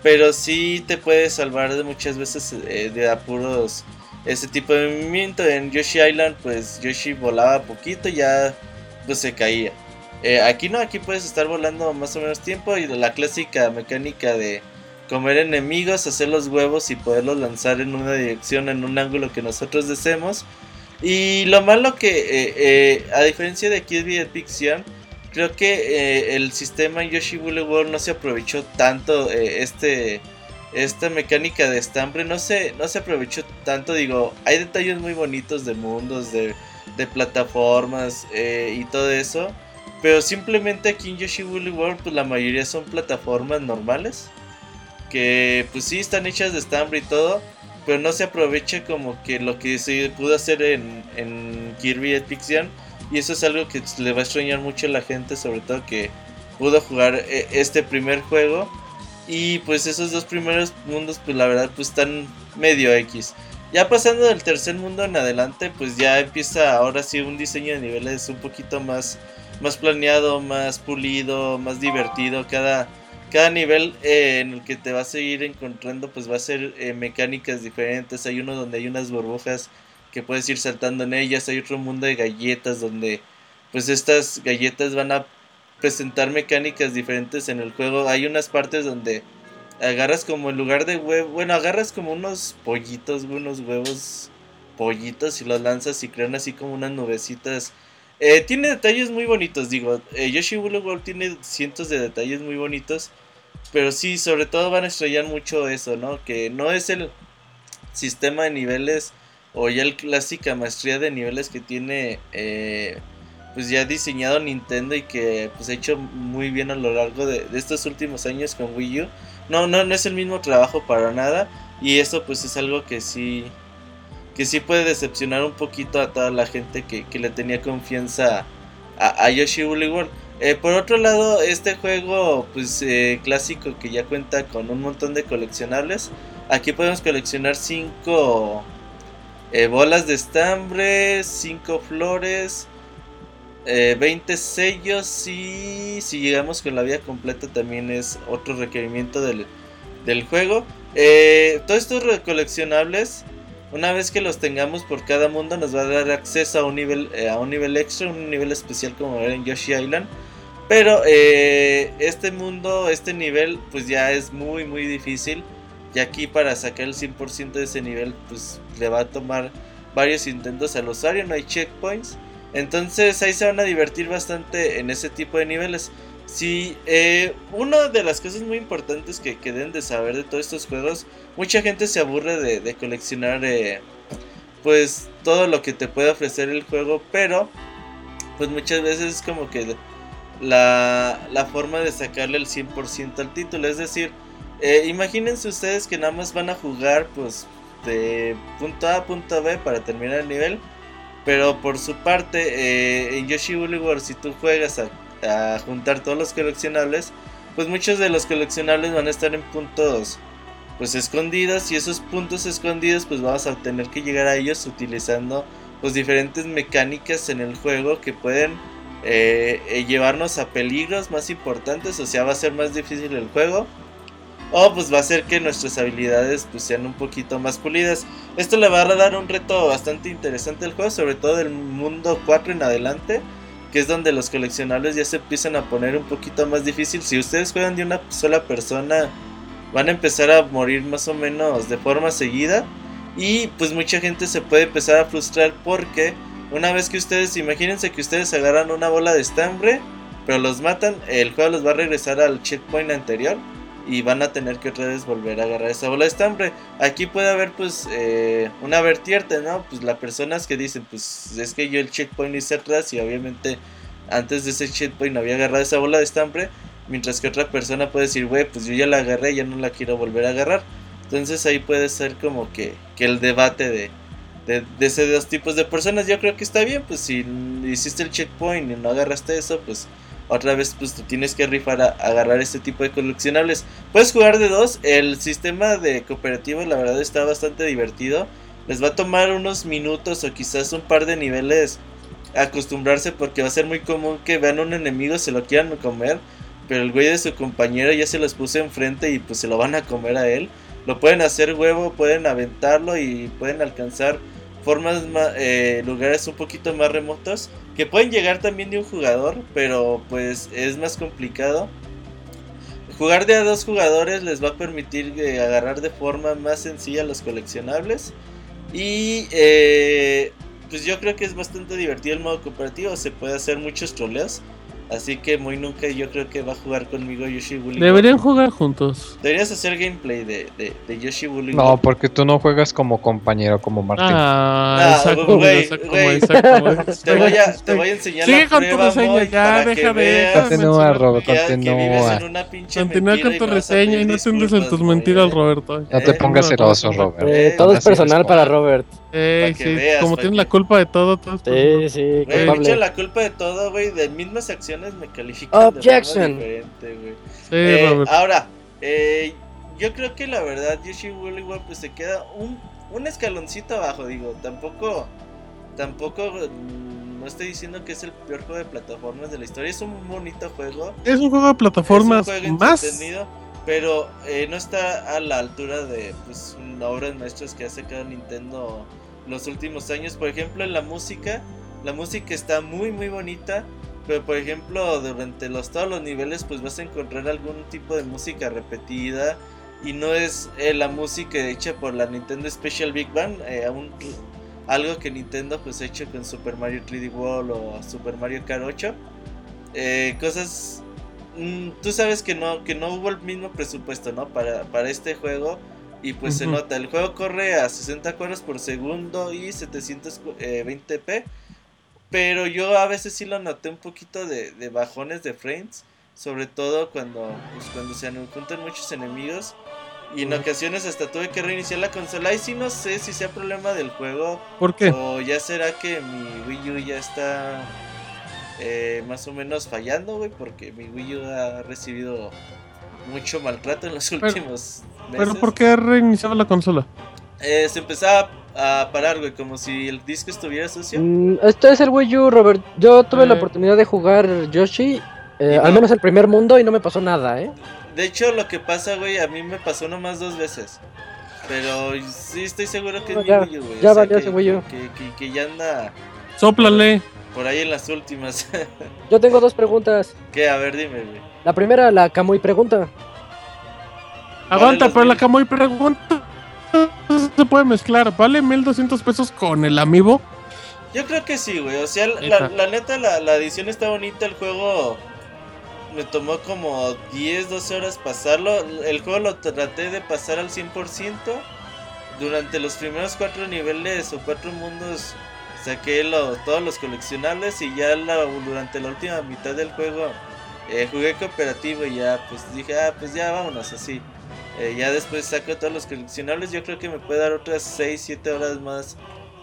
pero sí te puede salvar de muchas veces eh, de apuros ese tipo de movimiento. En Yoshi Island pues Yoshi volaba poquito y ya pues se caía. Eh, aquí no, aquí puedes estar volando más o menos tiempo y la clásica mecánica de comer enemigos, hacer los huevos y poderlos lanzar en una dirección, en un ángulo que nosotros deseemos. Y lo malo que, eh, eh, a diferencia de Kirby Epic creo que el sistema en Yoshi Woolly World no se aprovechó tanto este esta mecánica de estambre no se no se aprovechó tanto digo hay detalles muy bonitos de mundos de, plataformas eh, y todo eso pero simplemente aquí en Yoshi Woolly World pues la mayoría son plataformas normales que pues sí están hechas de estambre y todo, pero no se aprovecha como que lo que se pudo hacer en, en Kirby Yarn, y eso es algo que le va a extrañar mucho a la gente, sobre todo que pudo jugar eh, este primer juego y pues esos dos primeros mundos pues la verdad pues están medio X. Ya pasando del tercer mundo en adelante pues ya empieza ahora sí un diseño de niveles un poquito más más planeado, más pulido, más divertido. Cada, cada nivel eh, en el que te vas a ir encontrando, pues va a ser eh, mecánicas diferentes. Hay uno donde hay unas burbujas que puedes ir saltando en ellas. Hay otro mundo de galletas donde, pues estas galletas van a presentar mecánicas diferentes en el juego. Hay unas partes donde agarras como en lugar de huevo, bueno, agarras como unos pollitos, unos huevos pollitos y los lanzas y crean así como unas nubecitas eh, tiene detalles muy bonitos, digo. eh, Yoshi Woolly World tiene cientos de detalles muy bonitos. Pero sí, sobre todo van a estrellar mucho eso, ¿no? Que no es el sistema de niveles o ya el clásica maestría de niveles que tiene eh, pues ya diseñado Nintendo y que pues ha hecho muy bien a lo largo de, estos últimos años con Wii U. No, no, no es el mismo trabajo para nada. Y eso pues es algo que sí que sí puede decepcionar un poquito a toda la gente que, que le tenía confianza a, Yoshi Woolly World. Eh, por otro lado, este juego pues eh, clásico que ya cuenta con un montón de coleccionables. Aquí podemos coleccionar 5 bolas de estambre, 5 flores, eh, 20 sellos y si llegamos con la vida completa también es otro requerimiento del, del juego. Eh, todos estos coleccionables una vez que los tengamos por cada mundo nos va a dar acceso a un nivel eh, a un nivel extra, un nivel especial como era en Yoshi Island. Pero eh, este mundo, este nivel, pues ya es muy muy difícil. Y aquí para sacar el 100% de ese nivel, pues le va a tomar varios intentos al usuario, no hay checkpoints. Entonces ahí se van a divertir bastante en ese tipo de niveles. Sí, eh, una de las cosas muy importantes que, que deben de saber de todos estos juegos, mucha gente se aburre de, de coleccionar eh, pues todo lo que te puede ofrecer el juego, pero pues muchas veces es como que la, la forma de sacarle el 100% al título, es decir, eh, imagínense ustedes que nada más van a jugar pues de punto A a punto B para terminar el nivel, pero por su parte eh, en Yoshi Woolly World si tú juegas a juntar todos los coleccionables, pues muchos de los coleccionables van a estar en puntos pues escondidos y esos puntos escondidos pues vamos a tener que llegar a ellos utilizando pues diferentes mecánicas en el juego que pueden eh, eh, llevarnos a peligros más importantes, o sea va a ser más difícil el juego o pues va a hacer que nuestras habilidades pues sean un poquito más pulidas. Esto le va a dar un reto bastante interesante al juego, sobre todo del mundo 4 en adelante, que es donde los coleccionables ya se empiezan a poner un poquito más difícil. Si ustedes juegan de una sola persona, van a empezar a morir más o menos de forma seguida y pues mucha gente se puede empezar a frustrar porque una vez que ustedes, imagínense que ustedes agarran una bola de estambre, pero los matan, el juego los va a regresar al checkpoint anterior y van a tener que otra vez volver a agarrar esa bola de estambre. Aquí puede haber pues eh, una vertiente, ¿no? Pues las personas que dicen, pues es que yo el checkpoint hice atrás y obviamente antes de ese checkpoint había agarrado esa bola de estambre, mientras que otra persona puede decir, güey, pues yo ya la agarré, ya no la quiero volver a agarrar. Entonces ahí puede ser como que, que el debate de, de, de esos dos tipos de personas. Yo creo que está bien, pues si hiciste el checkpoint y no agarraste eso, pues otra vez pues tú tienes que rifar a, agarrar este tipo de coleccionables. Puedes jugar de dos, el sistema de cooperativo la verdad está bastante divertido. Les va a tomar unos minutos o quizás un par de niveles acostumbrarse porque va a ser muy común que vean un enemigo, se lo quieran comer, pero el güey de su compañero ya se los puso enfrente y pues se lo van a comer a él. Lo pueden hacer huevo, pueden aventarlo y pueden alcanzar formas eh, lugares un poquito más remotos que pueden llegar también de un jugador pero pues es más complicado. Jugar de a dos jugadores les va a permitir eh, agarrar de forma más sencilla los coleccionables. Y eh, pues yo creo que es bastante divertido el modo cooperativo se puede hacer muchos troleos Así que muy nunca yo creo que va a jugar conmigo Yoshi Bully. Deberían jugar juntos. Deberías hacer gameplay de, de, de Yoshi Bully. No, porque tú no juegas como compañero, como Martín. Ah, exacto, güey, exacto, güey. exacto. Te voy a, te voy a enseñar Sigue la con tu prueba, reseña, Moy, ya, veas Continúa, Robert, que- que vives continúa. en una pinche Continúa con tu reseña y no te hundes en tus mentiras. Roberto. No te Eh, pongas celoso, Robert. Eh, todo es personal para Robert. Eh, sí, veas, como que- la culpa de todo, todo es Sí, sí, Güey, culpable. la culpa de todo, güey. De mismas acciones me califican de Objection. forma diferente, güey. Sí, Eh, ahora, eh, yo creo que la verdad Yoshi Woolly World pues se queda un, un escaloncito abajo, digo, tampoco, tampoco, mm, no estoy diciendo que es el peor juego de plataformas de la historia, es un bonito juego, Es un juego de plataformas es un juego más. pero eh, no está a la altura de pues obras maestras que ha sacado Nintendo los últimos años, por ejemplo en la música, la música está muy muy bonita, pero por ejemplo, durante los, todos los niveles pues vas a encontrar algún tipo de música repetida y no es eh, la música hecha por la Nintendo Special Big Band, eh, algo que Nintendo pues ha hecho con Super Mario 3D World o Super Mario Kart 8. Eh, cosas mm, tú sabes que no que no hubo el mismo presupuesto, ¿no? Para, para este juego y pues se nota, el juego corre a 60 cuadros por segundo y 720p. Pero yo a veces sí lo noté un poquito de, de bajones de frames. Sobre todo cuando, pues, cuando se juntan muchos enemigos. Y en ocasiones hasta tuve que reiniciar la consola. Y sí no sé si sea problema del juego. ¿Por qué? O ya será que mi Wii U ya está eh, más o menos fallando, güey. Porque mi Wii U ha recibido mucho maltrato en los últimos ¿Pero por qué reiniciaba la consola? Eh, se empezaba a parar, güey. Como si el disco estuviera sucio. Mm, este es el Wii U, Robert. Yo tuve la Eh. oportunidad de jugar Yoshi, eh, no. al menos el primer mundo, y no me pasó nada, ¿eh? De hecho, lo que pasa, güey, a mí me pasó nomás dos veces. Pero sí estoy seguro que es No, mi ya- Wii U, güey. ya O sea, valió que, ese Wii U. Que, que- que ya anda Sóplale. por ahí en las últimas. Yo tengo dos preguntas. ¿Qué? A ver, dime, güey. La primera, la Kamui pregunta. Aguanta, pero la? Camoy pregunta. Se puede mezclar. ¿Vale 1200 pesos con el amiibo? Yo creo que sí, güey. O sea, la, Neta. la neta, la, la edición está bonita. El juego me tomó como 10, 12 horas pasarlo. El juego lo traté de pasar al 100%. Durante los primeros cuatro niveles o cuatro mundos saqué lo- todos los coleccionables y ya la- durante la última mitad del juego eh, jugué cooperativo y ya pues dije, ah, pues ya vámonos así. Eh, ya después saco todos los coleccionables. Yo creo que me puede dar otras 6, 7 horas más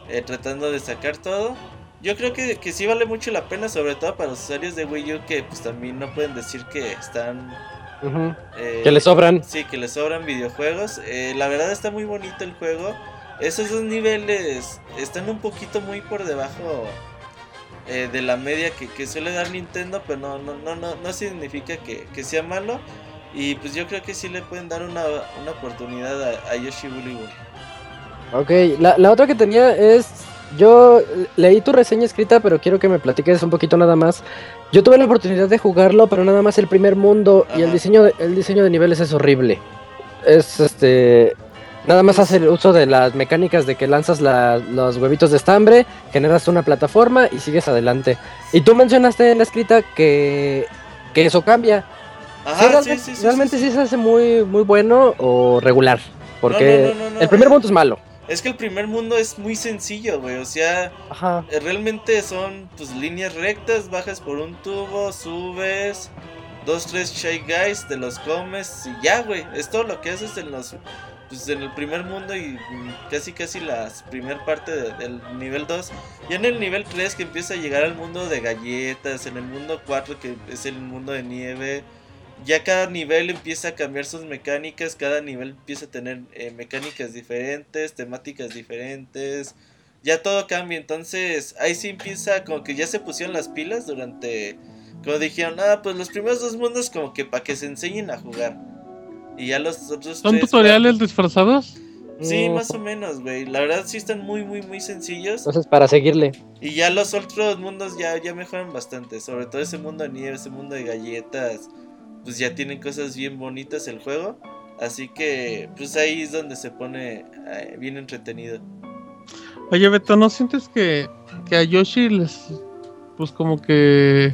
eh, tratando de sacar todo. Yo creo que, que sí vale mucho la pena, sobre todo para los usuarios de Wii U que pues también no pueden decir que están. Eh, Que le sobran. Sí, que le sobran videojuegos. Eh, la verdad está muy bonito el juego. Esos dos niveles están un poquito muy por debajo eh, de la media que, que suele dar Nintendo, pero no, no, no, no, no significa que, que sea malo. Y pues yo creo que sí le pueden dar una, una oportunidad a, a Yoshi Woolly World. Ok, la, la otra que tenía es. Yo leí tu reseña escrita, pero quiero que me platiques un poquito nada más. Yo tuve la oportunidad de jugarlo, pero nada más el primer mundo y el diseño, de, el diseño de niveles es horrible. Es este. Nada más hace el uso de las mecánicas de que lanzas la- los huevitos de estambre, generas una plataforma y sigues adelante. Y tú mencionaste en la escrita que, que eso cambia. Ajá, Sí, realmente, sí, sí, realmente sí, se hace muy, muy bueno o regular. Porque no, no, no, el primer mundo es malo. Es que el primer mundo es muy sencillo, güey. O sea, Ajá. eh, realmente son pues líneas rectas, bajas por un tubo, subes, dos, tres shy guys, te los comes y ya, güey. Es todo lo que haces en los pues en el primer mundo y mm, casi casi la primer parte de- del nivel 2. Ya en el nivel 3 que empieza a llegar al mundo de galletas, en el mundo 4 que es el mundo de nieve. Ya cada nivel empieza a cambiar sus mecánicas, cada nivel empieza a tener eh, mecánicas diferentes, temáticas diferentes, ya todo cambia, entonces ahí sí empieza como que ya se pusieron las pilas durante, como dijeron, ah, pues los primeros dos mundos como que para que se enseñen a jugar. Y ya los otros ¿Son tres, tutoriales disfrazados? Sí, Mm. más o menos, güey. La verdad sí están muy, muy, muy sencillos. Entonces, para seguirle. Y ya los otros mundos ya, ya mejoran bastante. Sobre todo ese mundo de nieve, ese mundo de galletas. Pues ya tienen cosas bien bonitas el juego. Así que, pues ahí es donde se pone eh, bien entretenido. Oye, Beto, ¿no sientes que, que a Yoshi les. Pues como que.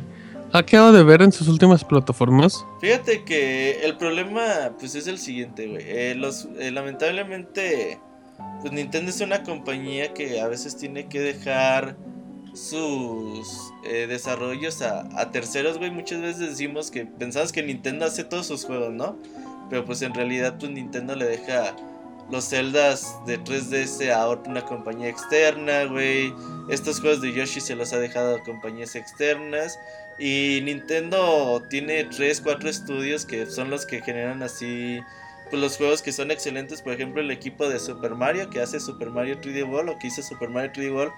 Ha quedado de ver en sus últimas plataformas? Fíjate que el problema, pues es el siguiente, güey. Eh, los, eh, lamentablemente, pues Nintendo es una compañía que a veces tiene que dejar sus eh, desarrollos a, terceros, güey. Muchas veces decimos que pensamos que Nintendo hace todos sus juegos, ¿no? Pero pues en realidad, pues Nintendo le deja los Zeldas de 3DS a una compañía externa, güey. Estos juegos de Yoshi se los ha dejado a compañías externas. Y Nintendo tiene 3, 4 estudios que son los que generan así pues, los juegos que son excelentes. Por ejemplo, el equipo de Super Mario que hace Super Mario 3D World o que hizo Super Mario 3D World.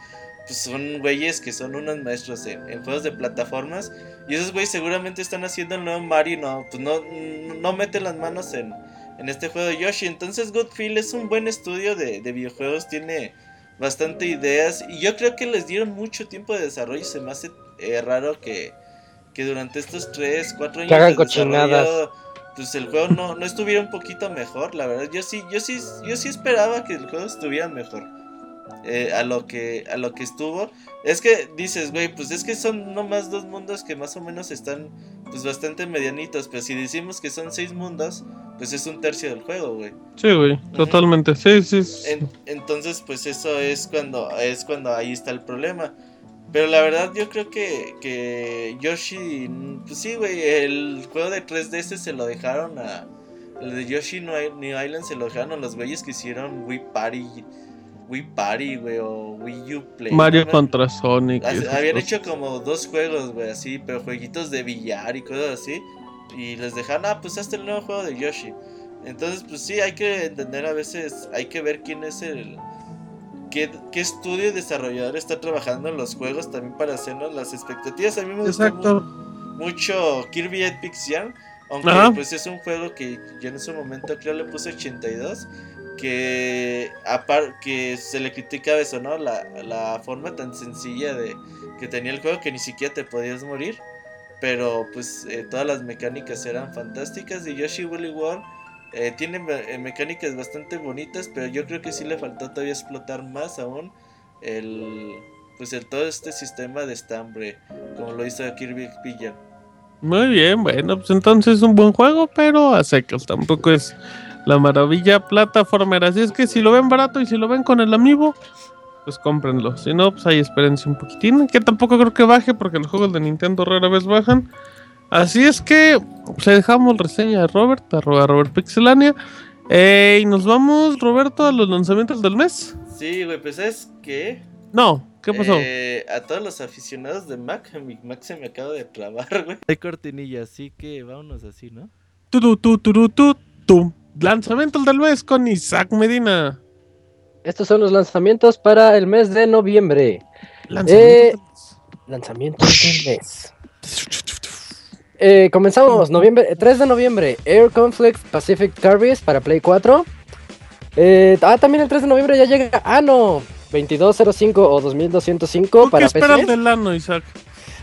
Pues son güeyes que son unos maestros en, en juegos de plataformas. Y esos güeyes seguramente están haciendo el nuevo Mario. No, pues no, no meten las manos en, en este juego de Yoshi. Entonces Goodfield es un buen estudio de, de videojuegos. Tiene bastante ideas. Y yo creo que les dieron mucho tiempo de desarrollo. Se me hace eh, raro que, que durante estos 3, 4 años Que hagan de cochinadas. desarrollo, pues el juego no, no estuviera un poquito mejor, la verdad. Yo sí, yo sí, yo sí esperaba que el juego estuviera mejor. Eh, a lo que a lo que estuvo. Es que dices, güey, pues es que son nomás dos mundos que más o menos están pues bastante medianitos, pero si decimos que son seis mundos, pues es un tercio del juego, güey. Sí, güey, totalmente. Sí, sí. sí. En- entonces, pues eso es cuando es cuando ahí está el problema. Pero la verdad yo creo que, que Yoshi, pues sí, güey, el juego de 3DS se lo dejaron a... El de Yoshi New Island se lo dejaron a los güeyes que hicieron Wii Party, Wii Party, güey, o Wii U Play. Mario ¿no? contra Sonic. Habían cosas. hecho como dos juegos, güey, así, pero jueguitos de billar y cosas así. Y les dejaron, ah, pues hazte el nuevo juego de Yoshi. Entonces, pues sí, hay que entender a veces, hay que ver quién es el... ¿Qué, qué estudio y desarrollador está trabajando en los juegos también para hacernos las expectativas? A mí me gusta mu- mucho Kirby Epic Yarn, aunque Ajá. pues es un juego que yo en su momento creo le puse 82, que apar que se le critica eso, ¿no? La, la forma tan sencilla de que tenía el juego que ni siquiera te podías morir, pero pues eh, todas las mecánicas eran fantásticas y Yoshi Woolly World eh, tiene eh, mecánicas bastante bonitas, pero yo creo que sí le faltó todavía explotar más aún el pues el todo este sistema de estambre como lo hizo Kirby Yarn. Muy bien, bueno, pues entonces es un buen juego, pero a secas. Tampoco es la maravilla plataformera. Así es que si lo ven barato y si lo ven con el amiibo, pues cómprenlo. Si no, pues ahí espérense un poquitín. Que tampoco creo que baje porque los juegos de Nintendo rara vez bajan. Así es que pues ahí dejamos reseña de Robert, arroba Robert Pixelania. Eh, y nos vamos, Roberto, a los lanzamientos del mes. Sí, güey, pues ¿sabes qué? No, ¿qué pasó? Eh, a todos los aficionados de Mac, mi Mac se me acaba de trabar, güey. Hay cortinilla, así que vámonos así, ¿no? Tu, tu, tu, tu, tu. Lanzamientos del mes con Isaac Medina. Estos son los lanzamientos para el mes de noviembre. Lanzamientos Eh, lanzamientos del mes. Eh, comenzamos, noviembre, 3 de noviembre, Air Conflict Pacific Carries para Play 4. Eh, ah, también el 3 de noviembre ya llega Ano 2205 o 2205 ¿Tú qué para esperas PC. del ano, Isaac?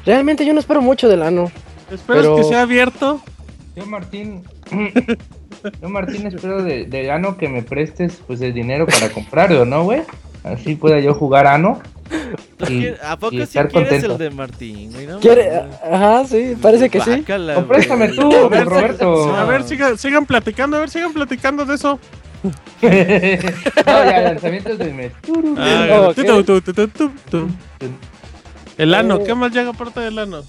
Realmente yo no espero mucho del Ano. ¿Esperas Pero- que sea abierto? Yo, Martín. Yo, Martín, espero de, de Ano que me prestes pues el dinero para comprarlo, ¿no, güey? Así pueda yo jugar Ano. ¿Tú Y- quieres- ¿A poco sí estar quieres contento. el de Martín? güey? No. Ajá, sí, parece que sí. O préstame tú, A ver, Roberto. A ver, siga- sigan platicando, a ver, sigan platicando de eso. no, ya, lanzamientos del mes. Ah. El ano, ¿qué más llega aparte del ano?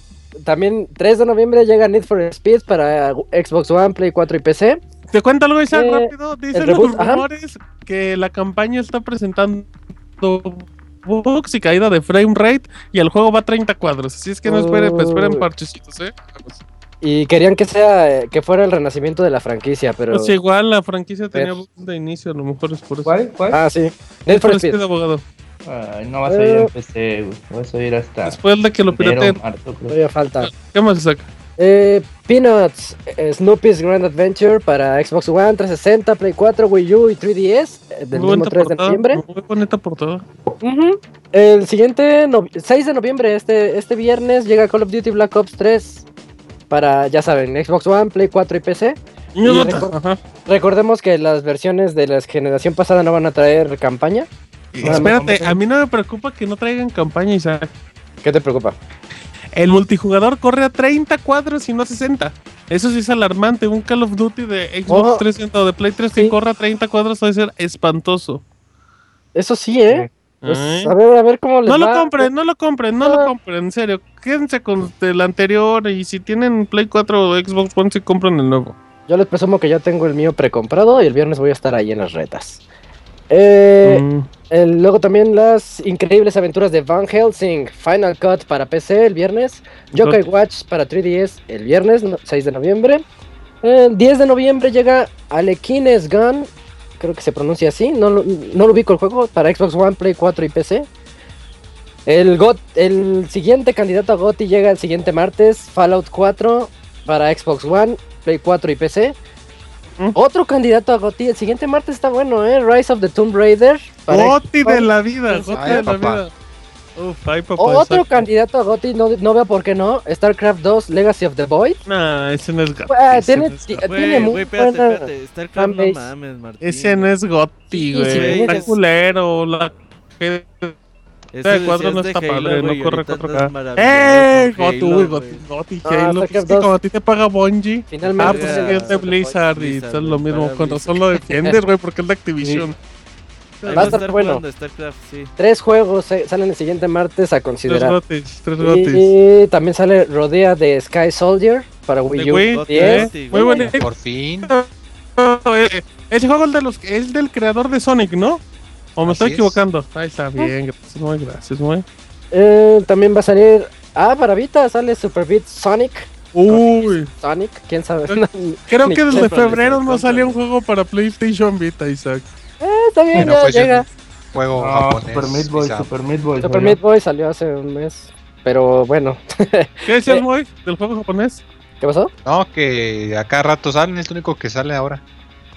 También 3 de noviembre llega Need for Speed para Xbox One, Play 4 y PC. Te cuento algo, Isaac, Eh, rápido. Dicen los ajá. rumores que la campaña está presentando bugs y caída de frame rate y el juego va a 30 cuadros. Así es que no esperen, pues esperen parchecitos, ¿eh? Y querían que sea eh, que fuera el renacimiento de la franquicia, pero Pues igual la franquicia tenía Pero- bugs de inicio, a lo mejor es por eso. ¿Cuál? ¿Cuál? Ah, sí. Need for Speed. Speed, abogado. Ay, no vas a ir en PC, güey. Vas a ir hasta. Después de que lo pirateen. Todavía falta. ¿Qué más, Isaac? Eh, Peanuts, eh, Snoopy's Grand Adventure para Xbox One, 360, Play 4, Wii U y 3DS eh, del Muy mismo bonita 3 de noviembre. Muy bonita portada. El siguiente, no- 6 de noviembre, este, este viernes, llega Call of Duty Black Ops 3 para, ya saben, Xbox One, Play 4 y PC. Y reco- Ajá. recordemos que las versiones de la generación pasada no van a traer campaña. Espérate, a mí no me preocupa que no traigan campaña, Isaac. ¿Qué te preocupa? El multijugador corre a 30 cuadros y no a 60. Eso sí es alarmante. Un Call of Duty de Xbox Oh. 360 o de Play 3 que corra a 30 cuadros va a ser espantoso. Eso sí, ¿eh? Pues, a ver, a ver cómo les No lo compren, no lo compren, no Ah. lo compren, en serio. Quédense con el anterior y si tienen Play 4 o Xbox One, sí compran el nuevo. Yo les presumo que ya tengo el mío precomprado y el viernes voy a estar ahí en las retas. Eh, Mm. el- luego también las increíbles aventuras de Van Helsing, Final Cut para PC el viernes, Got- Watch para 3DS el viernes, no- 6 de noviembre. El 10 de noviembre llega Alequines Gun, creo que se pronuncia así, no lo, no lo ubico el juego, para Xbox One, Play 4 y PC. El, GOT, el siguiente candidato a GOTY llega el siguiente martes, Fallout 4 para Xbox One, Play 4 y PC. ¿Mm? Otro candidato a GOTY, el siguiente martes está bueno, ¿eh? Rise of the Tomb Raider. para Goti de la vida, Ay, Goti de la papá. vida. Uf, ay, papá. Otro exacto. candidato a GOTY, no, no veo por qué no, StarCraft 2, Legacy of the Void. Nah, ese no es Goti. Ah, ese tiene, no es Goti. Muy espérate, buena espérate. StarCraft no mames, Martín. Ese no es Goti, Sí, güey. sí, está es- culero. La Ese de cuadro no está padre, no corre ahorita 4K. andas maravilloso ¡Eh! con Goti, Halo, Ah, Halo. StarCraft Es que 2. como a ti te paga Bungie. Finalmente Ah, pues Verga, es de Blizzard y es lo mismo. Con razón lo defiendes, güey, porque es de Activision. Va a estar bueno. jugando StarCraft, sí. tres juegos eh, salen el siguiente martes a Tres considerar. tres gotis. Y también sale Rodea de Sky Soldier para Wii U. Wii, 10. ¿eh? Muy bueno. Por fin. Eh, Ese juego es, de los, es del creador de Sonic, ¿no? ¿O me estoy Así es. equivocando? Ahí está bien, gracias, muy gracias, muy. Eh, también va a salir. Ah, para Vita sale Super Beat Sonic. Uy, Sonic, quién sabe. creo Ni que desde febrero no salía un juego para PlayStation Vita, Isaac. Eh, está bien, Bueno, ya pues llega. Juego No, japonés. Super Meat Boy, quizá. Super Meat Boy. Super. Meat Boy salió hace un mes. Pero bueno. ¿Qué decías, Eh. muy? ¿Del juego japonés? ¿Qué pasó? No, que a cada rato salen, es lo único que sale ahora.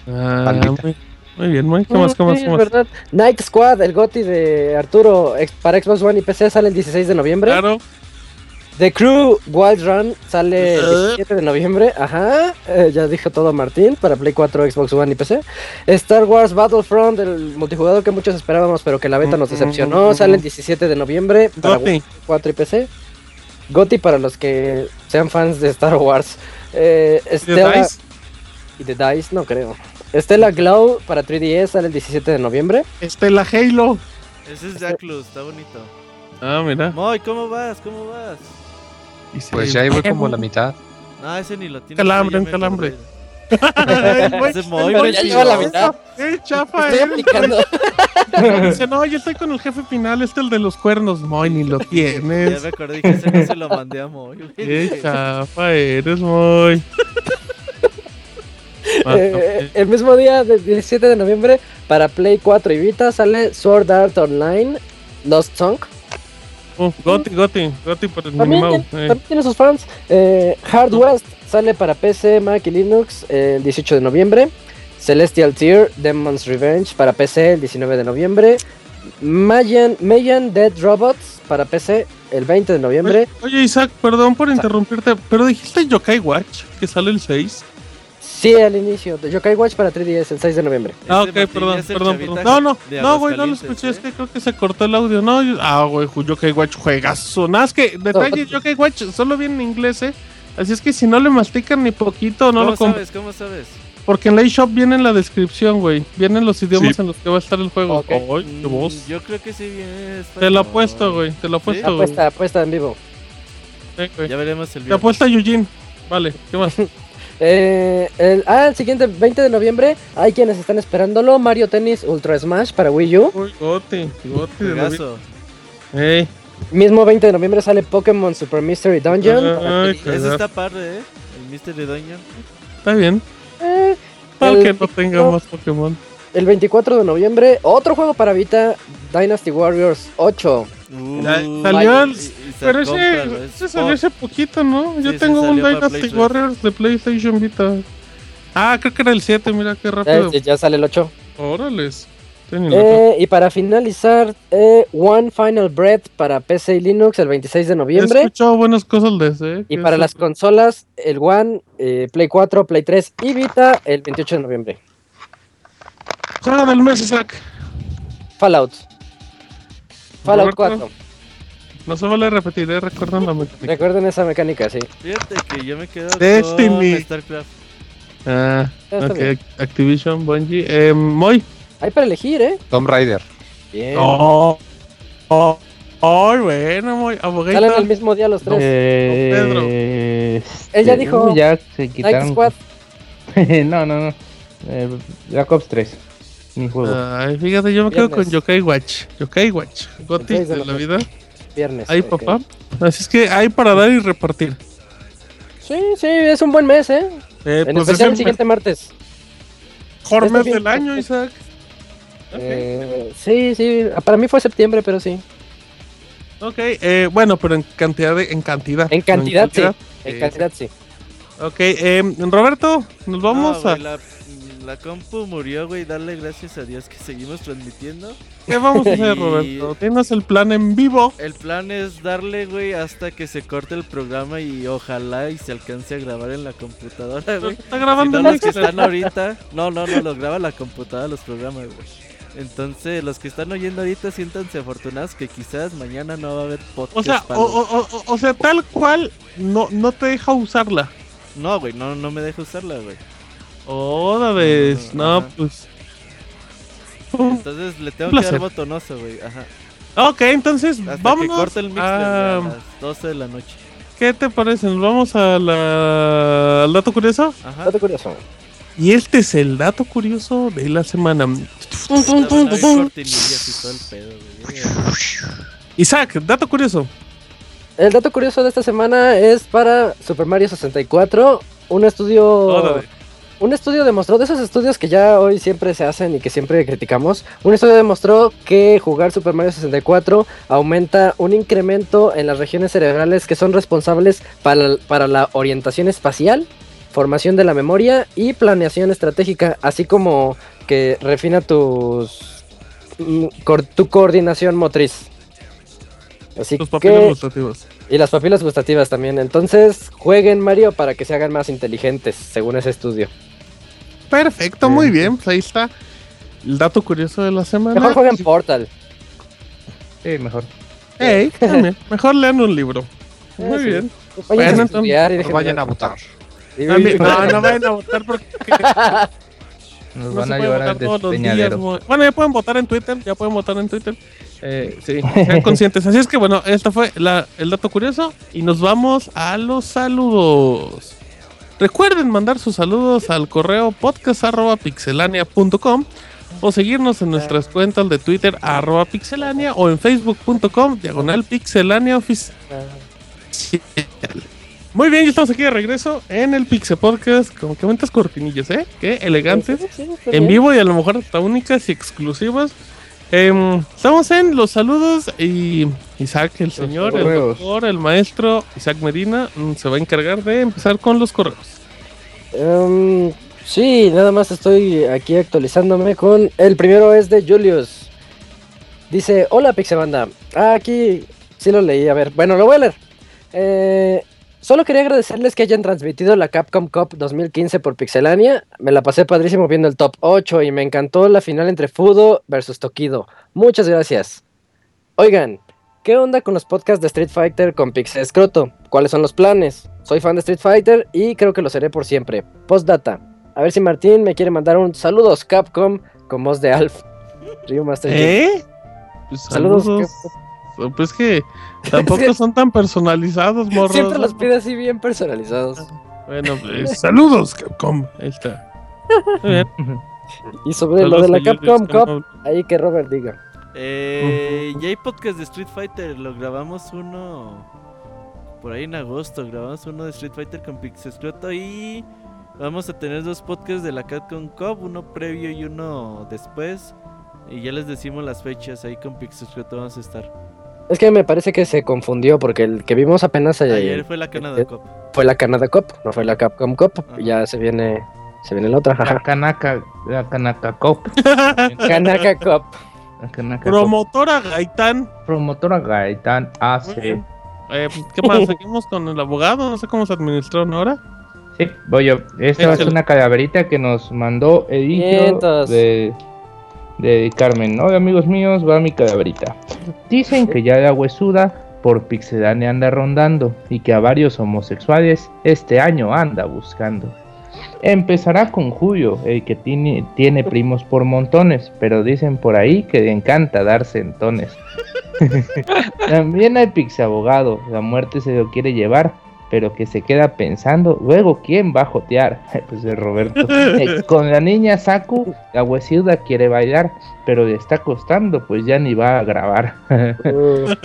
Ah, muy, muy bien, muy. ¿Qué más, qué Mm, más, sí, qué es más? verdad. Night Squad, el GOTI de Arturo para Xbox One y PC sale el 16 de noviembre. Claro. The Crew Wild Run sale el Ajá. 17 de noviembre. Ajá. eh, ya dijo todo Martín para Play 4, Xbox One y PC. Star Wars Battlefront, el multijugador que muchos esperábamos, pero que la beta nos decepcionó. Sale el 17 de noviembre para. Wii 4 y PC. GOTI para los que sean fans de Star Wars. Eh, ¿De Stella- Dice? y de DICE, no creo. Stella Glow para 3DS sale el 17 de noviembre. Estela Halo. Ese es Jacklus, está bonito. Ah, mira. Moy, ¿cómo vas? ¿Cómo vas? Pues ya ahí voy como la mitad. No, ese ni lo tiene. Calambre, ya un calambre. Ese Moy, Pero ya lleva la mitad. ¡Eh, chafa! Estoy eh. aplicando. Dice, no, yo estoy con el jefe final, este el de los cuernos. Moy, ni lo Ya tienes. me acordé que ese no se lo mandé a Moy. ¡Qué chafa eres, Moy! Ah, Eh, el mismo día del 17 de noviembre para Play 4 y Vita sale Sword Art Online Lost Song. Uh, Goti, Goti, Goti por el También, tiene, eh. también tiene sus fans. Eh, Hard West sale para PC, Mac y Linux el 18 de noviembre. Celestial Tier, Demon's Revenge para PC el 19 de noviembre. Mayan, Mayan Dead Robots para PC el 20 de noviembre. Oye, Isaac, perdón por interrumpirte, pero dijiste Yokai Watch, que sale el 6. Sí, al inicio. De Yokai Watch para 3DS el 6 de noviembre. Ah, ok, perdón, perdón. No, no, no, güey, no lo escuché, es ¿eh? que creo que se cortó el audio. No, yo- ah, güey, Yokai Watch juegazo. Nada, es que detalle, Yokai Watch solo viene en inglés, eh. Así es que si no le mastican ni poquito, no ¿Cómo lo sabes? ¿Cómo sabes? Porque en la eShop viene en la descripción, güey. Vienen los idiomas Sí. en los que va a estar el juego. Qué voz. Mm, Yo creo que sí viene. Te lo apuesto, güey. Te lo apuesto, güey. Apuesta, apuesta en vivo. Sí. Ya veremos el Te video. apuesta Eugene. Vale, ¿qué más? Eh, el, ah, el siguiente 20 de noviembre hay quienes están esperándolo. Mario Tennis Ultra Smash para Wii U. Uy, Goti, Goti de la vida. Juegazo. Ey, Mismo 20 de noviembre sale Pokémon Super Mystery Dungeon. ay, Ese cagado. está padre, ¿eh? El Mystery Dungeon. Está bien. Eh, Aunque el- no tenga más Pokémon. El 24 de noviembre, otro juego para Vita, Dynasty Warriors 8. Uh, salió el- y- y se Pero ese, salió hace poquito, ¿no? Yo sí, tengo un Dynasty. Warriors de PlayStation Vita. Ah, creo que era el 7, mira qué rápido. Eh, ya sale el 8. Órales. Eh, y para finalizar, eh, One Final Breath para PC y Linux el 26 de He noviembre. escuchado buenas cosas de ese. eh, Y para es- las consolas, el One, eh, Play 4, Play 3 y Vita el 28 de noviembre. Juego del mes, Isaac. Fallout. Fallout Roberto. 4. No se vale repetir, eh, recuerdan la mecánica. Recuerden esa mecánica, sí. Fíjate que yo me quedo Destiny. con StarCraft. Ah, ok. bien. Activision, Bungie. Eh, Moy. Hay para elegir, ¿eh? Tomb Raider. Bien. Oh. Oh. Ay, bueno, Moy. Salen Abogadito. el mismo día los tres. Eh, Él ya este, dijo, ya se Night quitaron. Squad. no, no, no. Eh, Black Ops 3. Mi juego. Ay, fíjate, yo me quedo con. Yokai Watch. Yokai Watch. Goti de la vida. Viernes. Ahí, papá. Así es que hay para dar y repartir. Sí, sí, es un buen mes, ¿eh? Eh, En pues es especial el el siguiente martes. mejor mes del año, Isaac. Eh, sí, sí, para mí fue septiembre, pero sí. Ok, eh, bueno, pero en cantidad, de, en cantidad. En no cantidad, sí. En cantidad, sí. Ok, eh, Roberto, nos vamos No, a... la, compu murió, güey. Darle gracias a Dios que seguimos transmitiendo. ¿Qué vamos a hacer, Roberto? Tienes el plan en vivo. El plan es darle, güey, hasta que se corte el programa y ojalá y se alcance a grabar en la computadora, güey. Está grabando Si no, los que están ahorita. No, no, no, los graba la computadora los programas, güey. Entonces, los que están oyendo ahorita, siéntanse afortunados que quizás mañana no va a haber podcast. O sea, para o, los- o- o- o sea, tal cual no, no te deja usarla. No, güey, no, no me deja usarla, güey. Oda vez, No, ajá. pues. Entonces le tengo que dar botonoso, güey. Ajá. Ok, entonces Hasta vámonos que corte el mixer a- a las 12 de la noche. ¿Qué te parece? Nos vamos a la... al dato curioso. Ajá. Dato curioso. Y este es el dato curioso de la semana. Isaac, dato curioso. El dato curioso de esta semana es para Super Mario 64. Un estudio. Órale. Un estudio demostró, de esos estudios que ya hoy siempre se hacen y que siempre criticamos, un estudio demostró que jugar Super Mario 64 aumenta un incremento en las regiones cerebrales que son responsables para, para la orientación espacial, formación de la memoria y planeación estratégica, así como que refina tus mm, tu coordinación motriz. Así Los que gustativos. y las papilas gustativas también. Entonces, jueguen Mario para que se hagan más inteligentes, según ese estudio. Perfecto, muy bien. Pues ahí está el dato curioso de la semana. Mejor jueguen Portal. Sí, mejor. Ey, también. Mejor lean un libro. Muy sí. bien. Vayan Bueno, a entonces- estudiar y vayan a votar. También- no, no vayan a votar porque Nos no van a llevar votar al todos los días. despeñadero. Bueno, ya pueden votar en Twitter, ya pueden votar en Twitter. Eh, sí, sean conscientes. Así es que bueno, esto fue la- el dato curioso y nos vamos a los saludos. Recuerden mandar sus saludos al correo podcast.pixelania.com o seguirnos en nuestras cuentas de Twitter arroba pixelania o en facebook.com diagonal pixelania oficial. Muy bien, ya estamos aquí de regreso en el Pixel Podcast con que cuentas cortinillas, ¿eh? Qué elegantes. En vivo y a lo mejor hasta únicas y exclusivas. Em, estamos en los saludos y Isaac, el señor, el doctor, el maestro Isaac Medina mm, se va a encargar de empezar con los correos. Em, sí, nada más estoy aquí actualizándome con. El primero es de Julius. Dice: Hola Pixebanda. Ah, aquí sí lo leí. A ver, bueno, lo voy a leer. Eh, solo quería agradecerles que hayan transmitido la Capcom Cup 2015 por Pixelania. Me la pasé padrísimo viendo el top 8 y me encantó la final entre Fudo versus Tokido. Muchas gracias. Oigan, ¿qué onda con los podcasts de Street Fighter con Pixel Scroto? ¿Cuáles son los planes? Soy fan de Street Fighter y creo que lo seré por siempre. Postdata. A ver si Martín me quiere mandar un saludos Capcom con voz de Alf. Ryu Master. ¿Eh? Pues Saludos, saludos. Pues que tampoco son tan personalizados, morros. Siempre los pide así bien personalizados. Bueno, pues, saludos, Capcom. Ahí está. Muy bien. Y sobre lo Saludos de la Capcom Cup, ahí que Robert diga. Eh, ya hay podcast de Street Fighter, lo grabamos uno por ahí en agosto, grabamos uno de Street Fighter con Pixescroto y vamos a tener dos podcasts de la Capcom Cup, uno previo y uno después. Y ya les decimos las fechas, ahí con Pixescroto vamos a estar. Es que me parece que se confundió porque el que vimos apenas ayer, Ayer fue la Canada Cup. fue la Canada Cup, no fue la Capcom Cup. Ya se viene, se viene la otra. La jaja. Kanaka, la Kanaka Cup. La Kanaka Cop. Promotora Gaitán. Promotora Gaitán AC. Eh, pues, ¿Qué más? Seguimos con el abogado. No sé cómo se administraron ahora. Sí, voy yo. Esta es una calaverita que nos mandó Vientos. de, de Carmen. Hola amigos míos, va mi calaverita. Dicen que ya la huesuda por Pixelania anda rondando y que a varios homosexuales este año anda buscando. Empezará con Julio, el que tiene, tiene primos por montones, pero dicen por ahí que le encanta dar sentones. También hay Pixabogado, la muerte se lo quiere llevar, pero que se queda pensando, luego quién va a jotear, pues el Roberto. Eh, con la niña Saku, la huesuda quiere bailar, pero le está costando, pues ya ni va a grabar.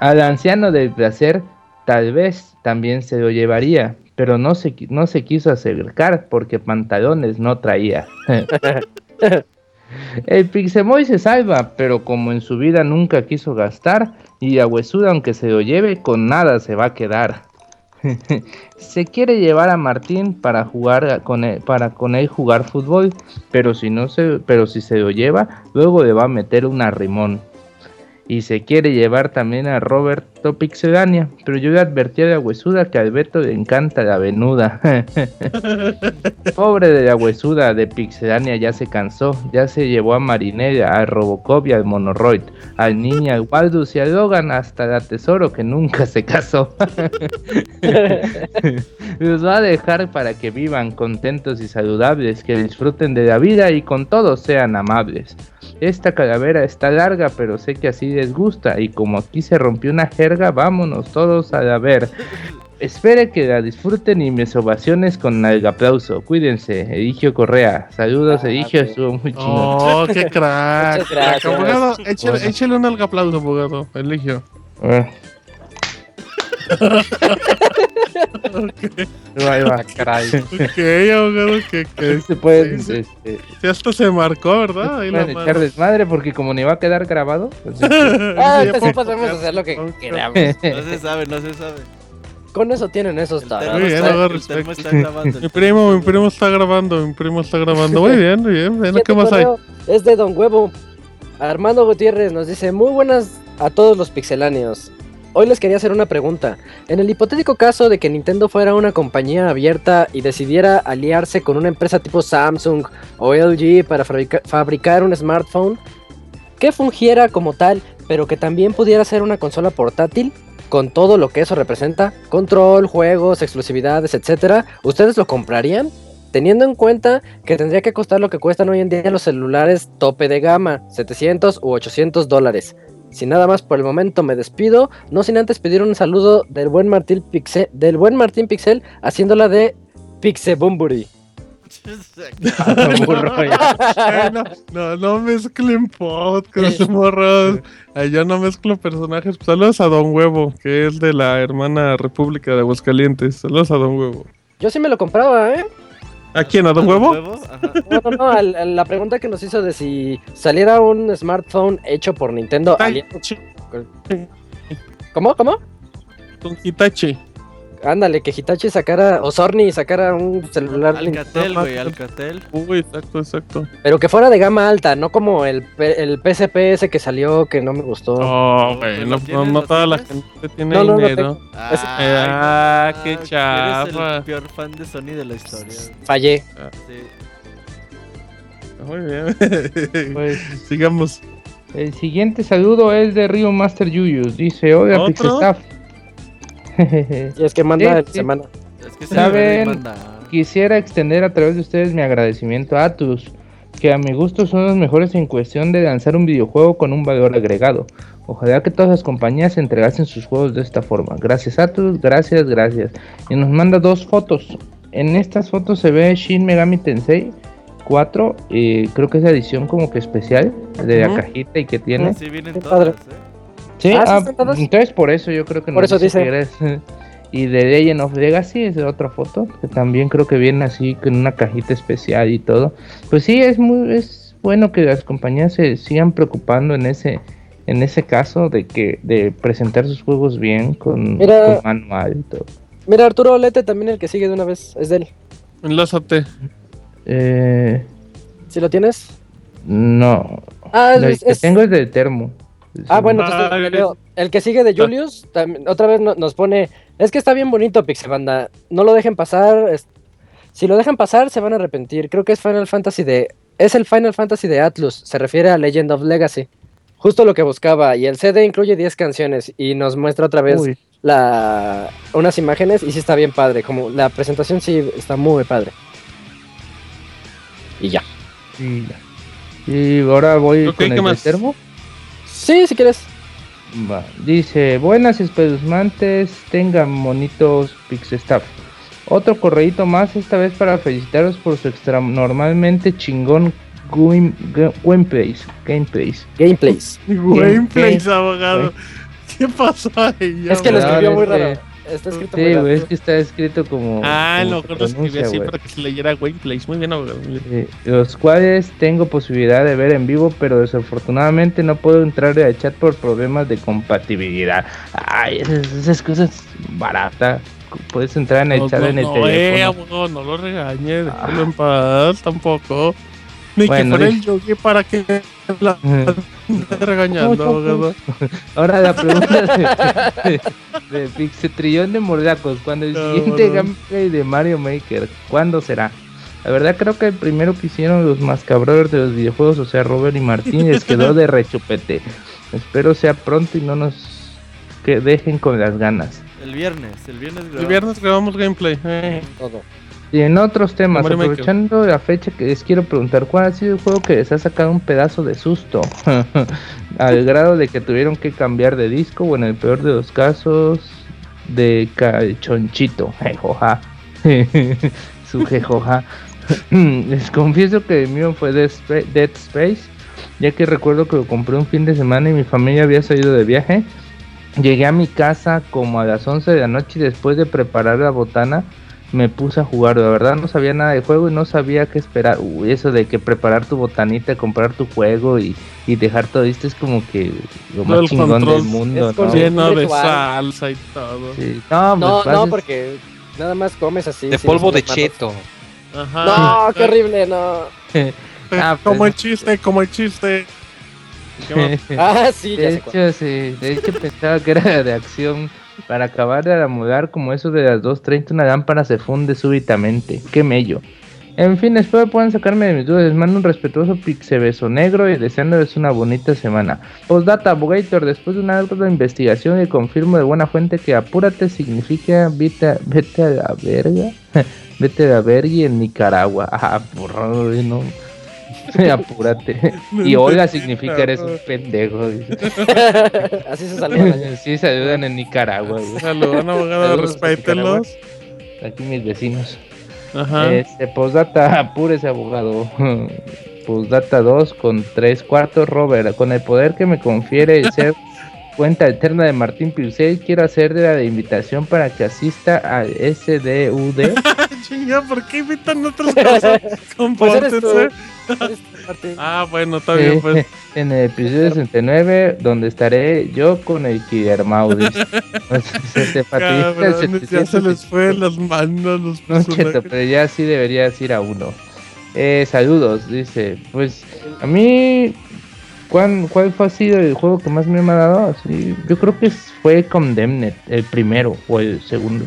Al anciano del placer, tal vez también se lo llevaría, pero no se, no se quiso acercar porque pantalones no traía. El Pixemoy se salva, pero como en su vida nunca quiso gastar, y la huesuda aunque se lo lleve, con nada se va a quedar. se quiere llevar a Martín para jugar con él, para con él jugar fútbol, pero si no se, pero si se lo lleva, luego le va a meter un arrimón. Y se quiere llevar también a Roberto Pixelania, pero yo le advertí a la huesuda que a Alberto le encanta la venuda. Pobre de la huesuda de Pixelania ya se cansó, ya se llevó a Marinella, a Robocop y al Monoroid, al Niña, al Waldus y al Logan, hasta la Tesoro que nunca se casó. Los va a dejar para que vivan contentos y saludables, que disfruten de la vida y con todos sean amables. Esta calavera está larga, pero sé que así les gusta, y como aquí se rompió una jerga, vámonos todos a la ver. Espere que la disfruten y mis ovaciones con el aplauso. Cuídense, Eligio Correa. Saludos, Eligio, estuvo muy chingón. Oh, qué crack. Muchas gracias. Abogado, échale, Bueno. échale un aplauso, abogado. Eligio. Ah. Ahí va. Caray. Ok, abogado, que, que Se pueden sí, este, Sí, hasta se marcó, ¿verdad? Ahí pueden echar desmadre porque como ni va a quedar grabado. pues, Ah, Sí, sí podemos hacer lo que queramos. No se sabe, no se sabe. Con eso tienen esos tarados. termo bien, está, el está grabando. Mi primo, mi primo está grabando, mi primo está grabando. Muy bien, muy bien. Siguiente ¿Qué más hay? Es de Don Huevo. Armando Gutiérrez nos dice, muy buenas a todos los pixeláneos. Hoy les quería hacer una pregunta. En el hipotético caso de que Nintendo fuera una compañía abierta y decidiera aliarse con una empresa tipo Samsung o LG para fabrica- fabricar un smartphone que fungiera como tal, pero que también pudiera ser una consola portátil, con todo lo que eso representa, control, juegos, exclusividades, etcétera, ¿ustedes lo comprarían? Teniendo en cuenta que tendría que costar lo que cuestan hoy en día los celulares tope de gama, 700 u 800 dólares. Sin nada más por el momento me despido, no sin antes pedir un saludo del buen Martín Pixel, del buen Martín Pixel haciéndola de Pixebumburi. No, no, no mezclen podcast, morros. Yo no mezclo personajes. Saludos a Don Huevo, que es de la hermana República de Aguascalientes. Saludos a Don Huevo. Yo sí me lo compraba, ¿eh? ¿A quién? ¿A Don Huevo? Ajá. No, no, no, al- a la pregunta que nos hizo de si saliera un smartphone hecho por Nintendo. Aliado- ¿Cómo? ¿Cómo? Con Hitachi. Ándale, que Hitachi sacara, o Sony sacara un celular, Alcatel, güey, Alcatel. Uy, exacto, exacto. pero que fuera de gama alta, no como el, P- el PSP ese que salió que no me gustó. Oh, güey, ¿Lo no, no, no toda la gente tiene No, no, no dinero. Es- Ay, Ah, qué Eres chafa. el peor fan de Sony de la historia. Fallé. Sí. Muy bien. Pues, Sigamos. el siguiente saludo es de Rio Master Yuyus. Dice, hola ¿Otro? Pixestaff. Y es que manda Sí, sí. semana. Es que se ¿Saben? manda. Quisiera extender a través de ustedes mi agradecimiento a Atlus, que a mi gusto son los mejores en cuestión de lanzar un videojuego con un valor agregado. Ojalá que todas las compañías entregasen sus juegos de esta forma. Gracias Atlus, gracias, gracias. Y nos manda dos fotos. En estas fotos se ve Shin Megami Tensei 4, eh, creo que es la edición como que especial de Ujú. la cajita y que tiene. Sí, vienen todas, padre. ¿eh? Sí, Ah, ¿sí ah, entonces por eso yo creo que Por nos eso dice eres- Y de Legend of Legacy es otra foto, que también creo que viene así con una cajita especial y todo. Pues sí, es muy es bueno que las compañías se sigan preocupando en ese en ese caso de que de presentar sus juegos bien con, Mira. con manual y todo. Mira, Arturo Lete también el que sigue de una vez, es de él. Enlázate. Eh, ¿Si lo tienes? no, Ah, es, que es- tengo es de termo. Ah, bueno, Ah, entonces leo. el que sigue de Julius también, otra vez no- nos pone, es que está bien bonito Pixelbanda, no lo dejen pasar, es- si lo dejan pasar se van a arrepentir, creo que es Final Fantasy de, es el Final Fantasy de Atlus, se refiere a Legend of Legacy, justo lo que buscaba, y el CD incluye 10 canciones y nos muestra otra vez Uy, la, unas imágenes y sí está bien padre, como la presentación sí está muy padre. Y ya. y ya. Y ahora voy con ¿qué el termo. Sí, si quieres. Va, Dice, buenas espeluznantes, tengan monitos Pixestaff. Otro correíto más, esta vez para felicitaros por su extra normalmente chingón game- ga- gameplays. Gameplays. Gameplays. Gameplays, abogado. ¿Qué pasó ahí? Es que lo escribió muy Este- raro. Está escrito Sí, güey, es que está escrito como. Ah, como mejor lo escribí así güey. para que se leyera Gameplays. Muy bien, abogado. muy bien. Eh, los cuales tengo posibilidad de ver en vivo, pero desafortunadamente no puedo entrar al chat por problemas de compatibilidad. Ay, esas, esas cosas baratas. Puedes entrar en el No, chat no, en el no, eh, teléfono. abogado, no lo regañe, déjalo en paz tampoco. Ni Bueno, que fuera el yogi para que la esté regañando, abogado. Ahora la pregunta de, de, de Pixetrillón de Mordacos. Cuando el No, siguiente no. gameplay de Mario Maker, ¿cuándo será? La verdad creo que el primero que hicieron los mascabros de los videojuegos, o sea, Robert y Martín, les quedó de rechupete. Espero sea pronto y no nos que dejen con las ganas. El viernes, el viernes El grabamos. viernes grabamos gameplay. eh. Todo. Y en otros temas, Mario aprovechando la fecha que les quiero preguntar, ¿cuál ha sido el juego que les ha sacado un pedazo de susto? Al grado de que tuvieron que cambiar de disco o en el peor de los casos de calchonchito, jejoja. Su jejoja. les confieso que el mío fue Dead Spa- Dead Space, ya que recuerdo que lo compré un fin de semana y mi familia había salido de viaje. Llegué a mi casa como a las 11 de la noche y después de preparar la botana me puse a jugar. La verdad no sabía nada de juego y no sabía qué esperar. Uy, eso de que preparar tu botanita, comprar tu juego y, y dejar todo esto es como que lo más el chingón control del mundo. ¿no? Lleno de salsa y todo. Sí. No, No, pues, no, porque nada más comes así. De polvo de cheto. Ajá. No, qué horrible, no. Ah, como pues. el chiste, como el chiste. Ah, sí, ya De hecho, sí, de hecho pensaba que era de acción. Para acabar de amolar como eso de las 2.30 una lámpara se funde súbitamente. Qué mello. En fin, espero puedan sacarme de mis dudas. Les mando un respetuoso pixebeso negro y deseándoles una bonita semana. Postdata, Bugator, después de una alta investigación y confirmo de buena fuente que apúrate significa vete a, vete a la verga. vete a la verga en Nicaragua. Ah, burro, no. apúrate. Y Olga significa eres un pendejo. dice. Así se saludan. Sí, saludan en Nicaragua. güey. Saludan, abogado, respételos. Aquí mis vecinos. Ajá. Este, postdata, apúrese abogado. Postdata 2 con 3 cuartos, Robert. Con el poder que me confiere el ser cuenta eterna de Martín Piusel, quiero hacer de la de invitación para que asista al SDUD. Chinga, ¿por qué invitan otras cosas? Compórtense. Ah, bueno, está bien, pues. En el episodio 69, donde estaré yo con el Killermaudis. Este, Cabrones, ya se les fue las manos los No, cheto, personajes. pero ya sí deberías ir a uno. Eh, saludos, dice. Pues a mí, ¿cuál, ¿cuál fue ha sido el juego que más me ha dado? Así, yo creo que fue Condemned, el primero o el segundo.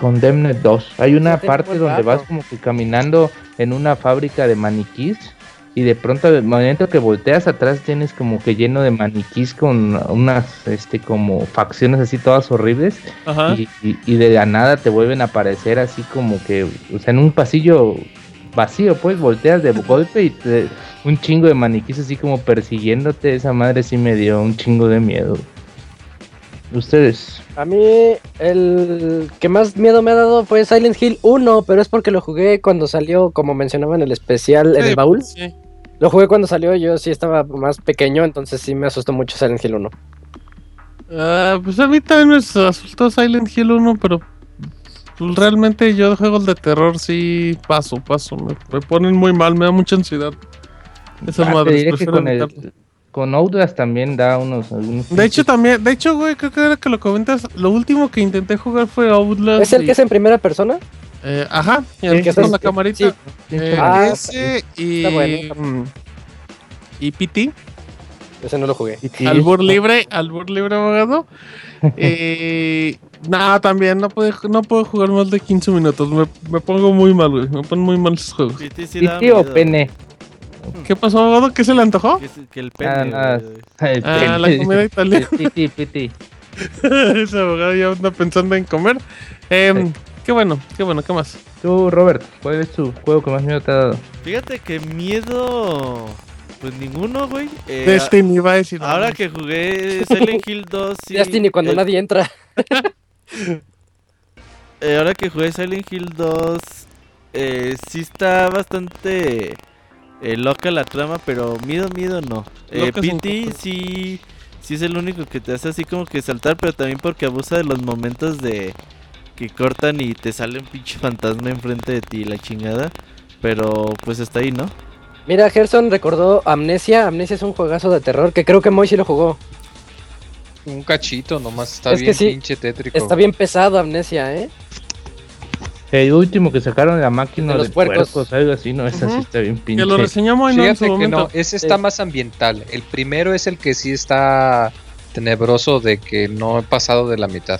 Condemned 2. Hay una parte donde vas como que caminando en una fábrica de maniquís. Y de pronto, al momento que volteas atrás, tienes como que lleno de maniquís con unas, este, como facciones así todas horribles Ajá. y, y- y de la nada te vuelven a aparecer así como que, o sea, en un pasillo vacío, pues volteas de golpe y te- un chingo de maniquís así como persiguiéndote. Esa madre sí me dio un chingo de miedo. Ustedes, A mí el que más miedo me ha dado fue Silent Hill 1, pero es porque lo jugué cuando salió, como mencionaba en el especial, en el baúl. sí. Lo jugué cuando salió, yo sí estaba más pequeño, entonces sí me asustó mucho Silent Hill 1. Ah, pues a mí también me asustó Silent Hill 1, pero pues, realmente yo de juegos de terror sí paso, paso. Me, me ponen muy mal, me da mucha ansiedad. Esas Ah, diré que con, el, con Outlast también da unos... Algunos De hecho, también, de hecho, güey, creo que ahora que lo comentas, lo último que intenté jugar fue Outlast. ¿Es el y- que es en primera persona? eh, ajá, y el que sí, con la camarita. Sí. Eh, Ah, ese y. bueno. mm, Y PT, Ese no lo jugué. albur libre, albur libre abogado. Eh, no, también no puedo, no puedo jugar más de 15 minutos. Me, me pongo muy mal, güey. Me ponen muy mal esos juegos. PT sí da ¿Piti o pene? ¿Qué pasó, abogado? ¿Qué se le antojó? Que, el Ah, pene. güey. El Ah, pene. la comida italiana. Piti, piti. Ese abogado ya anda pensando en comer. Em, Qué bueno, qué bueno, ¿qué más? Tú, Robert, ¿cuál es tu juego que más miedo te ha dado? Fíjate que miedo. Pues ninguno, güey. Eh, Destiny iba a decir. Ahora que jugué Silent Hill 2, sí. Destiny cuando el- nadie entra. eh, ahora que jugué Silent Hill 2, eh, sí está bastante eh, loca la trama, pero miedo, miedo no. Eh, coco. sí, sí es el único que te hace así como que saltar, pero también porque abusa de los momentos de que cortan y te sale un pinche fantasma enfrente de ti, la chingada. Pero pues está ahí, ¿no? Mira, Gerson recordó Amnesia. Amnesia es un juegazo de terror que creo que Moy sí lo jugó. Un cachito, nomás está Es que bien sí, pinche tétrico. Está bien pesado Amnesia, ¿eh? El último que sacaron de la máquina De de, los puercos. puercos, algo así, no, esa sí Ujú. está bien pinche. Que lo reseñamos ¿no? en Fíjate su que no, ese está Sí. más ambiental. El primero es el que sí está tenebroso de que no he pasado de la mitad.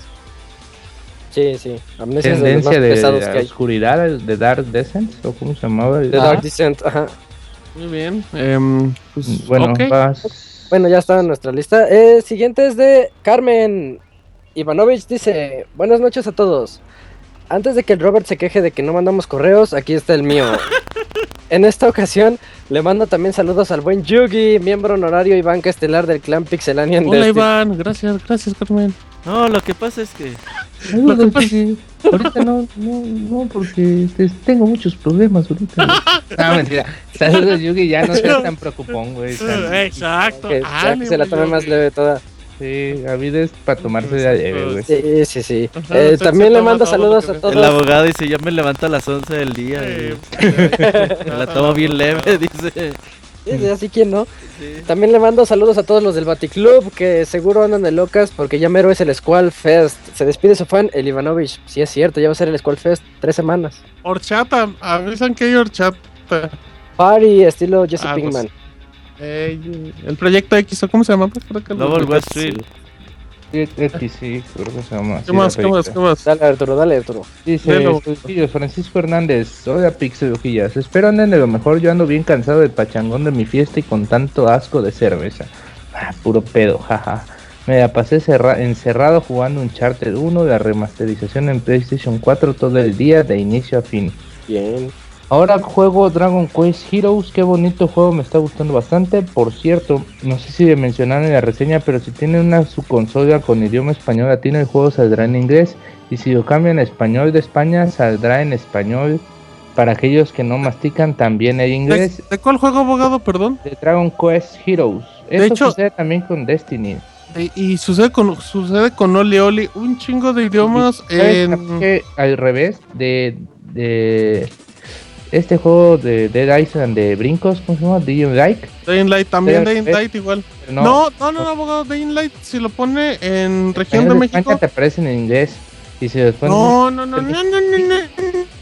Sí, sí. Amnesia es de los más Tendencia de, la que hay. oscuridad de Dark Descent, o cómo se llamaba. The Ah. Dark Descent, ajá. Muy bien. em, pues, Bueno. Bueno, ya está en nuestra lista. Eh, siguiente es de Carmen Ivanovich. Dice: Buenas noches a todos. Antes de que el Robert se queje de que no mandamos correos, aquí está el mío. En esta ocasión, le mando también saludos al buen Yugi, miembro honorario y banca estelar del clan Pixelanian Hola Destiny. Iván, gracias, gracias Carmen. No, lo que pasa es que Lo que pasa es que ahorita no, no, no, porque tengo muchos problemas ahorita. no, mentira. Saludos, Yugi, ya no seas tan preocupón, güey. Exacto. Que que se la tome más leve toda. Sí, la vida es para tomarse de leve, güey. Sí, sí, sí. Eh, también le mando saludos que a todos. el abogado dice, yo me levanto a las 11 del día. Y la tomo bien leve, dice. Sí, sí, así quien no. Sí. También le mando saludos a todos los del Baticlub que seguro andan de locas porque ya mero es el Squall Fest. Se despide su fan, el Ivanovich. Sí, es cierto, ya va a ser el Squall Fest tres semanas. Horchata, avisan que hay horchata. Party estilo Jesse Ah, pues, Pinkman. Eh, el proyecto X, ¿o ¿cómo se llama? Pues, creo que lo- Luego el West Sí. Street. Sí, X, sí, creo que se llama. ¿Qué más? ¿Qué más? ¿Qué más? Dale Arturo, dale Arturo. Dice Francisco Hernández, hola Pixel Ojillas, espero anden de lo mejor, yo ando bien cansado del pachangón de mi fiesta y con tanto asco de cerveza. Ah, puro pedo, jaja. Me la pasé cerra- encerrado jugando un Charter 1 de la remasterización en PlayStation 4 todo el día de inicio a fin. Bien. Ahora juego Dragon Quest Heroes, qué bonito juego, me está gustando bastante. Por cierto, no sé si le mencionaron en la reseña, pero si tiene una su consola con idioma español latino, el juego saldrá en inglés. Y si lo cambian a español de España, saldrá en español. Para aquellos que no mastican, también ¿De, inglés. de cuál juego, abogado, perdón? De Dragon Quest Heroes. Eso hecho- sucede también con Destiny. Y, sucede con sucede con Oli Oli, un chingo de idiomas ¿Sabes en... al revés de, de este juego de Dead Island de brincos, ¿cómo se llama? Dying Light. Dying Light también, Dying Light igual. No, no, no, no, abogado, Dying Light si lo pone en región de México. te aparecen en inglés. Y si no, no, no, no, no, no, no.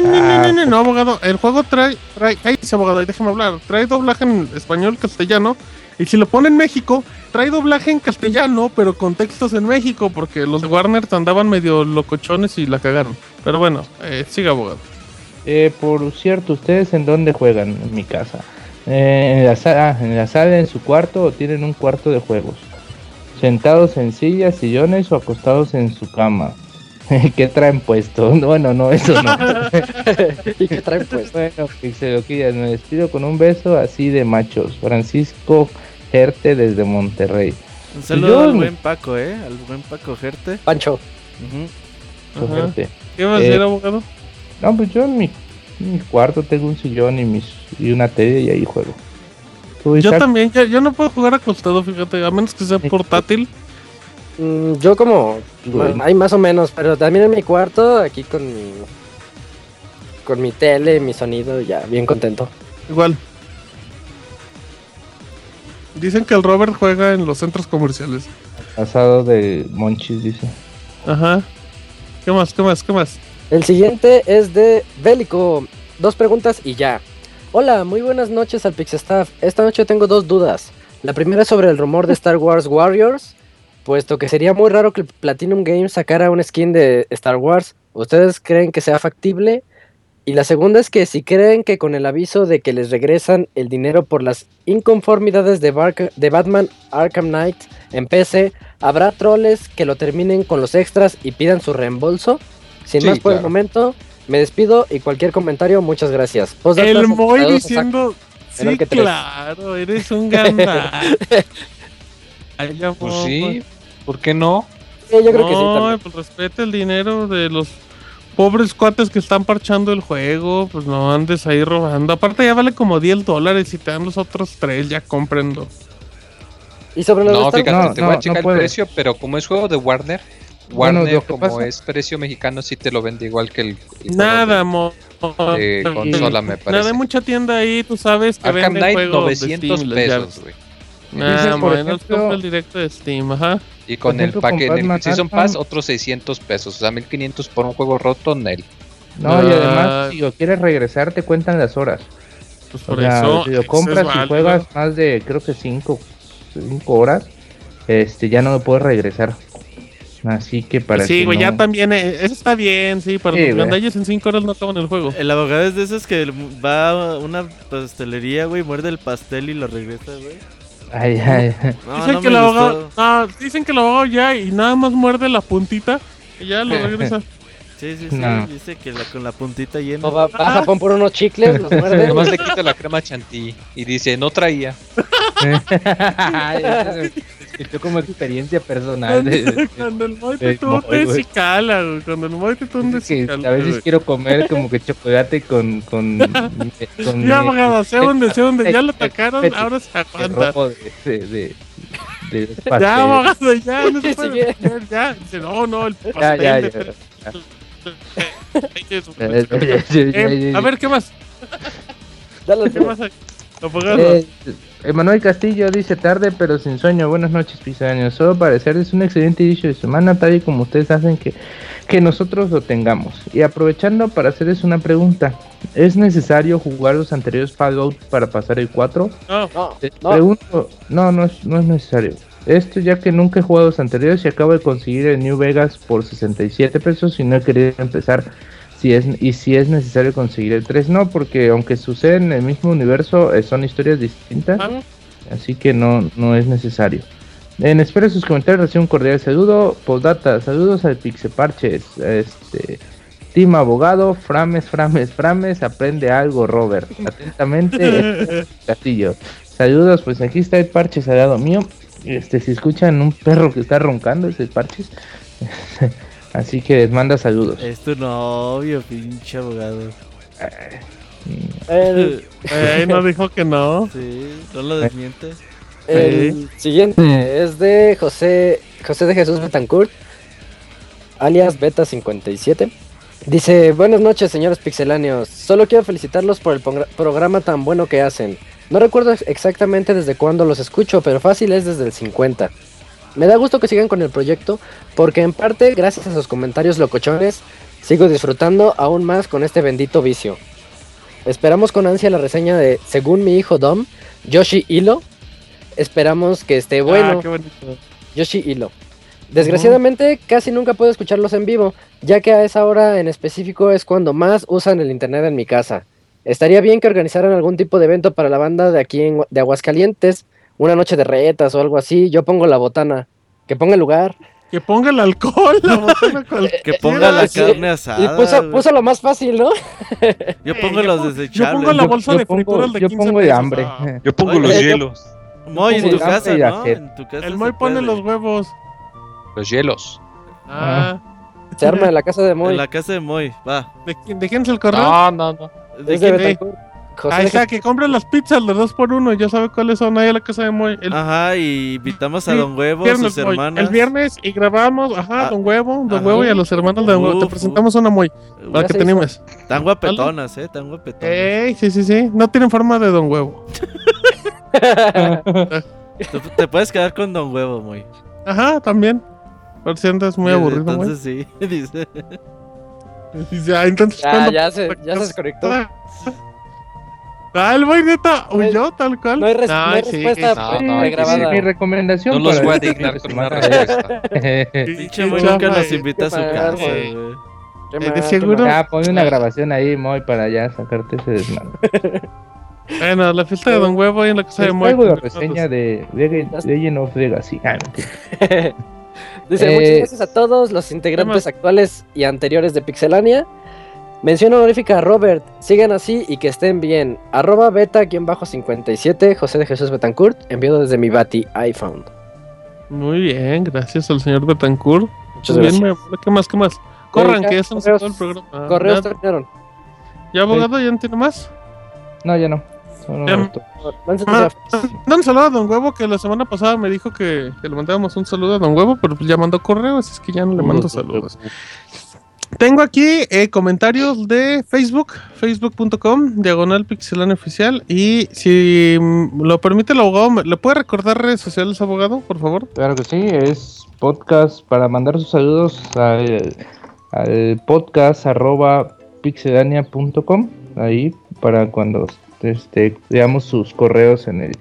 No, no, abogado. El juego trae, trae, cállese, abogado, déjeme hablar. Trae doblaje en español, castellano. Y si lo pone en México, trae doblaje en castellano, pero con textos en México, porque los de Warner andaban medio locochones y la cagaron. Pero bueno, eh, siga, abogado. Eh, por cierto, ¿ustedes en dónde juegan? En mi casa. Eh, en, la sala, en la sala, en su cuarto o tienen un cuarto de juegos. Sentados en sillas, sillones o acostados en su cama. ¿Qué traen puesto? Bueno, no, eso no. ¿Y qué traen pues? bueno, Pixeloquillas, me despido con un beso así de machos. Francisco Gerte desde Monterrey. Un saludo Yo- al buen Paco, ¿eh? Al buen Paco Gerte. Pancho. Gerte. ¿Qué a Eh, abogado? No, pues yo en mi, en mi cuarto tengo un sillón y, mis, y una tele y ahí juego. ¿Tú, Yo también, yo, yo no puedo jugar acostado, fíjate, a menos que sea portátil. Mm, yo como... Bueno. Hay más o menos, pero también en mi cuarto, aquí con mi... Con mi tele, mi sonido, ya, bien contento. Igual. Dicen que el Robert juega en los centros comerciales. Asado de Monchis, dice. Ajá. ¿Qué más? ¿Qué más? ¿Qué más? El siguiente es de Bélico. Dos preguntas y ya. Hola, muy buenas noches al Pixestaff. Esta noche tengo dos dudas. La primera es sobre el rumor de Star Wars Warriors, puesto que sería muy raro que Platinum Games sacara un skin de Star Wars. ¿Ustedes creen que sea factible? Y la segunda es que si creen que con el aviso de que les regresan el dinero por las inconformidades de, de Batman Arkham Knight en PC, ¿habrá troles que lo terminen con los extras y pidan su reembolso? Sin Sí, más por el momento, me despido y cualquier comentario, muchas gracias. Postdata, El Moy diciendo. Sí, tres. claro, eres un ganda. Pues sí, ¿por qué no? Sí, yo creo que sí No, también. pues respeta el dinero de los pobres cuates que están parchando el juego. Pues no andes ahí robando. Aparte, ya vale como 10 dólares y te dan los otros 3, ya comprendo. Y sobre lo de No, fíjate, No, te voy no, a checar no el precio, pero como es juego de Warner, Warner que como pasa- es precio mexicano sí te lo vende igual que el, Nada, Mo. de, de consola me Nada, parece. hay mucha tienda ahí, tú sabes que Arkham venden Knight juegos 900 de Steam, pesos, güey. Nah, bueno, ejemplo- el directo de Steam, ajá. Y con el paquete, en el Season Pass otros 600 pesos, o sea, 1500 por un juego roto, Nel. No, y Ah. además, si lo quieres regresar, te cuentan las horas. Pues O por sea, eso. si lo compras y juegas más de, creo que 5 cinco horas, este ya no lo puedes regresar. Así que para Sí, güey, no- ya también. eh, eso está bien, sí, para Sí, los güey. gandalles en 5 horas no acaban el juego. El abogado es de esos que va a una pastelería, güey, muerde el pastel y lo regresa, güey. Ay, ay. No, dicen, no que el abogado, no, dicen que el abogado ya y nada más muerde la puntita y ya lo regresa. Sí, sí, sí. No. Dice que la, con la puntita llena. Va, va a Japón por unos chicles, los muerde. Nomás le quita la crema chantilly y dice, no traía. Escuchó como experiencia personal. de- de- Cuando el Moy te de Moy, tunde, güey. sí cala, güey. Cuando el Moy te tunde, que sí cala. a veces güey. quiero comer como que chocolate con con, con Ya, abogado, sé dónde, sé dónde. Ya lo atacaron, ahora se aguanta. de, de, de, de los Ya, abogado, ya, no se puede ya. Dice, no, no, el pastel Ya, ya, de ya. Eh. A ver, ¿qué más? Dale, ¿Qué más? Abogado. Emanuel Castillo dice tarde pero sin sueño. Buenas noches, pisaños. Solo parecer es un excelente inicio de semana, tal y como ustedes hacen que, que nosotros lo tengamos. Y aprovechando para hacerles una pregunta: ¿es necesario jugar los anteriores Fallout para pasar el 4? No, No, no. pregunto, no, no es, no es necesario. Esto ya que nunca he jugado los anteriores y acabo de conseguir el New Vegas por 67 pesos y no he querido empezar. Si es, y si es necesario conseguir el 3, no, porque aunque sucede en el mismo universo, eh, son historias distintas, Ah. así que no, no es necesario. En espero sus comentarios, recibo un cordial saludo. Postdata, saludos al Pixeparches. Este, Team Abogado, Frames, Frames, Frames, aprende algo, Robert. Atentamente, Castillo. Saludos, pues aquí está el parches al lado mío. Este, si escuchan un perro que está roncando, ese parches. Así que les manda saludos. Es tu novio, pinche abogado. El, Eh, no dijo que no. Sí, no lo desmientes. el siguiente es de José, José de Jesús Betancourt, alias Beta57. Dice, buenas noches señores pixeláneos, solo quiero felicitarlos por el programa tan bueno que hacen. No recuerdo ex- exactamente desde cuándo los escucho, pero fácil es desde el 50. Me da gusto que sigan con el proyecto, porque en parte, gracias a sus comentarios locochones, sigo disfrutando aún más con este bendito vicio. Esperamos con ansia la reseña de, según mi hijo Dom, Yoshi Hilo. Esperamos que esté bueno. Ah, qué. Yoshi Hilo. Desgraciadamente casi nunca puedo escucharlos en vivo, ya que a esa hora en específico es cuando más usan el internet en mi casa. Estaría bien que organizaran algún tipo de evento para la banda de aquí en, de Aguascalientes, una noche de retas o algo así. Yo pongo la botana, que ponga el lugar. Que ponga el alcohol, la botana cualquiera. Que ponga la Sí, carne Y asada. puso, güey. puso lo más fácil, ¿no? Yo pongo Eh, yo los pongo- desechables. yo pongo la bolsa de pongo- frituras de yo 15 pongo de hambre. Ah. Yo pongo Oye, los yo- hielos. Moy, en pongo tu casa, y ¿no? sed. En tu casa El Moy pone puede. los huevos. Los hielos. Ah. Se arma en la casa de Moy. En la casa de Moy, va. ¿De quién, de quién es el correo? No, no, no. ¿De de quién? Ahí de está, que compren las pizzas de dos por uno. Ya sabe cuáles son ahí a la casa de Moy. El Ajá, y invitamos a Sí, Don Huevo, viernes, sus hermanas. El viernes y grabamos, ajá, Ah, Don Huevo, Don ajá. Huevo y a los hermanos de Don Huevo. Te Uf, presentamos una Moy, para Ya que se te hizo. animes. Tan guapetonas, eh, tan guapetonas. Ey, sí, sí, sí. No tienen forma de Don Huevo. Te, te puedes quedar con Don Huevo, Moy. Ajá, también. Por si andas muy Desde aburrido. Entonces sí, dice. Dice, ah, entonces, Ya, ¿cuándo- ya se, ya se desconectó. Ah, el Moy neta huyó tal cual. No hay, res- no hay Ay, sí, respuesta no, no, pregrabada. Mi recomendación. No los voy a este dignar con una respuesta. Pinche Moy nunca nos invita a su casa, güey. güey. Eh, de seguro-. Ya, pon una grabación ahí, Moy, para ya sacarte ese desmadre. Bueno, la fiesta de Don Huevo y en la casa de Moy. traigo la reseña de Leg- Legend of Legacy. Ah. Dice, Eh, muchas gracias a todos los integrantes actuales y anteriores de Pixelania. Mención honorífica a Robert, sigan así y que estén bien. Arroba beta-57, José de Jesús Betancourt, enviado desde mi Bati iPhone. Muy bien, gracias al señor Betancourt. Muchas Muy bien, gracias. me- ¿Qué más, qué más? Corran, ya, que eso no correos- todo el programa. Ah, Correos ya, terminaron. ¿Ya, abogado, ya no tiene más? No, ya no. Solo Ya. Ah, un saludo a Don Huevo, que la semana pasada me dijo que, que le mandábamos un saludo a Don Huevo, pero pues ya mandó correo, así es que ya no le mando saludos. Tengo aquí eh, comentarios de Facebook, facebook.com, diagonal pixelane oficial. Y si lo permite el abogado, ¿me- ¿le puede recordar redes sociales, abogado, por favor? Claro que sí, es podcast para mandar sus saludos al, al podcast arroba pixelania.com, ahí para cuando este, veamos sus correos en el,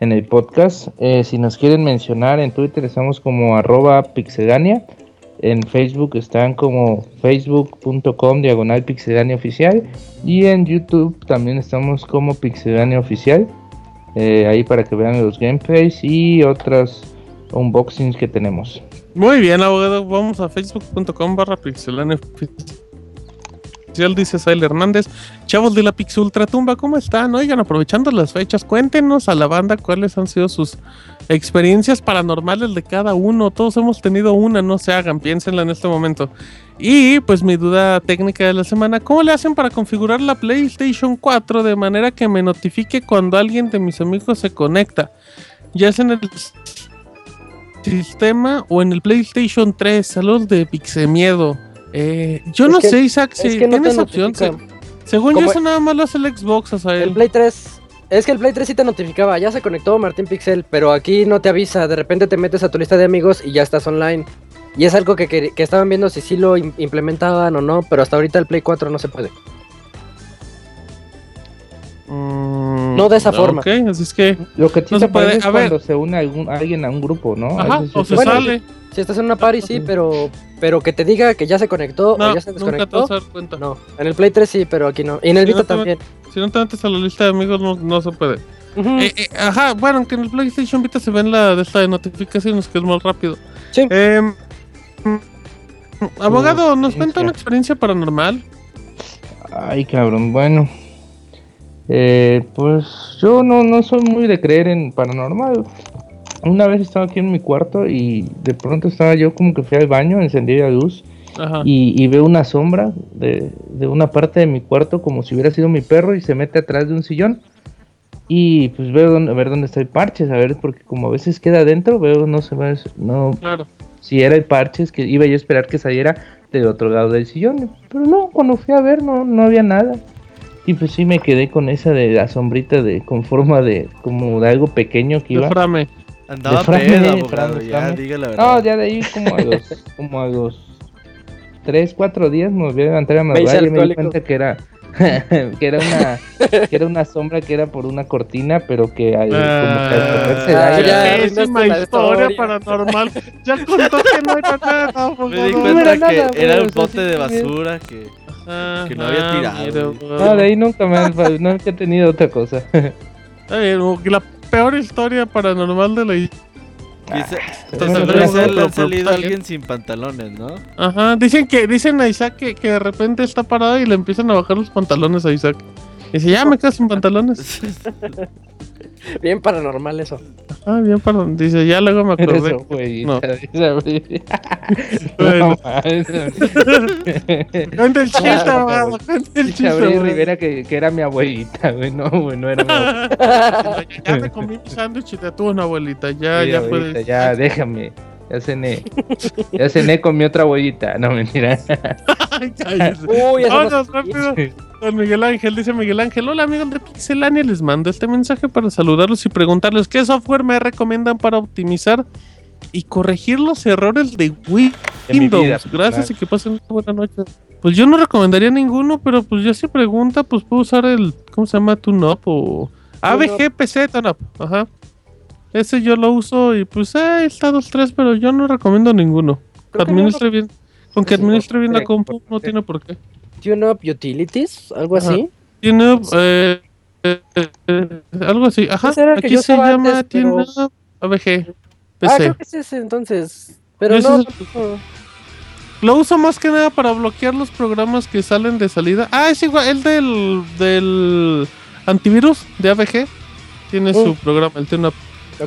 en el podcast. Eh, si nos quieren mencionar en Twitter estamos como arroba en Facebook están como facebook.com diagonal pixelania oficial y en YouTube también estamos como pixelania oficial. eh, ahí para que vean los gameplays y otras unboxings que tenemos. Muy bien, abogado. Vamos a facebook.com barra pixelane oficial, dice Sail Hernández. Chavos de la Pix Ultra Tumba, ¿cómo están? Oigan, aprovechando las fechas, cuéntenos a la banda cuáles han sido sus experiencias paranormales de cada uno. Todos hemos tenido una, no se hagan, piénsenla en este momento. Y pues mi duda técnica de la semana, ¿cómo le hacen para configurar la PlayStation 4 de manera que me notifique cuando alguien de mis amigos se conecta? Ya sea en el sistema o en el PlayStation 3. Saludos de Pixemiedo. Eh, yo Es no que- sé, Isaac, es si que no tiene te esa opción. se- según yo, eso nada más lo hace el Xbox, o sea, El Play 3. Es que el Play 3 sí te notificaba, ya se conectó Martín Pixel, pero aquí no te avisa, de repente te metes a tu lista de amigos y ya estás online. Y es algo que, que- que estaban viendo si sí lo im- implementaban o no, pero hasta ahorita el Play 4 no se puede. Mm, No de esa forma. Ok, así es que. Lo que sí No se puede- es a ver. cuando se une algún, alguien a un grupo, ¿no? Ajá, o se Bueno, sale. Si estás en una party sí, pero pero que te diga que ya se conectó No, o ya se nunca te desconectó. vas a dar cuenta. No, en el Play 3 sí, pero aquí no. Y en el Si Vita también. Si no te metes a la lista de amigos, no, no se puede. Eh, eh, ajá, bueno, aunque en el PlayStation Vita se ven la de esta de notificaciones que es más rápido. Sí. Em, Abogado, ¿nos cuenta una experiencia paranormal? Ay, cabrón, bueno. Eh, pues yo no, no soy muy de creer en paranormal. Una vez estaba aquí en mi cuarto y de pronto estaba yo como que fui al baño, encendí la luz Ajá. y, y veo una sombra de, de una parte de mi cuarto como si hubiera sido mi perro y se mete atrás de un sillón. Y pues veo dónde, a ver dónde está el parches, a ver, porque como a veces queda adentro, veo, no se ve, no, Claro. si era el parches, que iba yo a esperar que saliera del otro lado del sillón. Pero no, cuando fui a ver no, no había nada. Y pues sí me quedé con esa de la sombrita de con forma de como de algo pequeño que De iba. frame. Andaba De frame, pedo, de abogado, frame, ya, frame. diga la verdad. No, ya de ahí como a los, como a los 3, 4 días me volví a levantar a Veis madrugada y me di cuenta que era que era una que era una sombra que era por una cortina, pero que al, como que al correrse Ah, el aire- ya, pésima arruinaste la historia historia. paranormal. Ya contó que no era nada, Me di cuenta era que nada, era un bote de basura que... Que no había tirado, mira. No, de ahí nunca me no he tenido otra cosa. La peor historia paranormal de la Dice, le pero- ha salido alguien sin pantalones, ¿no? Ajá, dicen que dicen a Isaac que, que de repente está parado y le empiezan a bajar los pantalones a Isaac. Y dice, ya me quedo sin pantalones. Bien paranormal eso. Ah, bien, perdón. Dice, ya luego me acordé. eso, güey, No. Bueno. Cuenta el chiste, abogado. Cuenta el chiste. Rivera que, que era mi abuelita, güey. No, güey, no era mi abuelita. Ya me comí mi sándwich y te tuvo una abuelita. Ya, Sí, ya abuelita, puedes. Ya, déjame. Ya cené. Ya cené con mi otra abuelita. No, mentira. Uy, Vámonos rápido. Con Miguel Ángel, dice Miguel Ángel. Hola amigos de Pixelania, les mando este mensaje para saludarlos y preguntarles qué software me recomiendan para optimizar y corregir los errores de Windows. vida, Gracias claro. y que pasen una buena noche. Pues yo no recomendaría ninguno, pero pues ya si pregunta, pues puedo usar el, ¿cómo se llama? TuneUp o ABG PC TuneUp. Ajá. Ese yo lo uso y pues eh, está dos, tres, pero yo no recomiendo ninguno. Administre bien. Con que administre bien la compu, no tiene por qué. Tune Up Utilities, algo así. Tiene eh, eh, eh, algo así. Ajá. Aquí se llama antes, pero- TuneUp ABG. Ah, PC. creo que es ese entonces. Pero no, es tampoco. Lo uso más que nada para bloquear los programas que salen de salida. Ah, es igual, el del, del antivirus de ABG. Tiene su Uh. programa, el TuneUp.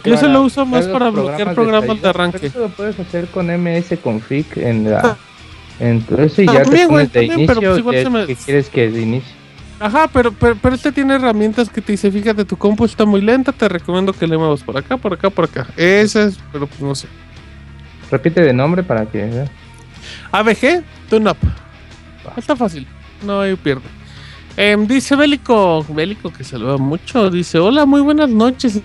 Yo se lo uso más para bloquear programas de arranque. Eso lo puedes hacer con MS config en la. En todo eso y ya te pones de también, pero, inicio pues, igual qué- se me- qué quieres que de inicio. Ajá, pero, pero, pero este tiene herramientas que te dice, fíjate, tu compu está muy lenta, te recomiendo que le muevas por acá, por acá, por acá. Ese es, pero pues no sé. Repite de nombre para que. ¿eh? ABG, TuneUp. Está fácil, no hay pierde. Em, dice Bélico, Bélico que saluda mucho, dice, hola, muy buenas noches.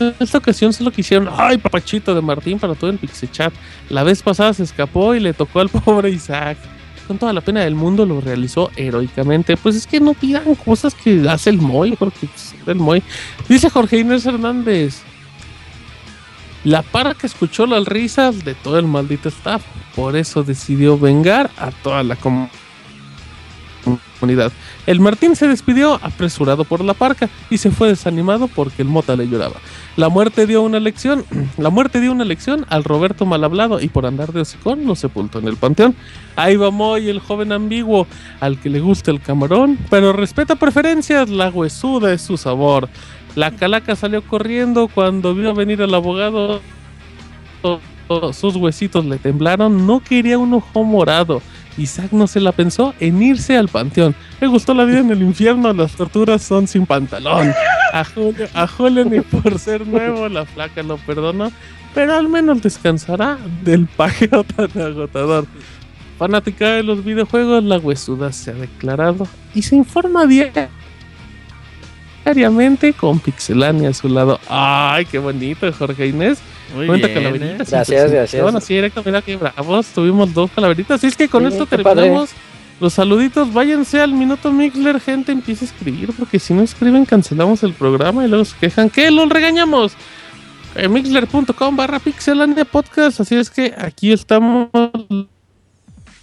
En esta ocasión solo quisieron, ay, papachito de Martín para todo el Pixechat. La vez pasada se escapó y le tocó al pobre Isaac. Con toda la pena del mundo lo realizó heroicamente. Pues es que no pidan cosas que hace el Moy, porque pues, el Moy. Dice Jorge Inés Hernández. La parca escuchó las risas de todo el maldito staff. Por eso decidió vengar a toda la com- comunidad. El Martín se despidió apresurado por la parca y se fue desanimado porque el Mota le lloraba. La muerte dio una lección, la muerte dio una lección al Roberto mal hablado y por andar de hocicón lo sepultó en el panteón. Ahí va Moy, el joven ambiguo, al que le gusta el camarón, pero respeta preferencias, la huesuda es su sabor. La calaca salió corriendo cuando vio venir al abogado. Sus huesitos le temblaron, no quería un ojo morado. Isaac no se la pensó en irse al panteón. Le gustó la vida en el infierno, las torturas son sin pantalón. A Julio, a Julio ni por ser nuevo, la flaca lo perdonó, pero al menos descansará del pajeo tan agotador. Fanática de los videojuegos, la huesuda se ha declarado y se informa diariamente con Pixelania a su lado. ¡Ay, qué bonito, Jorge Inés! Muy Cuenta bien, calaveritas. ¿eh? Gracias, gracias. Así directo, mira que bravos. Tuvimos dos calaveritas. Así es que con Sí, esto padre. terminamos. Los saluditos, váyanse al minuto Mixler, gente, empieza a escribir, porque si no escriben cancelamos el programa y luego se quejan que los regañamos. Eh, Mixler.com barra Pixelania Podcast, así es que aquí estamos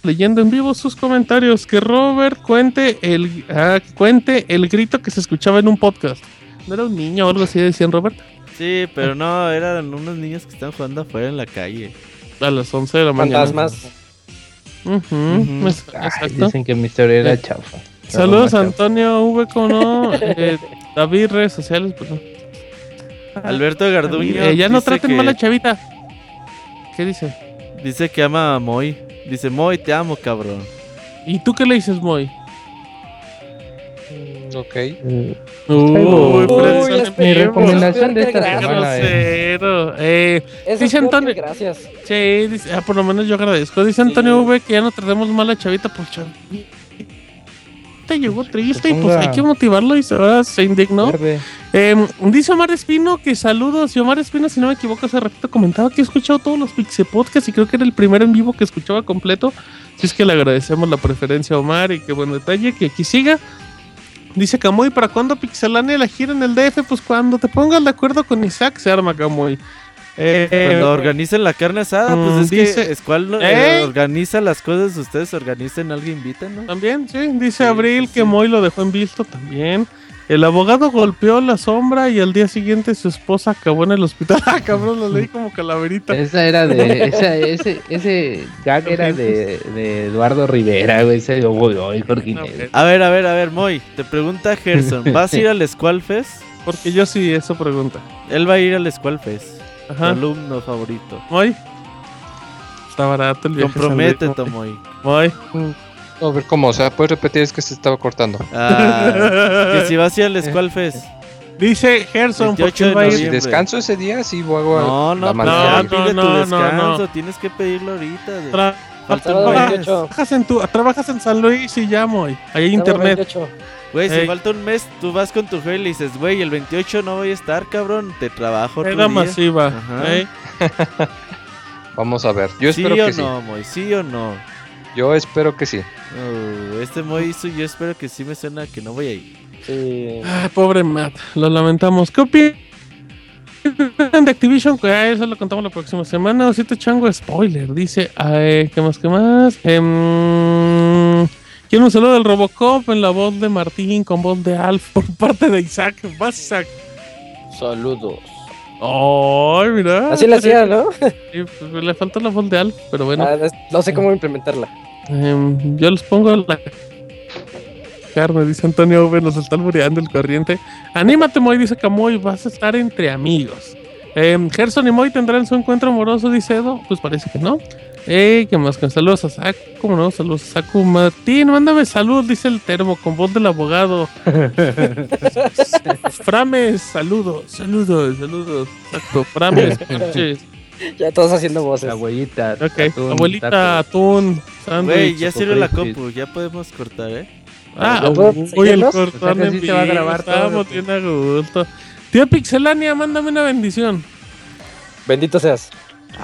leyendo en vivo sus comentarios. Que Robert cuente el, ah, cuente el grito que se escuchaba en un podcast. ¿No era un niño o algo así, decían Robert? Sí, pero no, eran unos niños que están jugando afuera en la calle. A las 11 de la mañana. Fantasmas. Es- Ay, exacto. dicen que mi historia era Eh, chafa. Saludos a. Antonio V, ¿cómo no? Eh, David, redes sociales, pues no. Alberto Garduño. Eh, ya no traten que- mal a Chavita. ¿Qué dice? Dice que ama a Moy. Dice, Moy, te amo, cabrón. ¿Y tú qué le dices, Moy? Mm, Ok. Uy, pero Uy, me Mi recomendación de esta semana. Eh, Eso Dice Antonio- Gracias. sí, dice- ah, por lo menos yo agradezco. Dice Antonio V que ya no tratemos mal a Chavita, pues Chavita llegó triste y pues hay que motivarlo y se, ahora se indignó. Eh, dice Omar Espino que saludos. Y Omar Espino, si no me equivoco, hace ratito comentaba que he escuchado todos los Pixie Podcasts y creo que era el primero en vivo que escuchaba completo. Así es que le agradecemos la preferencia a Omar y qué buen detalle que aquí siga. Dice Camuy, ¿para cuándo Pixelania la gira en el DF? Pues cuando te pongas de acuerdo con Isaac se arma Camuy. Eh, Cuando organicen la carne asada, mm, pues es dice- que Squall no- eh, ¿Eh? organiza las cosas, ustedes organizan, alguien invitan, ¿no? También, sí. Dice Sí, Abril sí, que. Moy lo dejó en visto también. El abogado golpeó la sombra y al día siguiente su esposa acabó en el hospital. Ah, cabrón, lo leí como calaverita. Esa era de. Esa, ese, ese gag era de, de Eduardo Rivera, güey. Ese yo voy hoy, Jorge No, Inés. A ver, a ver, a ver, Moy, te pregunta Gerson, ¿vas a ir al Squall Fest? Porque yo sí, eso pregunta. Él va a ir al Squall Fest, tu Ajá. alumno favorito. Moy. Está barato el viaje. Comprométete, Moy. Moy. A ver cómo, o sea, puedes repetir, es que se estaba cortando. Ah, que si vas a ir al Squall Fest. Dice Gerson, ¿por 28 qué de va a ir? Si noviembre. descanso ese día, sí voy a No, no, la ya no, pide no, tu no, descanso, no. tienes que pedirlo ahorita. de- Tra- Sábado un mes. 28. trabajas, en tu, trabajas en San Luis y ya, Moy. Ahí hay internet. 28. Güey, si falta un mes, tú vas con tu jefe y le dices, güey, el 28 no voy a estar, cabrón, te trabajo otro Era día". masiva. Ajá. ¿eh? Vamos a ver. Yo ¿Sí espero o que sí. no, Moy? ¿Sí o no? Yo espero que sí. Oh, este hizo, yo espero que sí me suena que no voy a ir. Sí. Ay, pobre Matt, lo lamentamos. ¿Qué opinan de Activision? Ah, eso lo contamos la próxima semana. Osito Chango, spoiler. Dice, ay, ¿qué más, qué más? Em, quiero un saludo del Robocop en la voz de Martín con voz de Alf por parte de Isaac. Vas, Isaac. Saludos. Ay, mira. Así lo hacía, ¿no? Sí, pues, le faltó la voz de Alf, pero bueno. Ah, no sé cómo implementarla. Em, yo les pongo la carne, dice Antonio V, nos está albureando el corriente. Anímate, Moy, dice Camoy, vas a estar entre amigos. Em, Gerson y Moy tendrán su encuentro amoroso, dice Edo. Pues parece que no. Eh, ¿qué más? Con saludos a Saku, ¿cómo no? Saludos a Saku. Martín, mándame saludos, dice el termo, con voz del abogado. Frames, saludos, saludos, saludos. Exacto, Frames, pinches. Ya todos haciendo voces. Abuelita. Ok, atún, abuelita, taco. atún, sándwich. Güey, ya sirve la compu, ya podemos cortar, ¿eh? Ah, ¿Ya puedo uy, el cortón que en se va a vivo, grabar todo, Estamos bien a gusto. Tío Pixelania, mándame una bendición. Bendito seas.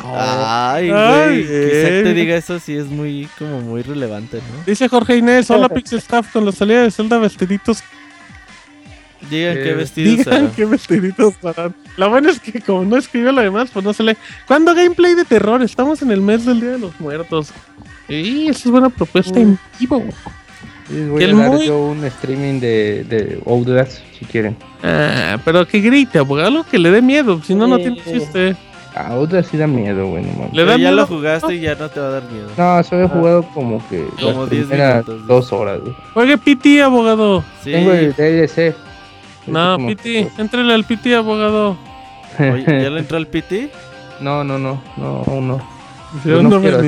Ay, güey, que Isaac te diga eso sí es muy, como muy relevante, ¿no? Dice Jorge Inés, hola Pixel Staff, con la salida de Zelda vestiditos. Digan qué Eh, vestidos Digan harán. qué vestiditos harán. La buena es que como no escribió lo demás, pues no se lee. ¿Cuándo gameplay de terror? Estamos en el mes del Día de los Muertos. Y esa es buena propuesta en vivo. Sí, voy a el dar muy- yo un streaming de, de Outlast, si quieren. Ah, pero que grite, abogado, algo que le dé miedo, si no, no tiene chiste. Ah, Outlast sí da miedo, güey, no mames. Le da ya miedo. lo jugaste y ya no te va a dar miedo. No, solo he jugado como que Como las 10 primeras minutos. dos horas, güey. Juegue PT, abogado. Sí. Tengo el DLC. No, Como- PT, entrele al PT, abogado. Oye, ¿Ya le entró el PT? No, no, no, no, aún no. Yo no quiero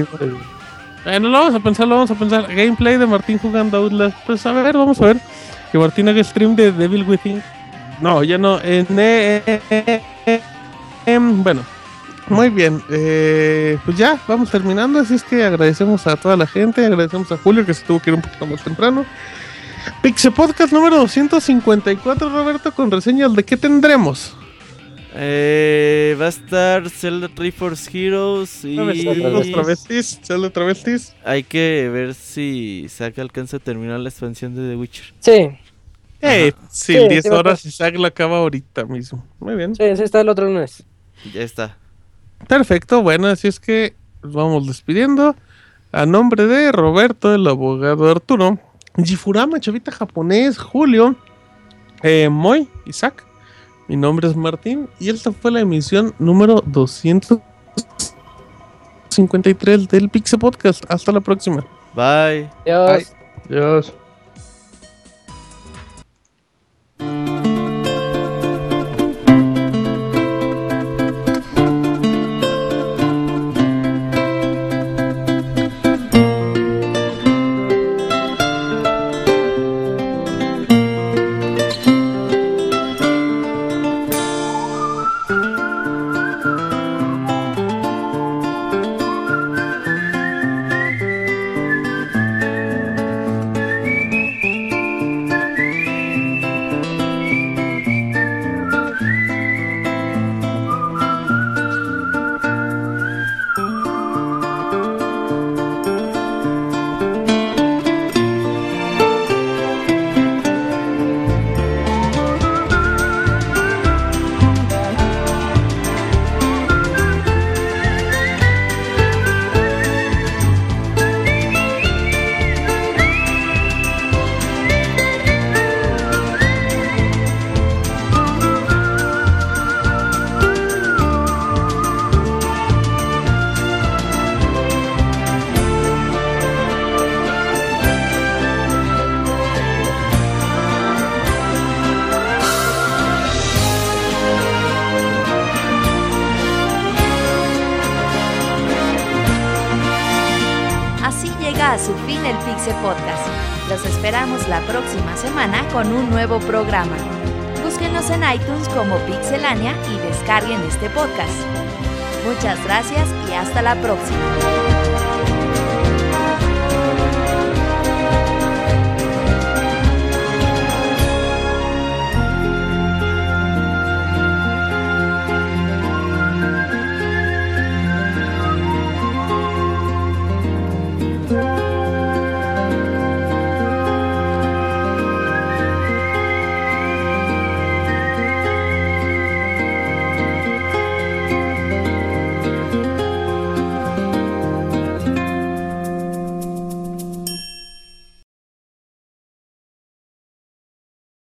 lo vamos a pensar, lo vamos a pensar. Gameplay de Martín jugando Outlast. Pues a ver, vamos a ver. Que Martín haga stream de Devil Within. No, ya no. En, eh, eh, eh, eh, em, bueno, muy bien. Eh, pues ya, vamos terminando. Así es que agradecemos a toda la gente. Agradecemos a Julio que se tuvo que ir un poquito más temprano. Pixel Podcast número 254, Roberto, con reseñas de qué tendremos. Eh, va a estar Zelda Triforce Heroes y Los travestis, sale travestis. hay que ver si Zack alcanza a terminar la expansión de The Witcher. Sí, Eh, sí, Sí, 10 sí va a horas y Zack lo acaba ahorita mismo. Muy bien. sí, sí, está el otro lunes. Ya está. Perfecto, bueno, así es que nos vamos despidiendo. A nombre de Roberto, el abogado Arturo, Jifurama, chavita japonés, Julio, eh, Moy, Isaac. Mi nombre es Martín y esta fue la emisión número 253 del Pixel Podcast. Hasta la próxima. Bye. Adiós. Dios. Así este podcast.